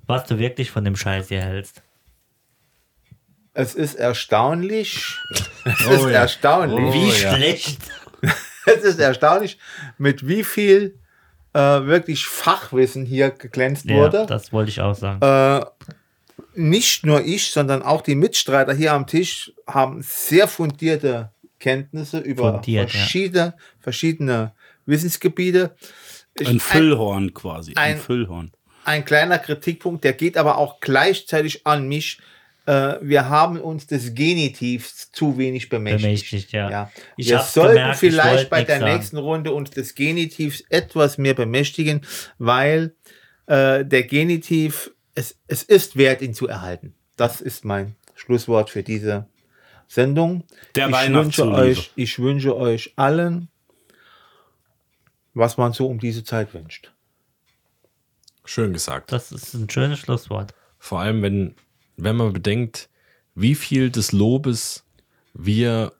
was du wirklich von dem Scheiß hier hältst. Es ist erstaunlich. Es Oh ist ja. erstaunlich. Wie ja. schlecht. <laughs> Es ist erstaunlich, mit wie viel äh, wirklich Fachwissen hier geglänzt Ja, wurde. das wollte ich auch sagen. Äh, nicht nur ich, sondern auch die Mitstreiter hier am Tisch haben sehr fundierte Kenntnisse über Fundiert, ja. verschiedene, verschiedene Wissensgebiete. Ein Füllhorn quasi. Ein, ein- Füllhorn. ein kleiner Kritikpunkt, der geht aber auch gleichzeitig an mich. Äh, wir haben uns des Genitivs zu wenig bemächtigt. Bemächtigt, ja. Ich wir sollten gemerkt, ich vielleicht bei der sagen. nächsten Runde uns des Genitivs etwas mehr bemächtigen, weil äh, der Genitiv, es, es ist wert, ihn zu erhalten. Das ist mein Schlusswort für diese Sendung. Der ich wünsche euch, ich wünsche euch allen, was man so um diese Zeit wünscht. Schön gesagt. Das ist ein schönes Schlusswort. Vor allem, wenn, wenn man bedenkt, wie viel des Lobes wir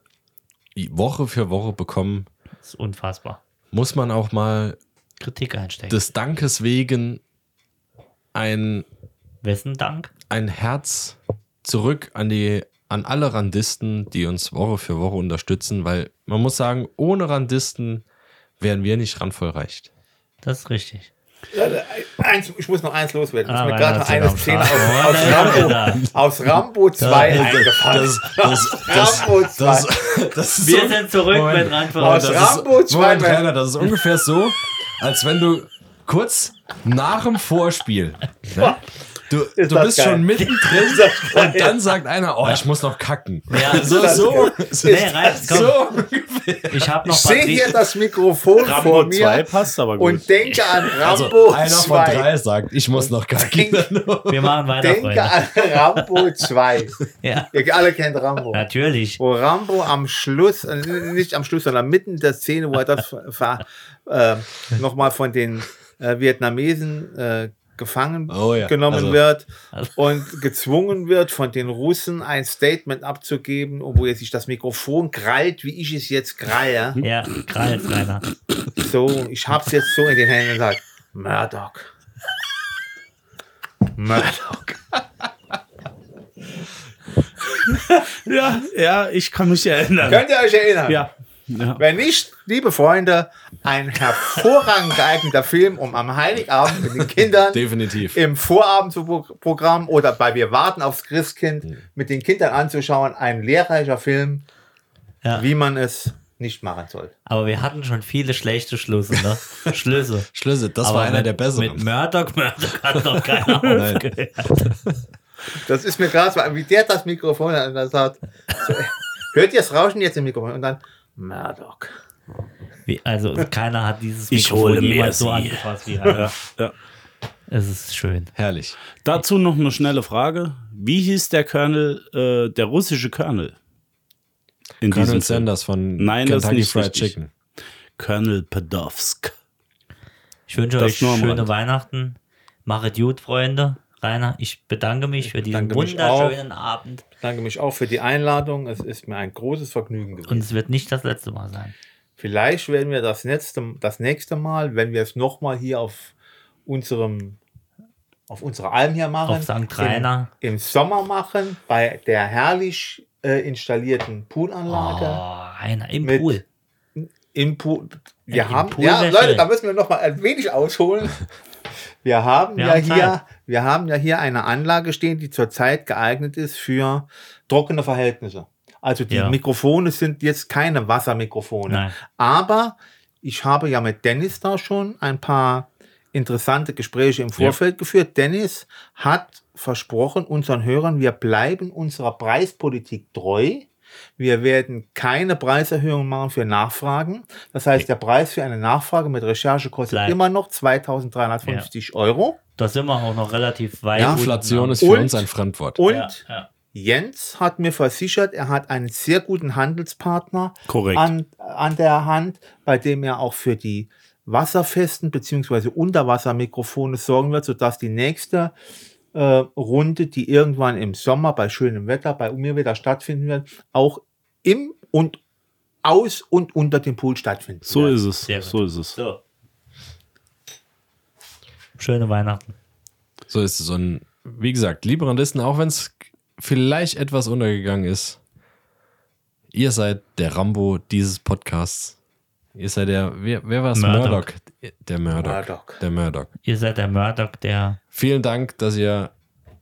Woche für Woche bekommen, Das ist unfassbar. muss man auch mal Kritik einstecken. des Dankes wegen ein, Wessen Dank? ein Herz zurück an die an alle Randisten, die uns Woche für Woche unterstützen, weil man muss sagen, ohne Randisten wären wir nicht randvoll reicht. Das ist richtig. Eins, ich muss noch eins loswerden. Ah, ist mir gerade noch eine Szene aus, aus, Oh, er Rambo, aus Rambo 2 eingefallen. Das, das, das, Rambo 2. das, das ist Wir so- sind zurück Moment. mit Randvoll. Aus das Rambo ist, Moment, 2. Rainer, das ist ungefähr so, als wenn du kurz nach dem Vorspiel, <laughs> ne? Du, du bist geil. schon mittendrin <laughs> und dann sagt einer, oh, ich muss noch kacken. Ja, <laughs> so, so, so, Nee, <laughs> reicht, komm. so. Ich habe noch Ich sehe hier das Mikrofon Rambo vor 2 mir passt aber gut. und denke an Also, Rambo einer von 2. drei sagt, ich muss noch kacken. Wir machen weiter, Denke Freunde. an Rambo 2. Ja, Ihr alle kennt Rambo. natürlich. Wo Rambo am Schluss, äh, nicht am Schluss, sondern mitten in der Szene, wo er das äh, nochmal von den äh, Vietnamesen äh, gefangen Oh ja, genommen also- wird Also- und gezwungen wird, von den Russen ein Statement abzugeben, wo er sich das Mikrofon krallt, wie ich es jetzt kralle. Ja, Kreis, Rainer. So, ich hab's jetzt so in den Händen gesagt. Murdoch. Murdoch. ja, ja, ich kann mich erinnern. Könnt ihr euch erinnern? Ja. Ja. Wenn nicht, liebe Freunde, ein hervorragend geeigneter Film, um am Heiligabend mit den Kindern Definitiv. im Vorabendprogramm oder bei Wir warten aufs Christkind mit den Kindern anzuschauen. Ein lehrreicher Film, Ja. wie man es nicht machen soll. Aber wir hatten schon viele schlechte Schlüsse, ne? <laughs> Schlüsse. Schlüsse, das Aber war einer mit, der besseren. Mit Murdoch, Murdoch hat noch <laughs> keiner aufgehört. Das ist mir gerade so, wie der das Mikrofon hat. und er sagt, <laughs> so, hört ihr das Rauschen jetzt im Mikrofon? Und dann Murdoch. Wie, also keiner hat dieses Ich Mikrofon hole mir jemals so sie. angefasst wie Rainer. Ja. Es ist schön. Herrlich. Dazu noch eine schnelle Frage. Wie hieß der Colonel, äh, der russische Colonel? In Colonel diesem Film? Sanders von Nein, das ist Kentucky nicht Fried richtig. Chicken. Colonel Podolsk. Ich wünsche Das euch schöne. Weihnachten. Machet gut, Freunde. Rainer, ich bedanke mich für diesen bedanke wunderschönen Abend. Ich danke mich auch für die Einladung. Es ist mir ein großes Vergnügen gewesen. Und es wird nicht das letzte Mal sein. Vielleicht werden wir das nächste, das nächste Mal, wenn wir es nochmal hier auf unserem auf unserer Alm hier machen, Auf St. Rainer. Im, im Sommer machen, bei der herrlich äh, installierten Poolanlage. Oh, Rainer, im Mit- Pool. Im Pool. Wir Ja, haben, Pool ja, Leute, schön. da müssen wir noch mal ein wenig ausholen. <laughs> Wir haben Wir ja haben hier, Zeit. wir haben ja hier eine Anlage stehen, die zurzeit geeignet ist für trockene Verhältnisse. Also die Ja. Mikrofone sind jetzt keine Wassermikrofone. Nein. Aber ich habe ja mit Dennis da schon ein paar interessante Gespräche im Vorfeld geführt. Dennis hat versprochen unseren Hörern, wir bleiben unserer Preispolitik treu. Wir werden keine Preiserhöhung machen für Nachfragen. Das heißt, der Preis für eine Nachfrage mit Recherche kostet Bleibt. immer noch 2350 Euro. Da sind wir auch noch relativ weit. Ja. Inflation ist für Und- uns ein Fremdwort. Und Ja, ja. Jens hat mir versichert, er hat einen sehr guten Handelspartner an, an der Hand, bei dem er auch für die wasserfesten bzw. Unterwassermikrofone sorgen wird, sodass die nächste äh, Runde, die irgendwann im Sommer bei schönem Wetter, bei mir wieder stattfinden wird, auch im und aus und unter dem Pool stattfinden So wird. ist es. Sehr gut. So ist es. So. Schöne Weihnachten. So ist es. Und wie gesagt, liebe Randisten, auch wenn es vielleicht etwas untergegangen ist, ihr seid der Rambo dieses Podcasts. Ihr seid der, wer, wer war es? Murdoch. Der Murdoch. Murdoch. Der Murdoch. Ihr seid der Murdoch, der Vielen Dank, dass ihr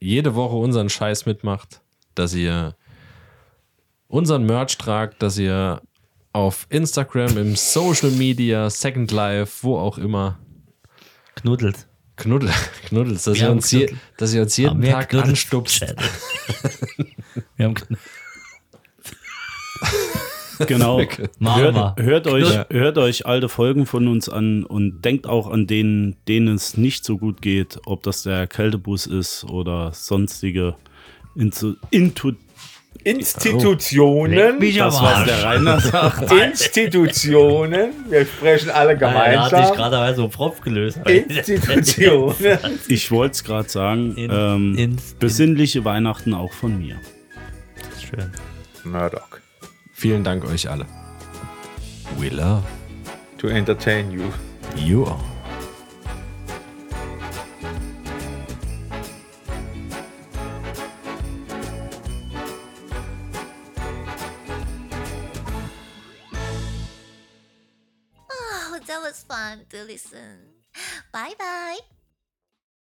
jede Woche unseren Scheiß mitmacht, dass ihr unseren Merch tragt, dass ihr auf Instagram, im Social Media, Second Life, wo auch immer, knuddelt. knuddel, <laughs> knuddels, dass, ihr uns, je, knuddelt. dass ihr uns jeden Tag knuddelt? anstupst. Wir haben knuddelt. <laughs> Genau. <laughs> Hört, hört, euch, Ja. hört euch alte Folgen von uns an und denkt auch an denen, denen es nicht so gut geht, ob das der Kältebus ist oder sonstige Intu, Intu, Institutionen. Am das, was der Rainer <laughs> sagt. Institutionen. Wir sprechen alle Ja, Er hat sich gemeinsam. gerade mal so einen Propf gelöst. Institutionen. <laughs> Ich wollte es gerade sagen. In- ähm, in- besinnliche Weihnachten auch von mir. Schön. Murdoch. Vielen Dank euch alle. We love To entertain you. you all. Oh, that was fun to listen. Bye bye.